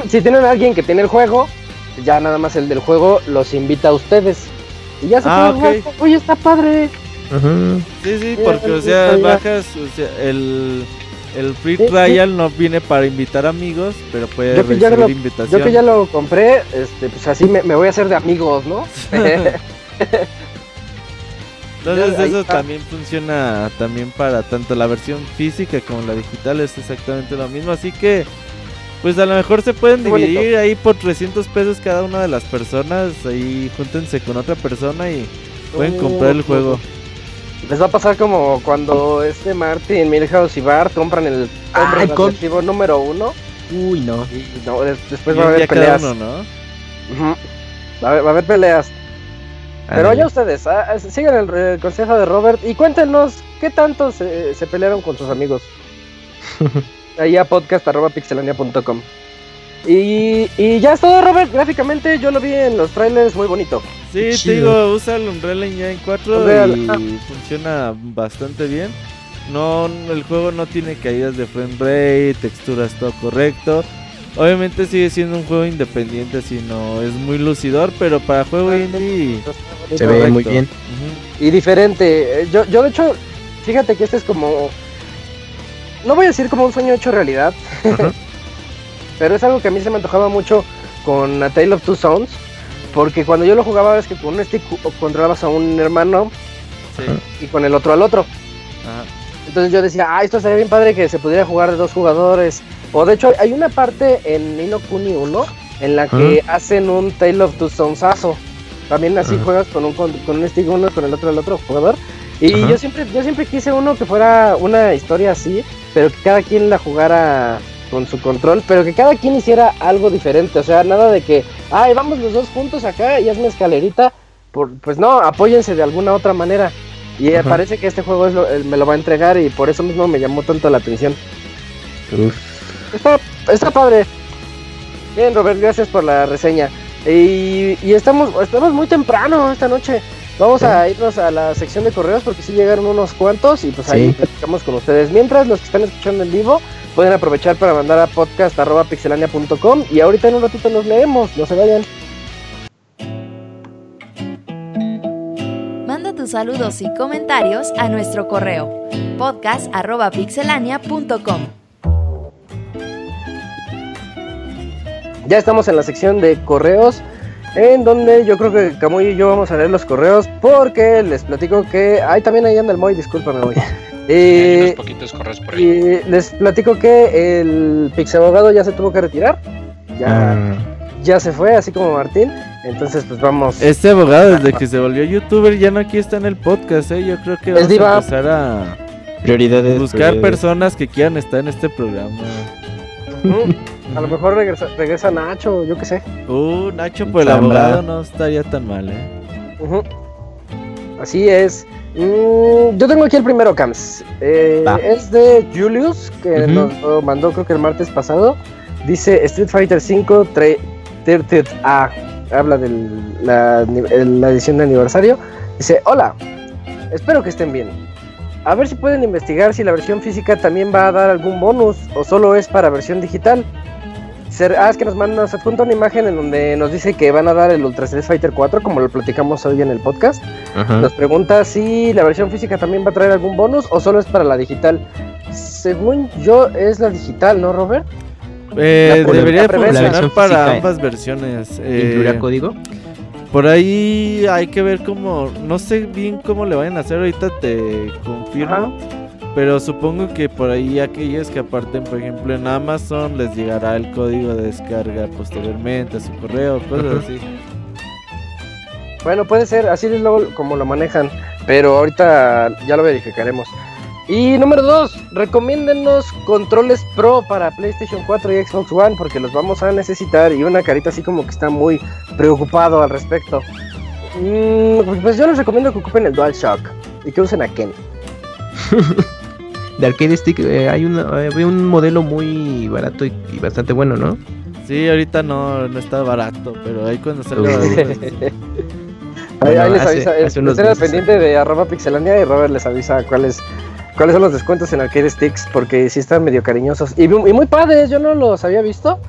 Si tienen a alguien que tiene el juego, ya nada más el del juego los invita a ustedes. Y ya se Ah, pueden jugar. Oye, está padre. Ajá. Sí, sí, porque o sea, bajas, o sea, el, el free Sí, sí. trial no viene para invitar amigos, pero puede Yo recibir lo- invitación. Yo que ya lo compré, este, pues así me, me voy a hacer de amigos, ¿no? Entonces eso también funciona también para tanto la versión física como la digital, es exactamente lo mismo, así que pues a lo mejor se pueden Qué bonito. dividir ahí por 300 pesos cada una de las personas, ahí júntense con otra persona y pueden Uh, comprar el juego. Les va a pasar como cuando este Martin, Milhouse y Bart compran el hombre Ay, con- radioactivo número uno Uy, no. y no, des- después Y va a haber peleas. uno, ¿no? Ujú. va, a haber, va a haber peleas. Pero ya ustedes, ah, sigan el, el consejo de Robert y cuéntenos qué tanto se, se pelearon con sus amigos. Ahí a podcast.pixelania.com. Y, y ya es todo, Robert. Gráficamente yo lo vi en los trailers muy bonito. Sí, te digo, usa el Unreal Engine 4 Unreal, y ah. funciona bastante bien. No, el juego no tiene caídas de frame rate, texturas todo correcto. Obviamente sigue siendo un juego independiente, así no es muy lucidor, pero para juego indie Se ve muy bien. Y diferente. Eh, Yo, yo de hecho, fíjate que este es como... No voy a decir como un sueño hecho realidad. pero es algo que a mí se me antojaba mucho con A Tale of Two Sons. Porque cuando yo lo jugaba es que con un stick controlabas a un hermano Sí, y con el otro al otro. ajá. Entonces yo decía, ah, esto sería bien padre que se pudiera jugar de dos jugadores. O de hecho, hay una parte en Nino Kuni 1 en la que hacen un Tale of Two Sonsazo. También así Ajá. juegas con un, con, con un stick uno con el otro el otro jugador. Y Ajá. yo siempre, yo siempre quise uno que fuera una historia así, pero que cada quien la jugara con su control, pero que cada quien hiciera algo diferente, o sea, nada de que, ay, vamos los dos juntos acá y hazme escalerita, por, pues no, apóyense de alguna otra manera. Y eh, parece que este juego es lo- me lo va a entregar y por eso mismo me llamó tanto la atención. Uf. Está, está padre. Bien, Robert, gracias por la reseña. Y, y estamos, estamos muy temprano esta noche. Vamos a irnos a la sección de correos porque sí llegaron unos cuantos y pues ahí Sí. platicamos con ustedes. Mientras los que están escuchando en vivo pueden aprovechar para mandar a podcast.pixelania.com y ahorita en un ratito nos leemos, no se vayan. Manda tus saludos y comentarios a nuestro correo podcast.pixelania.com. Ya estamos en la sección de correos, en donde yo creo que Camuy y yo vamos a leer los correos porque les platico que... Ay, también ahí anda el Moy, discúlpame, Moy. Hay Eh, unos poquitos correos por ahí. y les platico que el Pixabogado ya se tuvo que retirar. Ya, Ah, ya se fue, así como Martín. Entonces, pues vamos. Este abogado, desde que se volvió youtuber, ya no aquí está en el podcast, ¿eh? Yo creo que vamos diva. a empezar a prioridades. buscar prioridades. personas que quieran estar en este programa. A lo mejor regresa, regresa Nacho, yo qué sé. Uh, Nacho, por el abogado no estaría tan mal, ¿eh? Así es. Mm, yo tengo aquí el primero, Cams. Eh, es de Julius, que Ujú. nos lo mandó creo que el martes pasado. Dice Street Fighter V tre- Third A. Habla de la, la edición de aniversario. Dice, hola, espero que estén bien. A ver si pueden investigar si la versión física también va a dar algún bonus o solo es para versión digital. Ah, es que nos manda, nos adjunta una imagen en donde nos dice que van a dar el Ultra Street Fighter 4, como lo platicamos hoy en el podcast. Ajá. Nos pregunta si la versión física también va a traer algún bonus o solo es para la digital. Según yo, es la digital, ¿no, Robert? Eh, La debería funcionar para física, ¿eh? ambas versiones. eh, ¿Incluirá código? por ahí hay que ver cómo, no sé bien cómo le vayan a hacer, ahorita te confirmo. Pero supongo que por ahí aquellos que aparten, por ejemplo, en Amazon, les llegará el código de descarga posteriormente a su correo, cosas así. Bueno, puede ser, así es luego como lo manejan, pero ahorita ya lo verificaremos. Y número dos, recomiéndennos controles Pro para PlayStation 4 y Xbox One porque los vamos a necesitar y una carita así como que está muy preocupado al respecto. Mm, pues yo les recomiendo que ocupen el DualShock y que usen a Ken. De arcade stick eh, hay una, eh, había un modelo muy barato y, y bastante bueno, ¿no? Sí, ahorita no, no está barato, pero ahí cuando salga. Ahí, ahí les avisa, hace estén al pendiente de arroba pixelania y Robert les avisa cuáles cuáles son los descuentos en Arcade Sticks porque sí están medio cariñosos y, y muy padres, yo no los había visto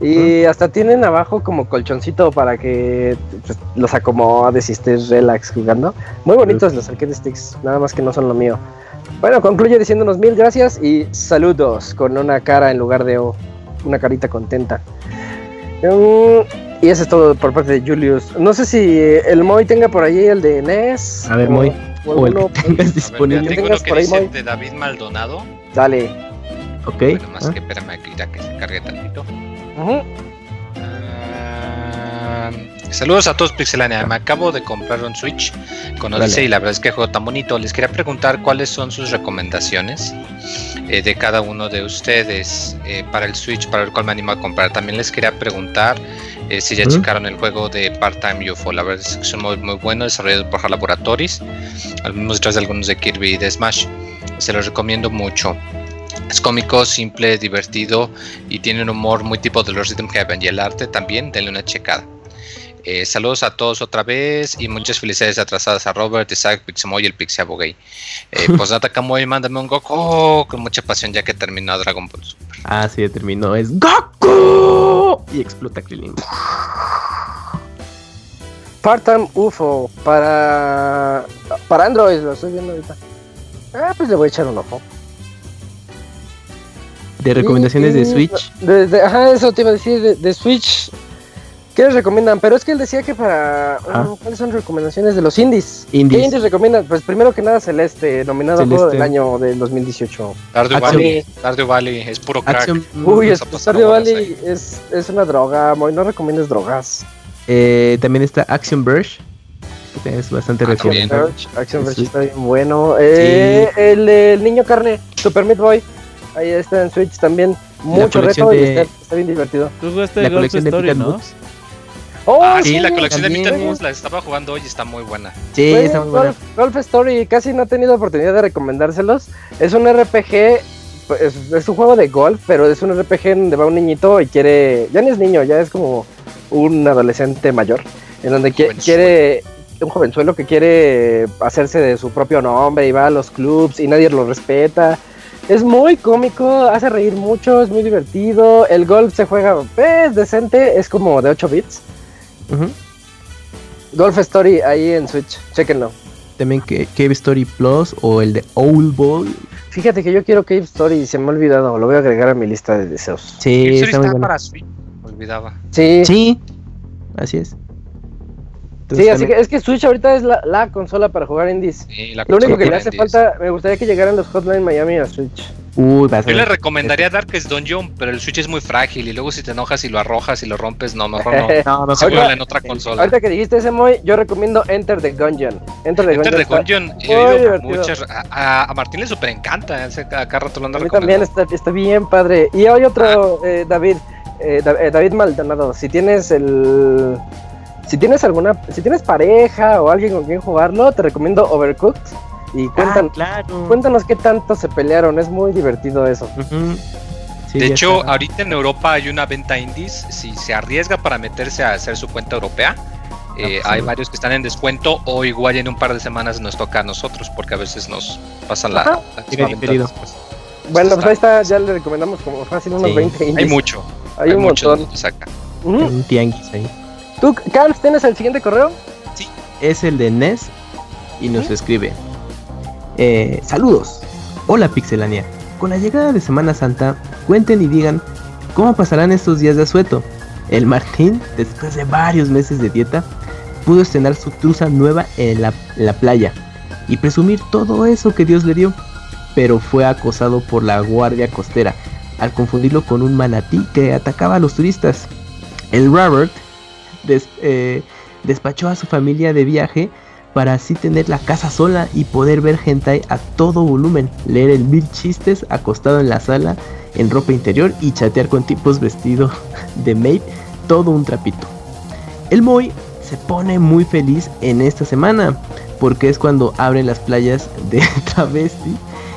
y hasta tienen abajo como colchoncito para que pues, los acomodes y estés relax jugando. Muy bonitos los Arcade Sticks, nada más que no son lo mío. Bueno, concluye diciéndonos mil gracias y saludos con una cara en lugar de O, una carita contenta. Mm, y eso es todo por parte de Julius. No sé si el Moy tenga por ahí el de NES. A ver, o- Moy, o O el que tengas ver, disponible. tengo tengas lo que por ahí, dice Moy. de David Maldonado. Dale. Ok. Bueno, más ah, que espérame aquí, ya que se cargue tantito. Ujú. Ah, saludos a todos Pixelania, me acabo de comprar un Switch con Dale. Odyssey y la verdad es que juego tan bonito. Les quería preguntar cuáles son sus recomendaciones eh, de cada uno de ustedes eh, para el Switch, para el cual me animo a comprar. También les quería preguntar eh, si ya ¿Mm? checaron el juego de Part-Time UFO. La verdad es que son muy, muy buenos, desarrollados por Laboratories, algunos detrás de algunos de Kirby y de Smash. Se los recomiendo mucho. Es cómico, simple, divertido y tiene un humor muy tipo de los Rhythm Heaven y el arte también, denle una checada. Eh, saludos a todos otra vez y muchas felicidades atrasadas a Robert, Isaac, Pixemoy y el Pixabogay. Eh, pues nada, Kamoy, mándame un Goku con mucha pasión ya que terminó Dragon Ball Super. Ah, sí, terminó. Es Goku. Y explota Krillin. Part-Time UFO para, para Android, lo estoy viendo ahorita. Ah, pues le voy a echar un ojo. De recomendaciones Y- de y- Switch. de- de- ajá, eso te iba a decir, de, de Switch. ¿Qué les recomiendan? Pero es que él decía que para... Ajá. mm, ¿Cuáles son recomendaciones de los indies? Indies. ¿Qué indies recomiendan? Pues primero que nada Celeste, nominado a Juego del Celeste. Año del 2018. Stardew. Valley, Stardew Valley, es puro crack. Uy, Stardew Valley es, es una droga, Moy, no recomiendes drogas. Eh, también está Action Verge. Es bastante Ah. Verge, Action Verge Sí. está bien bueno. Eh, el, el niño carne, Super Meat Boy. Ahí está en Switch también. Mucho reto y de- está, está bien divertido. Tú jugaste La colección de Story, and ¿no? ¡Oh, Ah, sí, la colección de también. Moves la estaba jugando hoy y está muy buena. Sí, está muy buena. Golf, Golf Story, casi no he tenido oportunidad de recomendárselos. Es un RPG, pues, es, es un juego de golf, pero es un RPG donde va un niñito y quiere, ya no es niño, ya es como un adolescente mayor, en donde qui- quiere, un jovenzuelo que quiere hacerse de su propio nombre y va a los clubs y nadie lo respeta. Es muy cómico, hace reír mucho, es muy divertido. El golf se juega, pues, decente, es como de 8 bits. Golf Story ahí en Switch, chequenlo. También que Cave Story Plus o el de Owl Boy. Fíjate que yo quiero Cave Story, se me ha olvidado, lo voy a agregar a mi lista de deseos. Sí, Eso está muy está bueno. para Switch. Me olvidaba. Sí, sí, Sí, así es. Entonces, así que es que Switch ahorita es la, la consola para jugar indies. Sí, la Lo único que le hace indies. falta, me gustaría que llegaran los Hotline Miami a Switch. Uy, vas a Yo le recomendaría Darkest Dungeon, pero el Switch es muy frágil y luego si te enojas y lo arrojas y lo rompes, no, mejor no. No, mejor Se Ahorita- juega en otra consola. Ahorita que dijiste ese Moy, yo recomiendo Enter the Gungeon. Enter the Enter Gungeon. the muy oído divertido. muchas. A, a- Martín le super encanta, ese- a cada rato lo anda A mí también está, está bien padre. Y hay otro, eh, David, eh, eh, David Maldonado, si tienes el... Si tienes alguna, si tienes pareja o alguien con quien jugarlo, te recomiendo Overcooked. Y Ah, claro. cuéntanos qué tanto se pelearon, es muy divertido eso. Sí, de hecho, está. ahorita en Europa hay una venta indies. Si se arriesga para meterse a hacer su cuenta europea, eh, Ah, hay sí. varios que están en descuento o igual en un par de semanas nos toca a nosotros porque a veces nos pasan la, la después. Bueno, pues ahí está, ya le recomendamos como fácil unos Sí. 20 Hay indies. mucho, Hay, un mucho montón. donde saca. Ujú. un tianguis ahí. ¿Tú, Carlos, tienes el siguiente correo? Es el de Ness y nos escribe. Eh, saludos. Hola Pixelania. Con la llegada de Semana Santa, cuenten y digan cómo pasarán estos días de asueto. El Martín, después de varios meses de dieta, pudo estrenar su truza nueva en la, la playa y presumir todo eso que Dios le dio, pero fue acosado por la guardia costera al confundirlo con un manatí que atacaba a los turistas. El Robert eh, despachó a su familia de viaje para así tener la casa sola y poder ver hentai a todo volumen, leer el mil chistes acostado en la sala en ropa interior y chatear con tipos vestidos de maid, todo un trapito. El Moy se pone muy feliz en esta semana porque es cuando abren las playas de travesti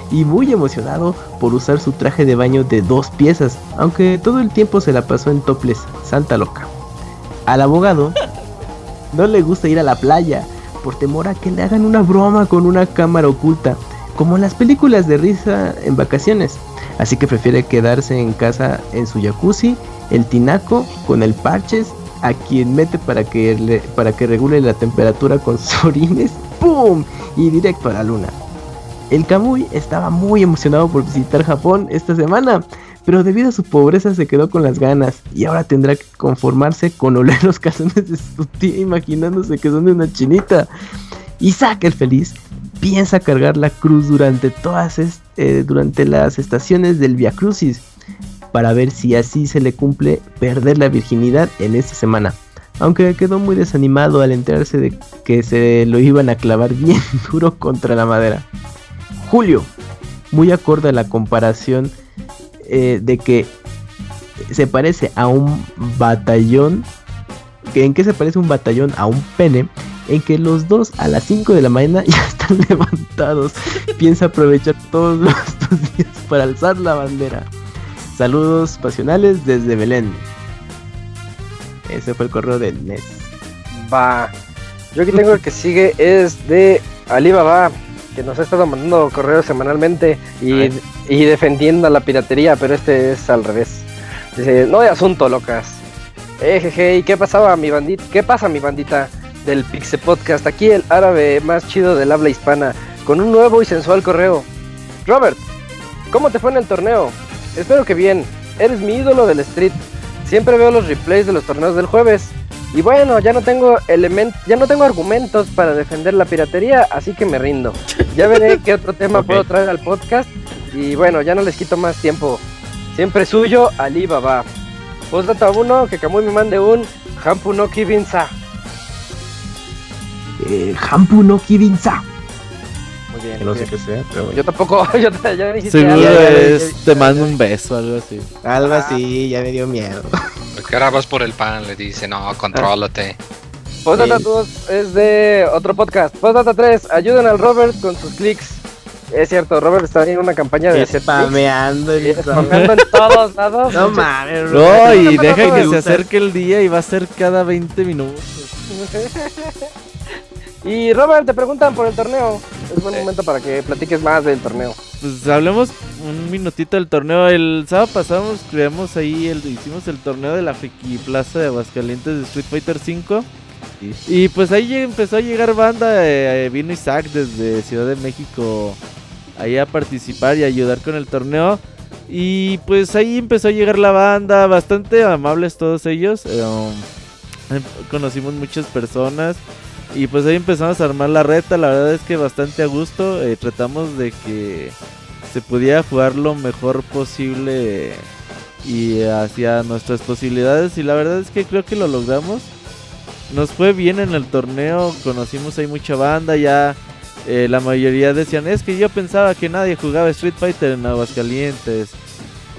y muy emocionado por usar su traje de baño de dos piezas, aunque todo el tiempo se la pasó en toples, santa loca. Al abogado no le gusta ir a la playa por temor a que le hagan una broma con una cámara oculta, como en las películas de risa en vacaciones. Así que prefiere quedarse en casa en su jacuzzi, el tinaco con el parches, a quien mete para que, para que regule la temperatura con sus orines, ¡pum! Y directo a la luna. El Kamui estaba muy emocionado por visitar Japón esta semana, pero debido a su pobreza se quedó con las ganas y ahora tendrá que conformarse con oler los calzones de su tía imaginándose que son de una chinita. Isaac el feliz piensa cargar la cruz durante todas eh, durante las estaciones del Via Crucis para ver si así se le cumple perder la virginidad en esta semana. Aunque quedó muy desanimado al enterarse de que se lo iban a clavar bien duro contra la madera. Julio, muy acorde a la comparación eh, de que se parece a un batallón. ¿En qué se parece un batallón a un pene? En que los dos a las 5 de la mañana ya están levantados. Piensa aprovechar todos estos días para alzar la bandera. Saludos pasionales desde Belén. Ese fue el correo de Nes. Va. Yo aquí tengo el que sigue, es de Alibaba, que nos ha estado mandando correos semanalmente y. y defendiendo la piratería, pero este es al revés. Dice, no de asunto, locas. Ejeje, ¿y qué pasaba mi bandita? ¿Qué pasa mi bandita del Pixe Podcast? Aquí el árabe más chido del habla hispana, con un nuevo y sensual correo. Robert, ¿cómo te fue en el torneo? Espero que bien. Eres mi ídolo del street. Siempre veo los replays de los torneos del jueves. Y bueno, ya no tengo element ya no tengo argumentos para defender la piratería, así que me rindo. Ya veré qué otro tema puedo traer al podcast. Y bueno, ya no les quito más tiempo. Siempre suyo, Alibaba. Postdata 1, que Kamui me mande un Hampu no Kibinsa. eh, Hampu no Kirinsa. Muy bien. Que no sé qué sea, pero bueno. Yo tampoco, yo te- ya dijiste Seguro algo. ya, ya, es ya, te ya, mando un beso, algo así. Algo así, ya me dio miedo. Que ahora vas por el pan, le dice, no, contrólate. Postdata Sí. 2 es de otro podcast. Postdata 3, ayuden al Robert con sus clics. Es cierto, Robert está en una campaña de. Spameando Y el spameando en todos lados. No mames, No, y no, deja que se acerque el día y va a ser cada 20 minutos. Y Robert, te preguntan por el torneo. Es buen Sí. momento para que platiques más del torneo. Pues hablemos un minutito del torneo. El sábado pasado nos creamos ahí, el, hicimos el torneo de la Friki Plaza de Aguascalientes de Street Fighter 5. Sí. Y pues ahí empezó a llegar banda. eh, vino Isaac desde Ciudad de México ahí a participar y ayudar con el torneo. Y pues ahí empezó a llegar la banda, bastante amables todos ellos. eh, um, em- conocimos muchas personas. Y pues ahí empezamos a armar la reta, la verdad es que bastante a gusto. eh, tratamos de que se pudiera jugar lo mejor posible y hacia nuestras posibilidades. Y la verdad es que creo que lo logramos. Nos fue bien en el torneo, conocimos ahí mucha banda, ya eh, la mayoría decían, es que yo pensaba que nadie jugaba Street Fighter en Aguascalientes.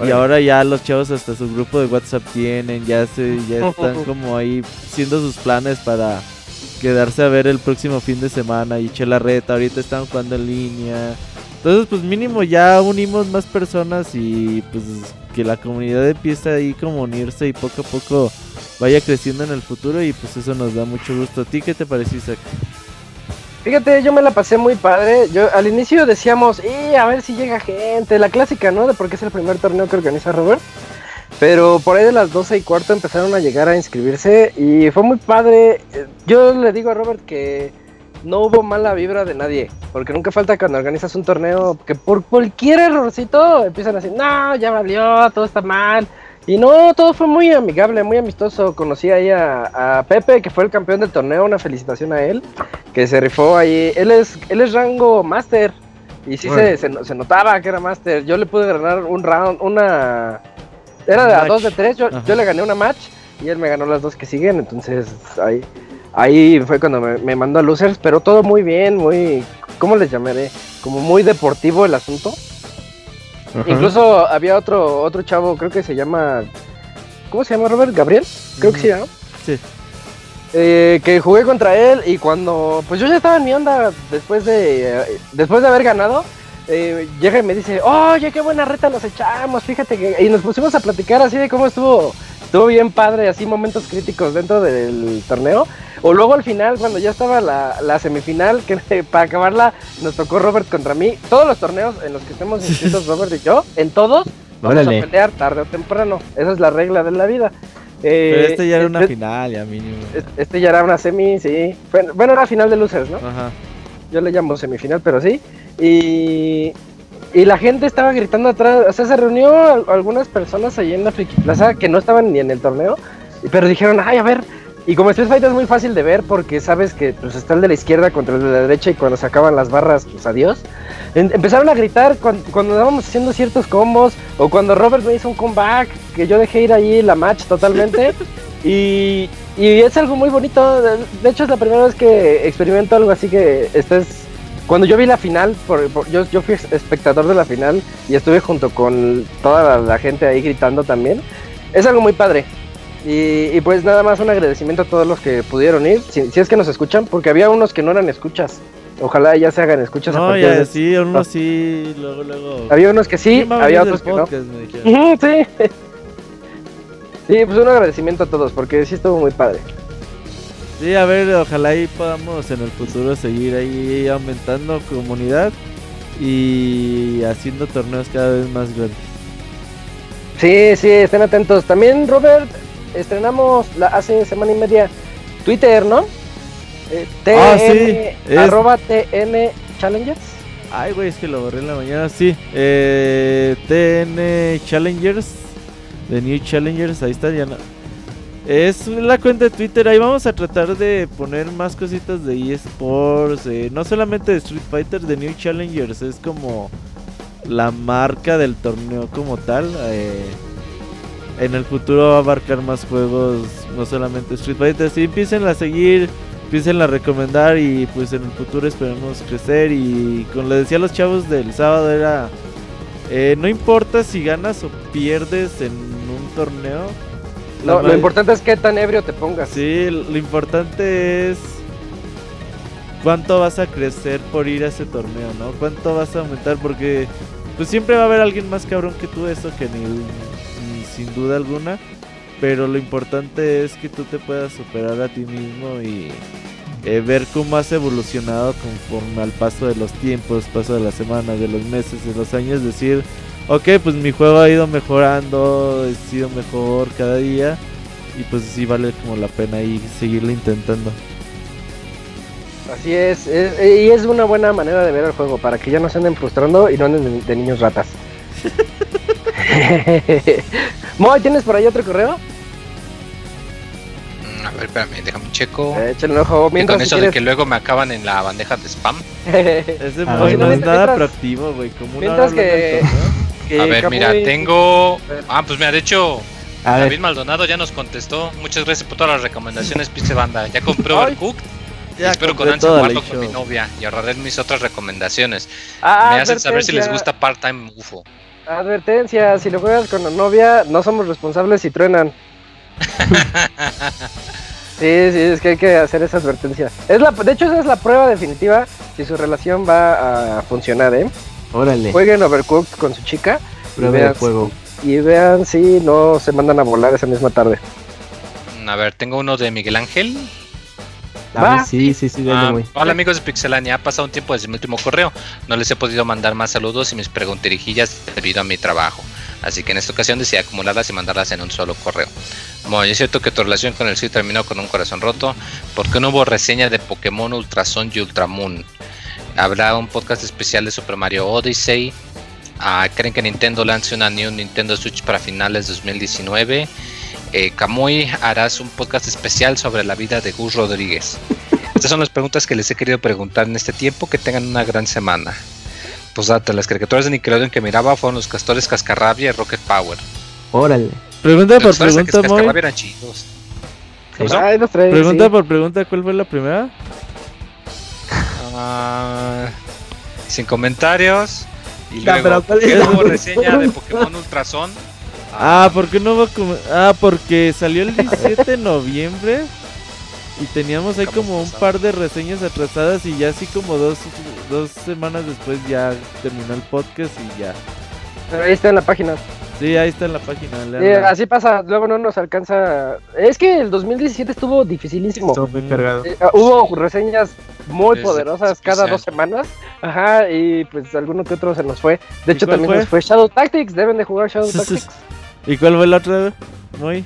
Y ahora ya los chavos hasta su grupo de WhatsApp tienen, ya se, ya están como ahí haciendo sus planes para quedarse a ver el próximo fin de semana y echar la reta. Ahorita están jugando en línea. Entonces, pues mínimo ya unimos más personas y pues que la comunidad empiece ahí como unirse y poco a poco vaya creciendo en el futuro y pues eso nos da mucho gusto. ¿A ti qué te pareció, Isaac? Fíjate, yo me la pasé muy padre. Yo al inicio decíamos, y a ver si llega gente, la clásica, ¿no? De porque es el primer torneo que organiza Robert. Pero por ahí de las 12 y cuarto empezaron a llegar a inscribirse y fue muy padre. Eh, Yo le digo a Robert que no hubo mala vibra de nadie, porque nunca falta cuando organizas un torneo que por cualquier errorcito empiezan a decir, no, ya valió, todo está mal. Y no, todo fue muy amigable, muy amistoso. Conocí ahí a, a Pepe, que fue el campeón del torneo, una felicitación a él que se rifó ahí. Él es, él es rango master. Y sí se, se, se notaba que era master. Yo le pude ganar un round, una. Era de a dos de tres. Yo, yo le gané una match y él me ganó las dos que siguen. Entonces ahí, ahí fue cuando me, me mandó a losers. Pero todo muy bien, muy. ¿Cómo les llamaré? Como muy deportivo el asunto. Ajá. Incluso había otro, otro chavo, creo que se llama. ¿Cómo se llama Robert? ¿Gabriel? Creo que sí, ¿no? Sí. Eh, que jugué contra él y cuando pues yo ya estaba en mi onda después de eh, después de haber ganado eh, llega y me dice oye qué buena reta nos echamos fíjate que y nos pusimos a platicar así de cómo estuvo estuvo bien padre así momentos críticos dentro del torneo o luego al final cuando ya estaba la, la semifinal que para acabarla nos tocó Robert contra mí todos los torneos en los que estemos inscritos Robert y yo en todos vamos Órale. a pelear tarde o temprano esa es la regla de la vida Pero Eh, este ya era una este- final, ya mínimo. es- Este ya era una semi, sí. Bueno, bueno, era final de luces, ¿no? Ajá. Yo le llamo semifinal, pero sí. Y, y la gente estaba gritando atrás. O sea, se reunió al- algunas personas ahí en la Friki Plaza que no estaban ni en el torneo. Pero dijeron, ay, a ver. Y como Street Fighter es muy fácil de ver porque sabes que pues, está el de la izquierda contra el de la derecha y cuando se acaban las barras, pues adiós. Empezaron a gritar cuando, cuando estábamos haciendo ciertos combos o cuando Robert me hizo un comeback que yo dejé ir ahí la match totalmente. y, y es algo muy bonito. De, de hecho, es la primera vez que experimento algo así que estés. Cuando yo vi la final, por- por- yo, yo fui espectador de la final y estuve junto con toda la, la gente ahí gritando también. Es algo muy padre. Y, y pues nada más un agradecimiento a todos los que pudieron ir, si, si es que nos escuchan, porque había unos que no eran escuchas. Ojalá ya se hagan escuchas a No, ya de- sí, unos sí, luego, luego. Había unos que sí, ¿Quién va a había otros que no. podcast? Sí. Sí, pues un agradecimiento a todos, porque sí estuvo muy padre. Sí, a ver, ojalá ahí podamos en el futuro seguir ahí aumentando comunidad y haciendo torneos cada vez más grandes. Sí, sí, estén atentos. También, Robert, estrenamos la, hace semana y media Twitter, ¿no? Eh, TN, Ah, sí, es- arroba TN Challengers. Ay, güey, es que lo borré en la mañana. Sí, eh, TN Challengers, The New Challengers, ahí está ya. no- Es la cuenta de Twitter, ahí vamos a tratar de poner más cositas de eSports, eh, no solamente de Street Fighter, The New Challengers, es como la marca del torneo como tal. eh, en el futuro va a abarcar más juegos, no solamente Street Fighter. Si empiecen a seguir empiecen a recomendar y pues en el futuro esperemos crecer y como le decía a los chavos del sábado era eh, no importa si ganas o pierdes en un torneo. Lo ma- importante es qué tan ebrio te pongas. Sí, lo importante es cuánto vas a crecer por ir a ese torneo, ¿no? Cuánto vas a aumentar porque pues siempre va a haber alguien más cabrón que tú, eso que ni, ni sin duda alguna. Pero lo importante es que tú te puedas superar a ti mismo y eh, ver cómo has evolucionado conforme al paso de los tiempos, paso de las semanas, de los meses, de los años. Decir, ok, pues mi juego ha ido mejorando, he sido mejor cada día. Y pues sí vale como la pena ahí seguirlo intentando. Así es, es- y es una buena manera de ver el juego para que ya no se anden frustrando y no anden de, de niños ratas. Moy, ¿tienes por ahí otro correo? A ver, espérame, déjame checo. Échale un ojo. Y Mientras con si eso de que luego me acaban en la bandeja de spam. Ese Ah, Moy no es nada Mientras- proactivo, güey. Como una mientras que- que A ver, mira, tengo. Ah, pues mira, de hecho, A David ver, Maldonado ya nos contestó. Muchas gracias por todas las recomendaciones, Pixie Banda. Ya compré. Overcooked. Ya Espero con ansia jugarlo con mi novia y ahorraré mis otras recomendaciones. Ah, Me hacen saber si les gusta part-time UFO. Advertencia, si lo juegas con la novia, no somos responsables si truenan. Sí, sí, es que hay que hacer esa advertencia. Es la, de hecho, esa es la prueba definitiva si su relación va a funcionar, ¿eh? Órale, Jueguen Overcooked con su chica juego. y vean si no se mandan a volar esa misma tarde. Mm, A ver, tengo uno de Miguel Ángel. A Va. ver, sí, sí, sí, Ah, hola amigos de Pixelania, ha pasado un tiempo desde mi último correo. No les he podido mandar más saludos y mis preguntirijillas debido a mi trabajo. Así que en esta ocasión decidí acumularlas y mandarlas en un solo correo. Bueno, es cierto que tu relación con el sí terminó con un corazón roto. ¿Por qué no hubo reseña de Pokémon Ultrason y Ultramoon? Habrá un podcast especial de Super Mario Odyssey. Ah, ¿Creen que Nintendo lance una New Nintendo Switch para finales de 2019? Eh, Kamui, harás un podcast especial sobre la vida de Gus Rodríguez. Estas son las preguntas que les he querido preguntar en este tiempo. Que tengan una gran semana. Pues date, las caricaturas de Nickelodeon que miraba fueron los castores Cascarrabia y Rocket Power. Órale. Pregunta por Los castores de pregunta. Cascarrabia eran chidos. Pregunta sí. por pregunta, ¿cuál fue la primera? Ah, sin comentarios. Y Ya, luego, pero ¿cuál ¿por qué es? no hubo reseña de Pokémon Ultrason? Ah, ¿por qué no va a Ah, porque salió el 17 de noviembre y teníamos ahí como un par de reseñas atrasadas y ya así como dos, dos semanas después ya terminó el podcast y ya. Pero ahí está en la página. Sí, ahí está en la página. Sí, léanla. así pasa, luego no nos alcanza. Es que el 2017 estuvo dificilísimo. Estuvo muy cargado. Eh, ah, hubo reseñas muy poderosas cada dos semanas. Ajá, y pues alguno que otro se nos fue. De ¿Y hecho, también fue? nos fue Shadow Tactics. Deben de jugar Shadow Tactics. ¿Y cuál fue la otra? Muy.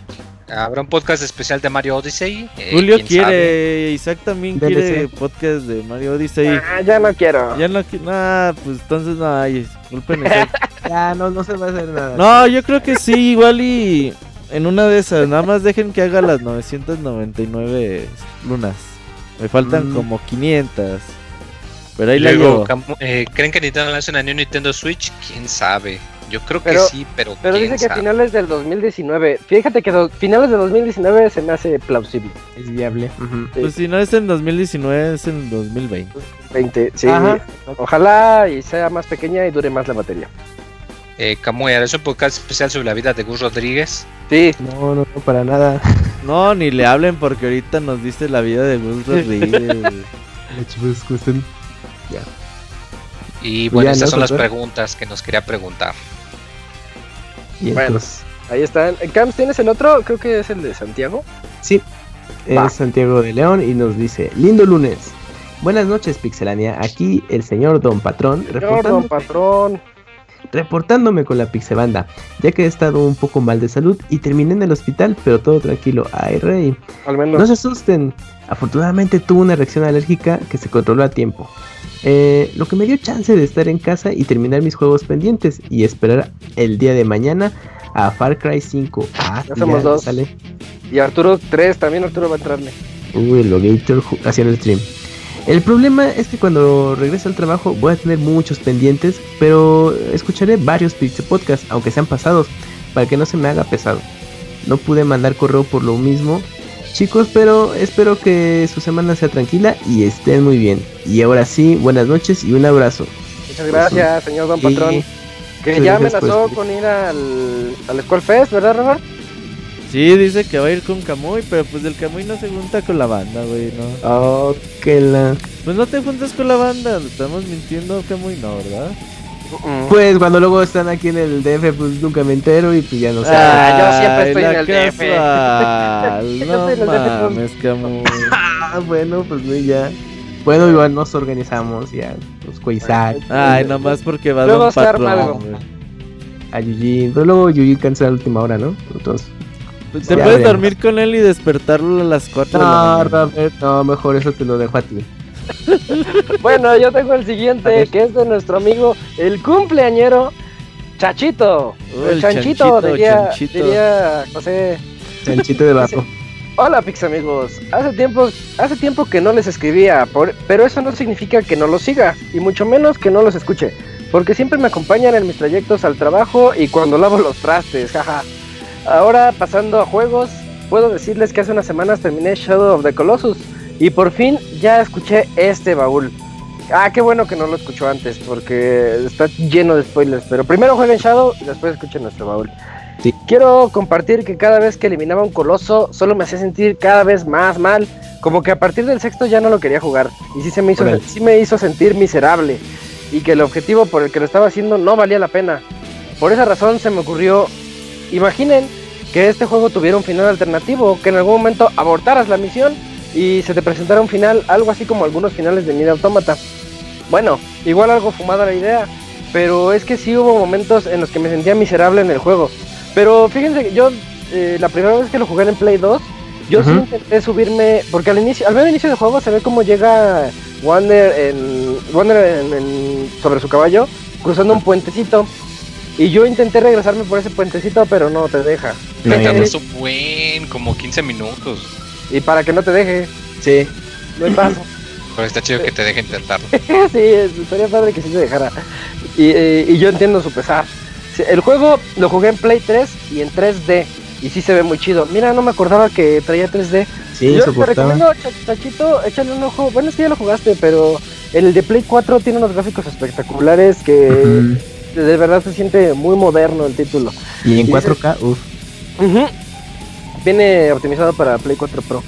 Habrá un podcast especial de Mario Odyssey. eh, Julio quiere, sabe. Isaac también DLC. quiere podcast de Mario Odyssey. Ah, ya no quiero. Ya no quiere, nah, pues entonces no hay, disculpen. Ya, no, no se va a hacer nada. No, yo creo que sí, igual y en una de esas, nada más dejen que haga las 999 lunas. Me faltan Mm. como 500. Pero ahí Y la luego, llevo. Eh, ¿Creen que Nintendo lance una New Nintendo Switch? ¿Quién sabe? Yo creo que sí, pero, Pero ¿quién dice que a sabe? finales del 2019. Fíjate que do- finales del 2019 se me hace plausible. Es viable. Ujú. Pues si no es en 2019, es en 2020. 20, sí. Ajá. Ojalá y sea más pequeña y dure más la batería. Eh, Camuy, ¿harás un podcast especial sobre la vida de Gus Rodríguez? Sí. No, no, no, para nada. No, ni le hablen porque ahorita nos dice la vida de Gus Rodríguez. Justo- Y bueno, ya, estas ¿no, son las preguntas que nos quería preguntar. Y Bueno. Ahí están. Camps, ¿tienes el otro? Creo que es el de Santiago. sí, Va. es Santiago de León y nos dice, lindo lunes. Buenas noches, Pixelania. Aquí el señor Don Patrón, Señor, don patrón. reportándome con la Pixebanda, ya que he estado un poco mal de salud y terminé en el hospital, pero todo tranquilo. Ay, rey. Al menos. No se asusten. Afortunadamente tuve una reacción alérgica que se controló a tiempo. Eh, lo que me dio chance de estar en casa y terminar mis juegos pendientes y esperar el día de mañana a Far Cry 5. Ah, Ya somos dos. Sale. Y Arturo 3, también Arturo va a entrarle. Uy, el Logator haciendo el stream. El problema es que cuando regrese al trabajo voy a tener muchos pendientes, pero escucharé varios Podcasts, aunque sean pasados, para que no se me haga pesado. No pude mandar correo por lo mismo chicos, pero espero que su semana sea tranquila y estén muy bien. Y ahora sí, buenas noches y un abrazo. Muchas gracias, señor Don Y- Patrón. Que ya amenazó con ir al, al Skull Fest, ¿verdad, Robert? Sí, dice que va a ir con Camuy, pero pues el Camuy no se junta con la banda, güey, no. Oh, que la... Pues no te juntas con la banda, estamos mintiendo, Camuy, no, ¿verdad? Mm. Pues cuando luego están aquí en el DF, pues nunca me entero y pues ya no sé. Ah, yo siempre estoy la en el DF. no estoy mames. Ah, bueno, pues ya. Bueno, igual nos organizamos ya. Los Cuisac. Ay, nomás porque va Luego Don se arma Patrón. algo. A Yuji. Pero luego Yuji cancela a última hora, ¿no? Entonces. Pues Te puedes dormir con él y despertarlo a las 4 de la mañana. Robert, no, mejor eso te lo dejo a ti. Bueno, yo tengo el siguiente, que es de nuestro amigo, el cumpleañero Chachito. Oh, el el chanchito, chanchito, diría, chanchito. diría José. Chanchito de barro. Hola Pix amigos, hace tiempo, hace tiempo que no les escribía, por- pero eso no significa que no los siga, y mucho menos que no los escuche, porque siempre me acompañan en mis trayectos al trabajo y cuando lavo los trastes, jaja. Ahora pasando a juegos, puedo decirles que hace unas semanas terminé Shadow of the Colossus y por fin ya escuché este baúl. Ah, qué bueno que no lo escuchó antes, porque está lleno de spoilers, pero primero jueguen Shadow y después escuchen nuestro baúl. Sí. Quiero compartir que cada vez que eliminaba un coloso, solo me hacía sentir cada vez más mal. Como que a partir del sexto ya no lo quería jugar. Y sí, se me hizo, sí me hizo sentir miserable. Y que el objetivo por el que lo estaba haciendo no valía la pena. Por esa razón se me ocurrió, imaginen que este juego tuviera un final alternativo, que en algún momento abortaras la misión y se te presentara un final, algo así como algunos finales de Nier Automata. Bueno, igual algo fumada la idea, pero es que sí hubo momentos en los que me sentía miserable en el juego. Pero fíjense que yo, eh, la primera vez que lo jugué en Play 2, yo sí intenté subirme, porque al inicio, al ver el inicio del juego se ve cómo llega Wander, en, Wander en- en- sobre su caballo, cruzando un puentecito. Y yo intenté regresarme por ese puentecito, pero no te deja. Me tardó buen, como 15 minutos. Y para que no te deje, Sí. no hay paso. Pero está chido que te deje intentarlo. sí, estaría padre que sí se dejara. Y, eh, y yo entiendo su pesar. El juego lo jugué en Play 3 y en 3D. Y sí se ve muy chido. Mira, no me acordaba que traía 3D. Sí, yo te recomiendo, Ch- Chachito, échale un ojo. Bueno, es que ya lo jugaste, pero el de Play 4 tiene unos gráficos espectaculares que de verdad se siente muy moderno el título. Y en Dice- 4K, uff. Viene optimizado para Play 4 Pro.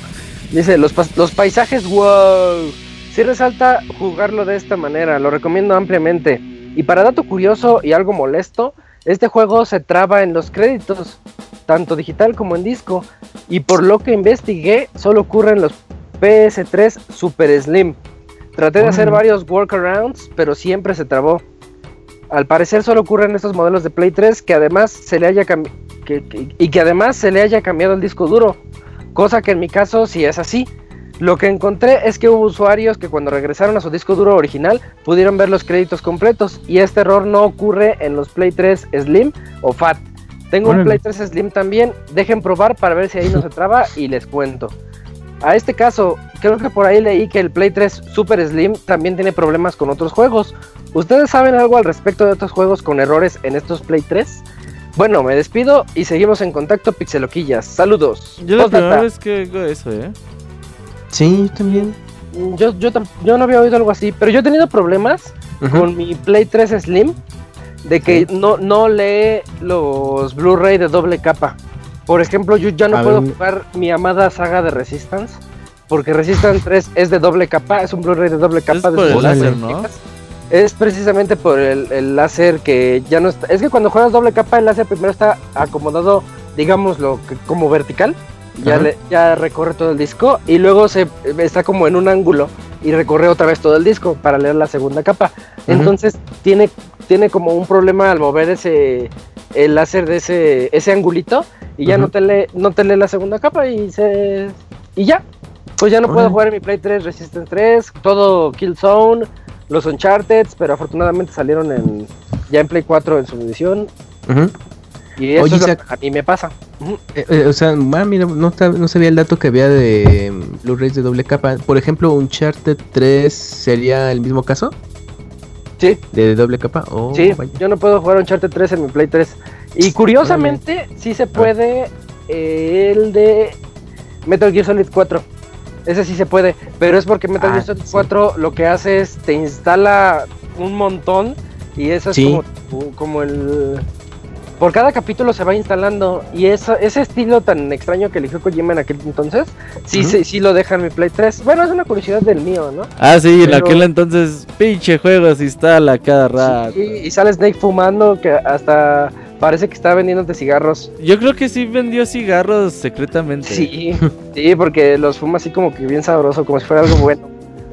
Dice, los, paisajes, wow. Sí resalta jugarlo de esta manera, lo recomiendo ampliamente. Y para dato curioso y algo molesto, este juego se traba en los créditos, tanto digital como en disco. Y por lo que investigué, solo ocurre en los PS3 Super Slim. Traté de hacer Órale. varios workarounds, pero siempre se trabó. Al parecer solo ocurre en estos modelos de Play 3 que además se le haya cambi- que- que- y que además se le haya cambiado el disco duro, cosa que en mi caso sí es así. Lo que encontré es que hubo usuarios que cuando regresaron a su disco duro original pudieron ver los créditos completos y este error no ocurre en los Play 3 Slim o Fat. Tengo un. Play 3 Slim también, dejen probar para ver si ahí no se traba y les cuento. A este caso, creo que por ahí leí que el Play 3 Super Slim también tiene problemas con otros juegos. ¿Ustedes saben algo al respecto de otros juegos con errores en estos Play 3? Bueno, me despido y seguimos en contacto Pixeloquillas. Saludos. Yo la Postdata. primera vez que hago eso, ¿eh? Sí, yo también. Yo, yo, tam- yo no había oído algo así, pero yo he tenido problemas con mi Play 3 Slim de que no, no lee los Blu-ray de doble capa. Por ejemplo, yo ya no A puedo ver. jugar mi amada saga de Resistance porque Resistance 3 es de doble capa, es un Blu-ray de doble capa. Es de por el sus láser, características. Es precisamente por el, el láser que ya no está. Es que cuando juegas doble capa, el láser primero está acomodado, digámoslo, que- como vertical. Ya, le- ya recorre todo el disco y luego se está como en un ángulo y recorre otra vez todo el disco para leer la segunda capa. Entonces tiene, tiene como un problema al mover ese el láser de ese, ese angulito y ya no te lee, no te lee la segunda capa y se y ya. Pues ya no puedo jugar en mi Play 3 Resistance 3, todo Killzone, los Uncharted, pero afortunadamente salieron en ya en Play 4 en su edición Ujú. y eso Oye, es lo Isaac. que a mí me pasa. Eh, eh, o sea, ah, mira, no, no sabía el dato que había de mm, Blu-rays de doble capa. Por ejemplo, Uncharted 3 sería el mismo caso Sí, de doble capa. Oh, Sí, vaya. yo no puedo jugar Uncharted 3 en mi Play 3. Y curiosamente, sí se puede eh, el de Metal Gear Solid 4. Ese sí se puede, pero es porque Metal Ah, Gear Solid sí. 4 lo que hace es te instala un montón y eso es Sí. como, como el... Por cada capítulo se va instalando y eso, ese estilo tan extraño que eligió Kojima en aquel entonces, sí, Ujú. sí, sí lo deja en mi Play 3. Bueno, es una curiosidad del mío, ¿no? Ah, sí, en aquel entonces, pinche juego se instala cada rato. Sí, y sale Snake fumando que hasta parece que está vendiéndote cigarros. Yo creo que sí vendió cigarros secretamente. Sí, sí, porque los fuma así como que bien sabroso, como si fuera algo bueno.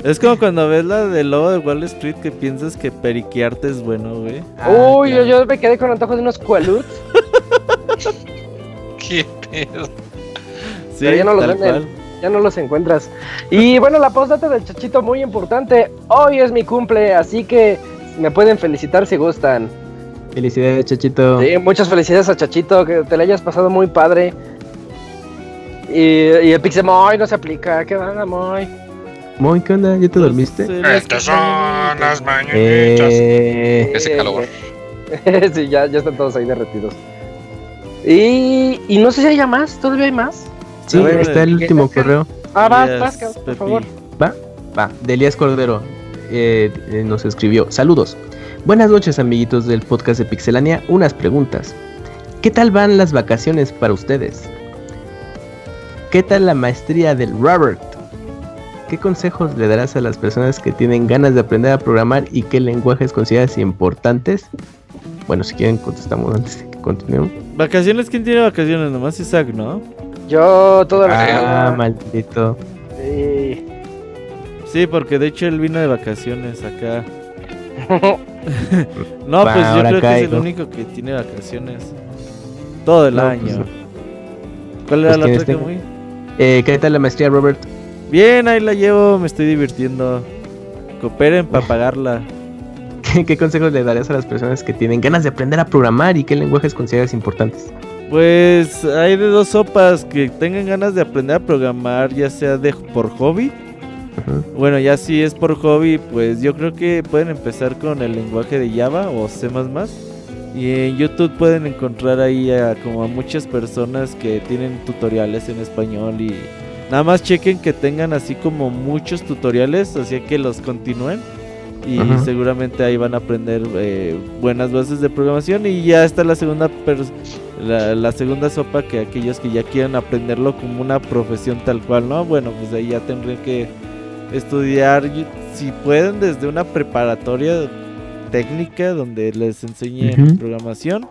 Es como cuando ves la del lobo de Wall Street que piensas que periquearte es bueno, güey. Ah, Uy, yo, yo me quedé con antojo de unos cualuts. ¿Qué pedo? Sí, Pero ya no los venden. Ya no los encuentras. Y bueno, la postdata del chachito muy importante. Hoy es mi cumple, así que me pueden felicitar si gustan. Felicidades, Chachito. Sí, muchas felicidades a Chachito, que te la hayas pasado muy padre. Y, y el Pixemoy no se aplica, ¿qué va, Moy? Moy, ¿qué onda? ¿Ya te dormiste? Las Estas son las mañanitas. Eh, Ese calor. sí, ya, ya están todos ahí derretidos. Y, y no sé si haya más, todavía hay más. sí, ver, está el ¿qué- último correo. Ah, vas, Yes, vas, por favor. Va, va, de Elías Cordero eh, eh, nos escribió. Saludos. Buenas noches, amiguitos del podcast de Pixelania. Unas preguntas. ¿Qué tal van las vacaciones para ustedes? ¿Qué tal la maestría del Robert? ¿Qué consejos le darás a las personas que tienen ganas de aprender a programar y qué lenguajes consideras importantes? Bueno, si quieren contestamos antes de que continuemos. Vacaciones, ¿quién tiene vacaciones? Nomás Isaac, ¿no? Yo toda la Ah, maldito. Sí. Sí, porque de hecho él vino de vacaciones acá. No, pues yo creo que es el único que tiene vacaciones. Todo el No, año. pues, ¿Cuál era pues, la ¿quiénes otra que tengo? muy? Eh, ¿Qué tal la maestría, Robert? Bien, ahí la llevo, me estoy divirtiendo. Cooperen para pagarla. ¿Qué, qué consejos le darías a las personas que tienen ganas de aprender a programar y qué lenguajes consideras importantes? Pues hay de dos sopas que tengan ganas de aprender a programar, ya sea de por hobby. Bueno, ya si es por hobby, pues yo creo que pueden empezar con el lenguaje de Java o C++. Y en YouTube pueden encontrar ahí a, como a muchas personas que tienen tutoriales en español y nada más chequen que tengan así como muchos tutoriales, así que los continúen. Y Ajá. seguramente ahí van a aprender eh, buenas bases de programación y ya está la segunda la, la segunda sopa que aquellos que ya quieran aprenderlo como una profesión tal cual, ¿no? Bueno, pues ahí ya tendrían que estudiar, si pueden, desde una preparatoria técnica donde les enseñen Ujú. programación,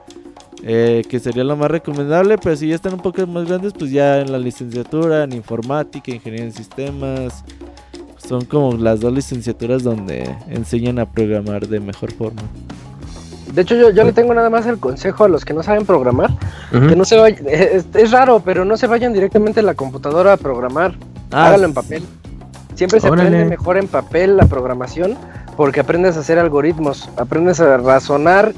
eh, que sería lo más recomendable, pero si ya están un poco más grandes, pues ya en la licenciatura, en informática, ingeniería en sistemas, son como las dos licenciaturas donde enseñan a programar de mejor forma. De hecho, yo, yo le tengo nada más el consejo a los que no saben programar, que no se vayan, es, es raro, pero no se vayan directamente a la computadora a programar, Ah, hágalo en papel. Siempre se Órale. aprende mejor en papel la programación, porque aprendes a hacer algoritmos, aprendes a razonar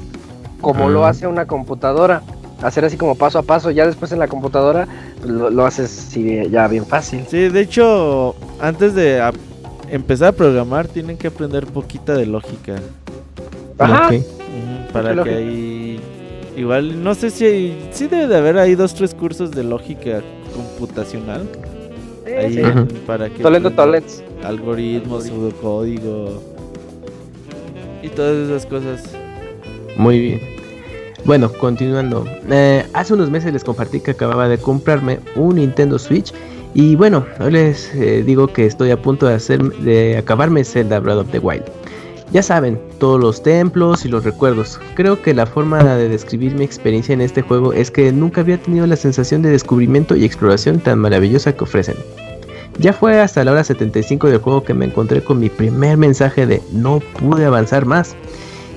como lo Mm. hace una computadora, hacer así como paso a paso, ya después en la computadora pues, lo, lo haces sí, ya bien fácil. Sí, de hecho, antes de empezar a programar, tienen que aprender poquita de lógica. Ajá. Para que lógica? ahí. Igual, no sé si hay- sí debe de haber ahí dos, tres cursos de lógica computacional. Sí, ahí para que aprendan Tolens. algoritmos, pseudocódigo y todas esas cosas. Muy bien. Bueno, continuando. Eh, hace unos meses les compartí que acababa de comprarme un Nintendo Switch. Y bueno, hoy les eh, digo que estoy a punto de, hacer, de acabarme Zelda Breath of the Wild. Ya saben, todos los templos y los recuerdos. Creo que la forma de describir mi experiencia en este juego es que nunca había tenido la sensación de descubrimiento y exploración tan maravillosa que ofrecen. Ya fue hasta la hora 75 del juego que me encontré con mi primer mensaje de no pude avanzar más.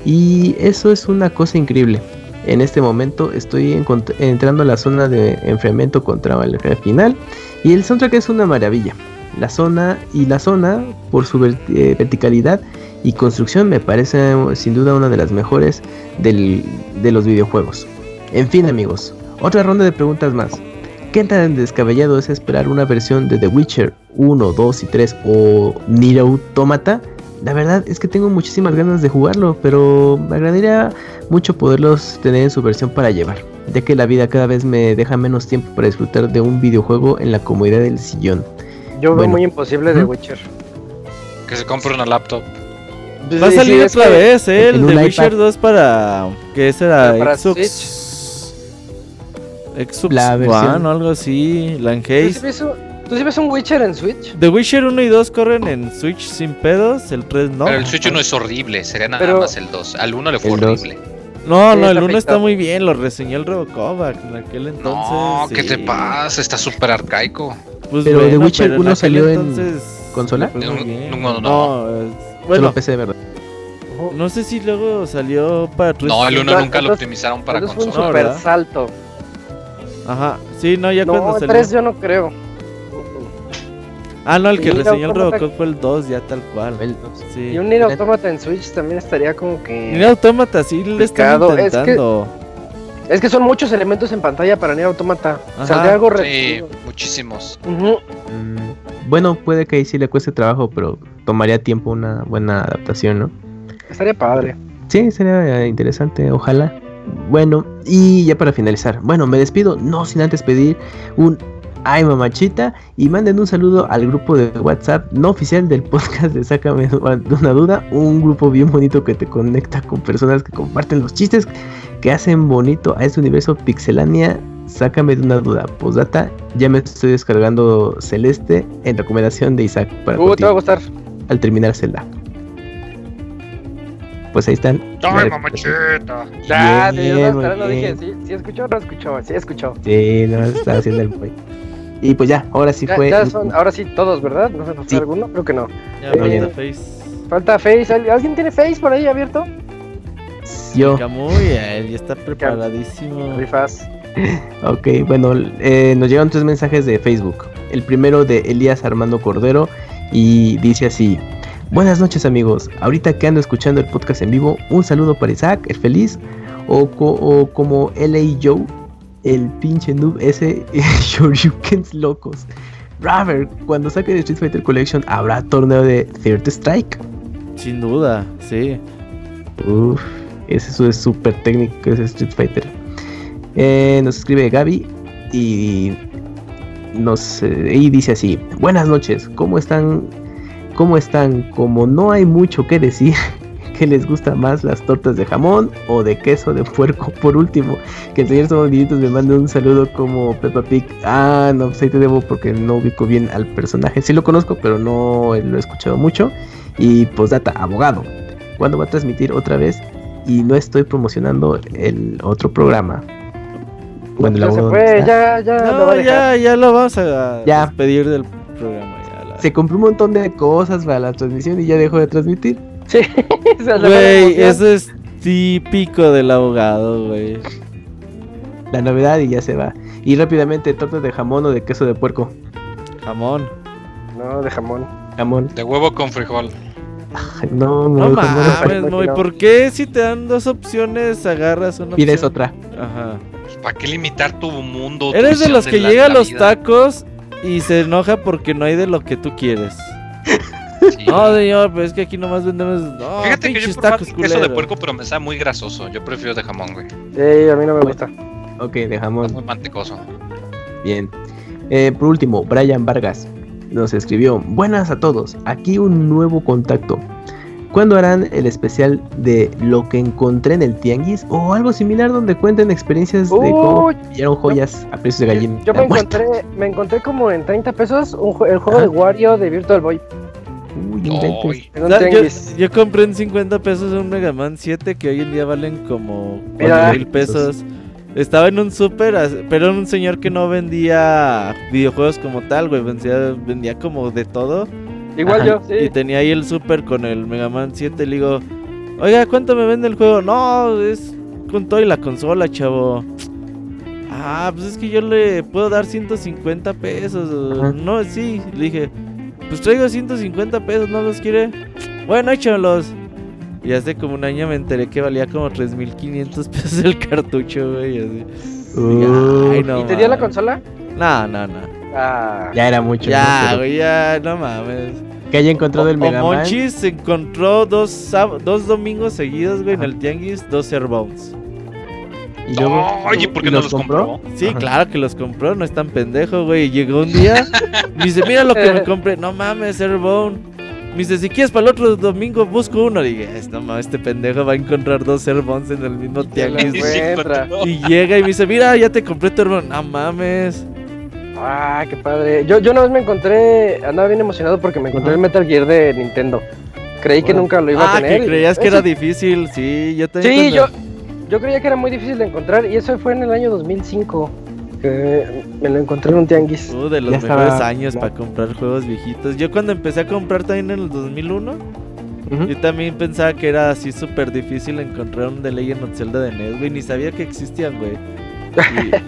Y eso es una cosa increíble. En este momento estoy entrando a la zona de enfriamiento contra el final. Y el soundtrack es una maravilla. La zona y la zona, por su eh, verticalidad y construcción, me parece sin duda una de las mejores del- de los videojuegos. En fin, amigos, otra ronda de preguntas más. ¿Qué tan descabellado es esperar una versión de The Witcher 1, 2 y 3 o Nier Automata? La verdad es que tengo muchísimas ganas de jugarlo, pero me agradaría mucho poderlos tener en su versión para llevar. ya que la vida cada vez me deja menos tiempo para disfrutar de un videojuego en la comodidad del sillón. Yo veo Bueno. muy imposible Ujú. Witcher. Que se compre una laptop. Va a salir otra que- vez, ¿eh? El de. Witcher 2 para. ¿Qué será? Para Xbox. Xbox La versión. One o algo así. ¿Tú Langeis. sí, ves un, ¿Tú sí ves un Witcher en Switch? The Witcher 1 y 2 corren en Switch sin pedos. El 3 no. Pero el Switch 1 es horrible, sería nada Pero- más el 2. Al 1 le fue El dos. horrible. No, Sí, no, el está 1 está muy bien. Lo reseñó el Robokovac en aquel entonces. no, ¿qué sí. te pasa? Está súper arcaico. Pues Pero The bueno, Witcher pero en 1 aquel salió en entonces consola? muy No, bien. no, no. Es- Solo bueno, PC, ¿verdad? no sé si luego salió para 360. No, el 1 No, nunca lo optimizaron para Entonces fue un consola. Super ¿verdad? salto. Ajá, sí, no, ya cuando No, el salió. 3 yo no creo. Ah, no, el que Y Nier reseñó el Robocop fue el 2, ya tal cual. El- Sí. Y un Nier Automata en Switch también estaría como que... Nier Automata sí le están Complicado, es que- intentando. Es que son muchos elementos en pantalla para Nier Automata. Ajá. Saldría algo Sí, reducido. muchísimos. Ujú. Mm, bueno, puede que ahí sí le cueste trabajo, pero tomaría tiempo una buena adaptación, ¿no? Estaría padre. Sí, sería eh, interesante, ojalá. Bueno, y ya para finalizar, bueno, me despido, no sin antes pedir un ay mamachita y manden un saludo al grupo de WhatsApp no oficial del podcast de Sácame de una duda, un grupo bien bonito que te conecta con personas que comparten los chistes que hacen bonito a este universo pixelania. Sácame de una duda. Postdata, ya me estoy descargando Celeste en recomendación de Isaac para Uh, te va a continuar gustar. al terminar Zelda. Pues ahí están. ¡Ay, La- mamachita! Ya, estaba muy esperando, dije, bien. sí, sí escuchó o no escuchó, sí escuchó. Sí, no, está haciendo el boy. Y pues ya, ahora sí Ya, fue. ya son, ahora sí todos, ¿verdad? ¿No se nos Sí. alguno? Creo que no. Ya, Eh, falta Face. Falta Face. ¿Al- ¿Alguien tiene Face por ahí abierto? Yo. Camuy, él ya está preparadísimo. Rifas. Ok, bueno, eh, nos llegan tres mensajes de Facebook. El primero de Elías Armando Cordero y dice así. Buenas noches amigos, ahorita que ando escuchando el podcast en vivo, un saludo para Isaac, el feliz, o, co- o como LA Joe, el pinche noob ese, Shoryukens locos. Raver, cuando saquen Street Fighter Collection, ¿habrá torneo de Third Strike? Sin duda, sí. Uf, ese es súper técnico que es Street Fighter. Eh, nos escribe Gaby y nos eh, y dice así: Buenas noches, ¿cómo están? ¿Cómo están? Como no hay mucho que decir, ¿qué les gusta más las tortas de jamón o de queso de puerco? Por último, que el señor Somos me mande un saludo como Peppa Pig. Ah, no, pues ahí te debo porque no ubico bien al personaje. Sí lo conozco, pero no lo he escuchado mucho. Y postdata, abogado. ¿Cuándo va a transmitir otra vez? Y no estoy promocionando el otro programa. Bueno, Ya se fue, ya, ya lo va No, a dejar. ya, ya lo vamos a Ya. despedir del programa. Ya, la- Se compró un montón de cosas para la transmisión y ya dejó de transmitir. Sí, Güey, eso es típico del abogado, güey. La novedad y ya se va. Y rápidamente, tortas de jamón o de queso de puerco. Jamón. No, de jamón. Jamón. De huevo con frijol. Ay, No, no, No no, mames, no. ¿por qué si te dan dos opciones agarras una Pides opción? otra. Ajá. ¿Para qué limitar tu mundo? tu Eres de los que la- llega a los vida? tacos y se enoja porque no hay de lo que tú quieres. Sí. No, señor, pero es que aquí nomás vendemos. No, Fíjate que yo tacos queso de puerco, pero me sabe muy grasoso. Yo prefiero de jamón, güey. Sí, a mí no me gusta. Ok, de jamón. Muy mantecoso. Bien. Eh, por último, Brian Vargas nos escribió: Buenas a todos, aquí un nuevo contacto. ¿Cuándo harán el especial de lo que encontré en el tianguis o algo similar donde cuenten experiencias de cómo pillaron joyas a precios de gallina? Yo me muerta? encontré, me encontré como en 30 pesos un el juego Ajá. de Wario de Virtual Boy. Uy, En un yo, compré en 50 pesos un Mega Man 7 que hoy en día valen como Mira. 4 mil pesos. Estaba en un súper, pero era un señor que no vendía videojuegos como tal, güey. Vendía, vendía como de todo. Igual Ajá. yo, Y sí. tenía ahí el súper con el Mega Man 7. Le digo, oiga, ¿cuánto me vende el juego? No, es con todo y la consola, chavo. Ah, pues es que yo le puedo dar 150 pesos. Ajá. No, sí. Le dije, pues traigo 150 pesos, ¿no los quiere? Bueno, échalos. Y hace como un año me enteré que valía como 3.500 pesos el cartucho, güey. así. Uh, Ay, no ¿Y te dio la consola? No, no, no. Ah, ya era mucho. ¿no? Ya, Pero güey, ya, no mames. Que haya encontrado el O- Mega o Man. Monchis se encontró dos, dos domingos seguidos, güey, en el tianguis, dos Airbounds. Y luego, Oye, ¿por qué ¿y no los compró? Sí, Ajá. claro que los compró, no es tan pendejo, güey. Y Llegó un día y dice, mira lo que me compré. No mames, Airbone. Me dice, si quieres para el otro domingo, busco uno. Y dije, "Es, no mames, este pendejo va a encontrar dos Airbones en el mismo tianguis. Encontró. Y llega y me dice, mira, ya te compré tu Airbone. No mames. Ah, qué padre. Yo, yo una vez me encontré, andaba bien emocionado porque me encontré el Metal Gear de Nintendo. Creí que nunca lo iba a Ah, tener. que y- creías que era difícil. Sí, yo también. Sí, yo, yo creía que era muy difícil de encontrar y eso fue en el año 2005. Que me lo encontré en un tianguis. Uh, de los Ya mejores estaba- años ya. para comprar juegos viejitos. Yo cuando empecé a comprar también en el 2001, Ujú. yo también pensaba que era así súper difícil encontrar un The Legend of Zelda de NES, güey. Ni sabía que existían, güey.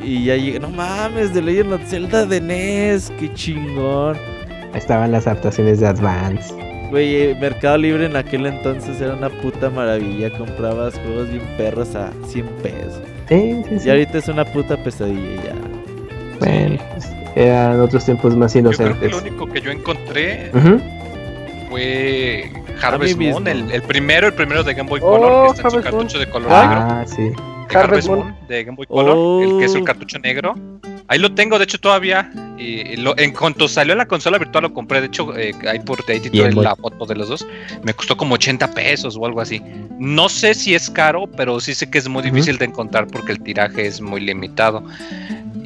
Y, y ya llegué, no mames, The Legend of Zelda de NES, qué chingón. Estaban las adaptaciones de Advance. Güey, eh, Mercado Libre en aquel entonces era una puta maravilla. Comprabas juegos bien perros a 100 pesos. Sí, sí, sí. Y ahorita es una puta pesadilla ya. Bueno, pues, eran otros tiempos más Yo creo que inocentes. lo único que yo encontré fue Harvest. Moon, el, el primero, el primero de Game Boy Oh, Color, que está en su cartucho de color negro. Ah, sí. Harvest Moon. de Game Boy Color, el que es el Oh. cartucho negro. Ahí lo tengo, de hecho, todavía. Y lo- en cuanto salió la consola virtual lo compré. De hecho, eh, ahí por ahí la foto de los dos. Me costó como 80 pesos o algo así. No sé si es caro, pero sí sé que es muy difícil de encontrar porque el tiraje es muy limitado.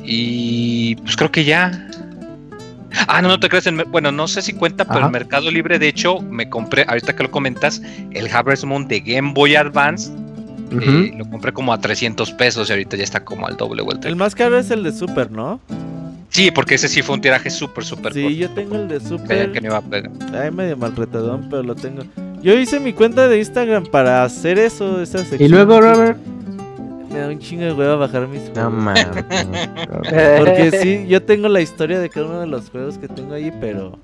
Y pues creo que ya. Ah, no, no te crees. bueno, no sé si cuenta, pero en Mercado Libre, de hecho, me compré, ahorita que lo comentas, el Harvest Moon de Game Boy Advance. Eh, lo compré como a 300 pesos y ahorita ya está como al doble o el más caro es el de Super, ¿no? Sí, porque ese sí fue un tiraje súper, súper Sí, yo tengo el de. Super. Que no iba a pegar. Ay, medio malretadón, pero lo tengo. Yo hice mi cuenta de Instagram para hacer eso, esa sección. Y luego, Robert. Me da un chingo de hueva bajar mis No juegos. mames. Porque sí, yo tengo la historia de cada uno de los juegos que tengo ahí, pero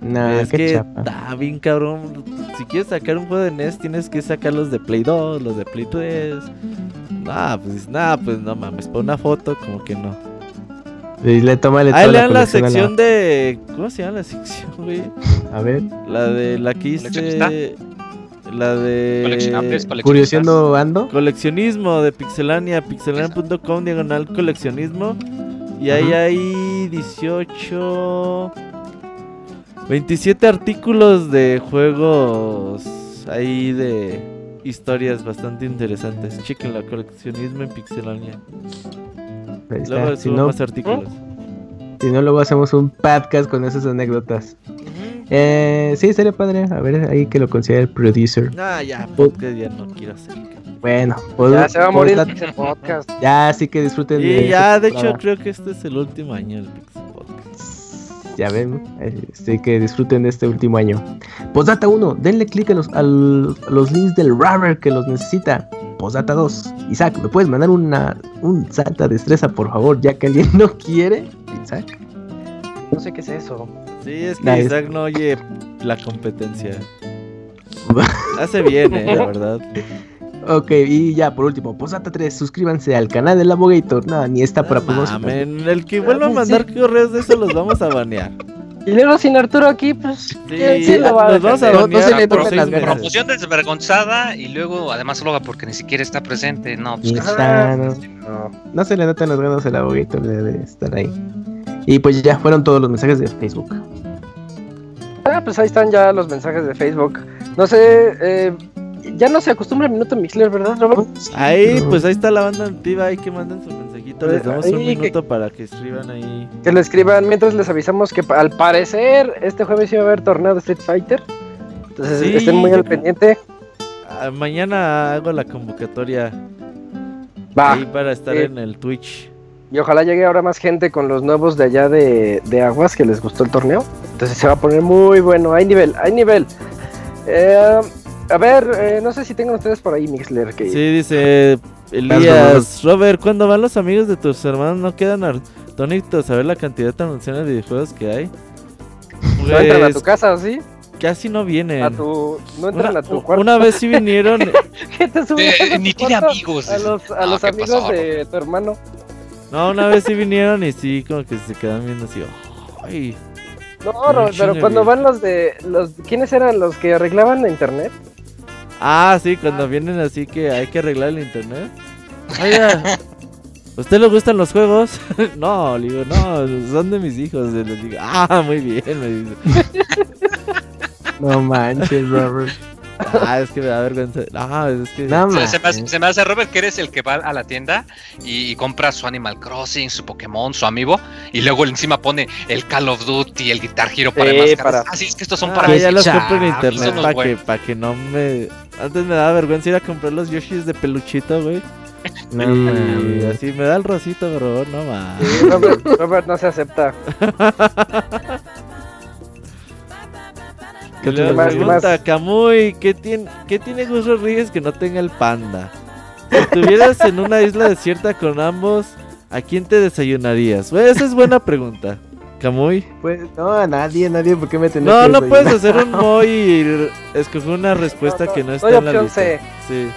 No, es qué que está bien cabrón. Si quieres sacar un juego de NES, tienes que sacar los de Play 2, los de Play 3. Nah, pues nada, pues no mames, para una foto como que no. Y le toma le Ahí le dan la sección de... ¿Cómo se llama la sección, güey? A ver, La de la que hice... La de... Coleccionables, coleccionistas. curioseando ando. Coleccionismo de Pixelania, pixelania.com diagonal coleccionismo. Y ahí hay 18... 27 artículos de juegos ahí de historias bastante interesantes. Chequen la coleccionismo en está. Luego Si no, más artículos. si no, luego hacemos un podcast con esas anécdotas. Eh, sí, sería padre. A ver, ahí que lo considere el producer. Ah, ya, podcast ya no quiero hacer. Bueno, pues, Ya se va a morir pues, el Pixel Podcast. Ya, sí que disfruten Y de ya, de hecho, creo que este es el último año del Pixel Podcast. Ya ven, sí que disfruten de este último año. Postdata 1, denle clic a los, a los links del Rubber que los necesita. Postdata 2, Isaac, ¿me puedes mandar una, un salta destreza, por favor, ya que alguien no quiere? Isaac. No sé qué es eso. Sí, es que Nah, es- Isaac no oye la competencia. Hace bien, eh, la verdad. Ok, y ya por último, Postdata 3, suscríbanse al canal del Abogator. No, ni está para promoción. mamen, el que vuelva a mandar correos de eso los vamos a banear. Y luego sin Arturo aquí, pues. Sí, ¿quién- quién lo va a nos vamos a? No- no se banear le seis las ganas. Promoción desvergonzada y luego además loga porque ni siquiera está presente. No, pues que- está, no, no, no se le notan las ganas al Abogator de, de estar ahí. Y pues ya fueron todos los mensajes de Facebook. Ah, pues ahí están ya los mensajes de Facebook. No sé, eh, ya no se acostumbra el minuto Mixler, ¿verdad, Robert? Ahí, pues ahí está la banda nativa, ahí que manden su mensajito. Les damos un que- minuto para que escriban ahí. Que lo escriban mientras les avisamos que al parecer este jueves iba a haber torneo de Street Fighter. Entonces Sí, estén muy al pendiente. Ah, mañana hago la convocatoria Va. ahí para estar en el Twitch. Y ojalá llegue ahora más gente con los nuevos de allá de, de Aguas que les gustó el torneo. Entonces se va a poner muy bueno. Hay nivel, hay nivel. Eh, a ver, eh, no sé si tengan ustedes por ahí Mixler. Que... Sí, dice Elías, Robert, ¿cuándo van los amigos de tus hermanos? ¿No quedan atónitos a ver la cantidad de transmisiones de videojuegos que hay? No entran a Pues, tu casa, ¿sí? casi no vienen. A tu, no entran Una, a tu cuarto. una vez sí vinieron. ¿Qué te Eh, ni tiene amigos. A los, a Ah, los ¿qué amigos pasó, de tu hermano. No, una vez sí vinieron y sí, como que se quedan viendo así. Ay, No, Robert, pero cuando van los de. los ¿Quiénes eran los que arreglaban la internet? Ah, sí, cuando vienen así que hay que arreglar el internet. Oiga, ¿a usted le gustan los juegos? no, le digo, no, son de mis hijos. Le digo, ah, muy bien, me dice. No manches, Robert. Ah, es que me da vergüenza. No, es que. No Se, se me hace, manches. se me hace, Robert, que eres el que va a la tienda y, y compra su Animal Crossing, su Pokémon, su Amiibo, y luego encima pone el Call of Duty, el Guitar Hero para Sí, máscaras. para- Ah, sí, es que estos son Ah, para ya los compro en internet para que, pa' que no me. Antes me daba vergüenza ir a comprar los Yoshis de peluchito, güey. No y mames. así me da el rosito, pero no más. Sí, Robert, Robert no se acepta. Más, qué pregunta, más? Camuy, ¿qué tiene, ¿qué tiene Gus Rodríguez que no tenga el panda? Si estuvieras en una isla desierta con ambos, ¿a quién te desayunarías? Esa es buena pregunta. Camuy. Pues, no, a nadie, nadie, ¿por qué me tenés No, que no desayunar? puedes hacer un Moy y escoger una respuesta No, no, que no está en la opción lista. C. Sí.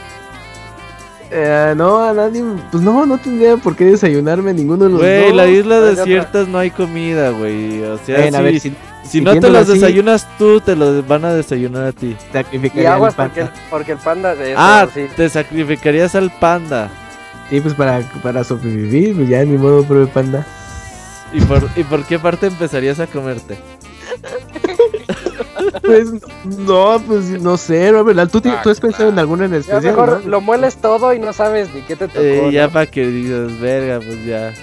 Eh, no, a nadie, pues no, no tendría por qué desayunarme ninguno de los Güey, dos. la isla desiertas no hay comida, güey. O sea, a si, ver, si, si no te los así, desayunas tú, te los van a desayunar a ti. Y sacrificaría aguas al porque el, panda. porque el panda de eso, Ah, sí. te sacrificarías al panda. Sí, pues para, para sobrevivir, pues ya ni modo, pro panda. ¿Y por, ¿Y por qué parte empezarías a comerte? Pues no, pues no sé, Robert. ¿Tú, Ah, tú has pensado en alguno en Ya especial? mejor no? lo mueles todo y no sabes ni qué te tocó. Eh, ya ¿no? para que digas, verga, pues ya.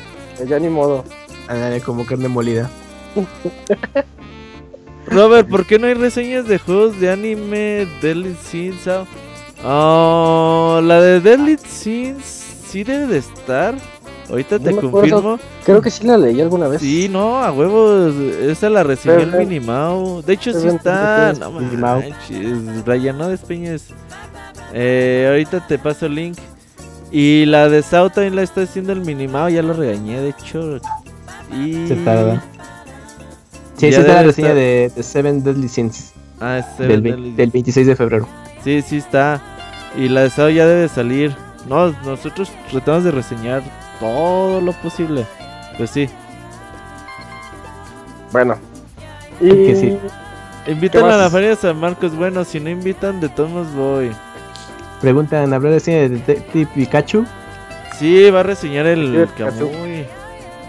Ya ni modo. Ándale, como carne molida. Robert, ¿por qué no hay reseñas de juegos de anime Deadly Sins? ah? Oh, la de Deadly Sins sí debe de estar. Ahorita No te confirmo. Creo que sí la leí alguna vez. Sí, no, a huevos. Esa la recibió el Minimau. De hecho, sí está. No manches. Brian, no despeñes. Eh, ahorita te paso el link. Y la de South también la está haciendo el Minimau. Ya lo regañé, de hecho. Y. Se tarda. Sí, esa es la reseña estar- de, de Seven Deadly Sins. Ah, este Del, Deadly- del 26 de febrero. Sí, sí está. Y la de Sao ya debe salir. No, nosotros tratamos de reseñar todo lo posible. Pues sí. Bueno. Y Que sí. Invitan ¿Qué a la feria de San Marcos. Bueno, si no invitan, de todos modos voy. Preguntan, ¿habrá reseña de Detective Pikachu? Sí, va a reseñar el.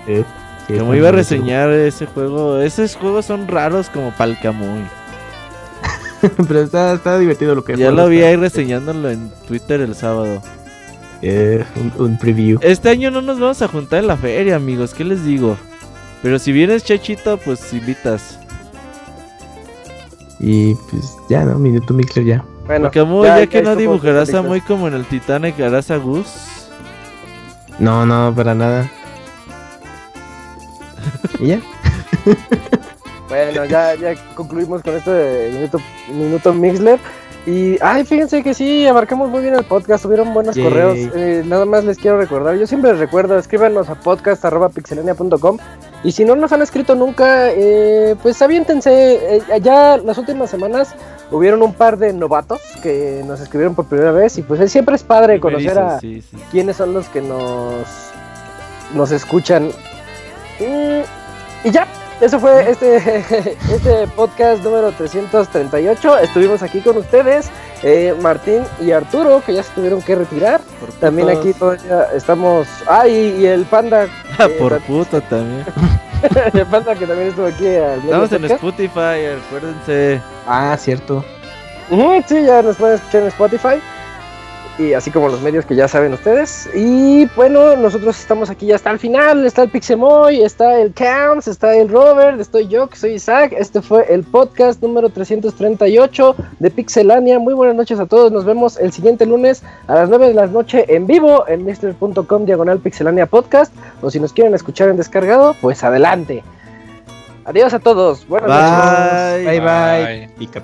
Sí. Camuy está va a reseñar ese juego. Esos juegos son raros como para el Camuy. chulo. Pero está, está divertido lo que Ya lo vi ahí reseñándolo en Twitter el sábado. Eh, un, un preview. Este año no nos vamos a juntar en la feria, amigos. ¿Qué les digo? Pero si vienes, Chachito, pues invitas. Y pues ya, ¿no? Minuto Mixler ya. bueno, Camuy, ya, que no dibujarás a muy como en el Titanic, harás a Gus. No, no, para nada. ¿Y ya? Bueno, ya, ya concluimos con este de minuto, minuto Mixler. Y, ay, fíjense que sí, abarcamos muy bien el podcast, tuvieron buenos Yay. correos. Eh, nada más les quiero recordar, yo siempre les recuerdo, escríbanos a podcast.pixelania.com. Y si no nos han escrito nunca, eh, pues aviéntense. Eh, ya las últimas semanas hubieron un par de novatos que nos escribieron por primera vez. Y pues siempre es padre conocer a, Sí, sí. quiénes son los que nos nos escuchan. Mm, y ya, eso fue este, este podcast número 338. Estuvimos aquí con ustedes, eh, Martín y Arturo, que ya se tuvieron que retirar. Por También putos. aquí todavía estamos. Ah, y, y el panda. Ah, eh, Por puto también. el panda que también estuvo aquí al Estamos en. Spotify, acuérdense. Ah, cierto. Sí, ya nos pueden escuchar en Spotify. Y así como los medios que ya saben ustedes. Y bueno, nosotros estamos aquí ya hasta el final. Está el Pixemoy, está el Camps, está el Robert, estoy yo, que soy Isaac. Este fue el podcast número 338 de Pixelania. Muy buenas noches a todos. Nos vemos el siguiente lunes a las 9 de la noche en vivo en mixler.com diagonal Pixelania Podcast. O si nos quieren escuchar en descargado, pues adelante. Adiós a todos. Buenas noches. Bye. Bye bye. Bye. Pica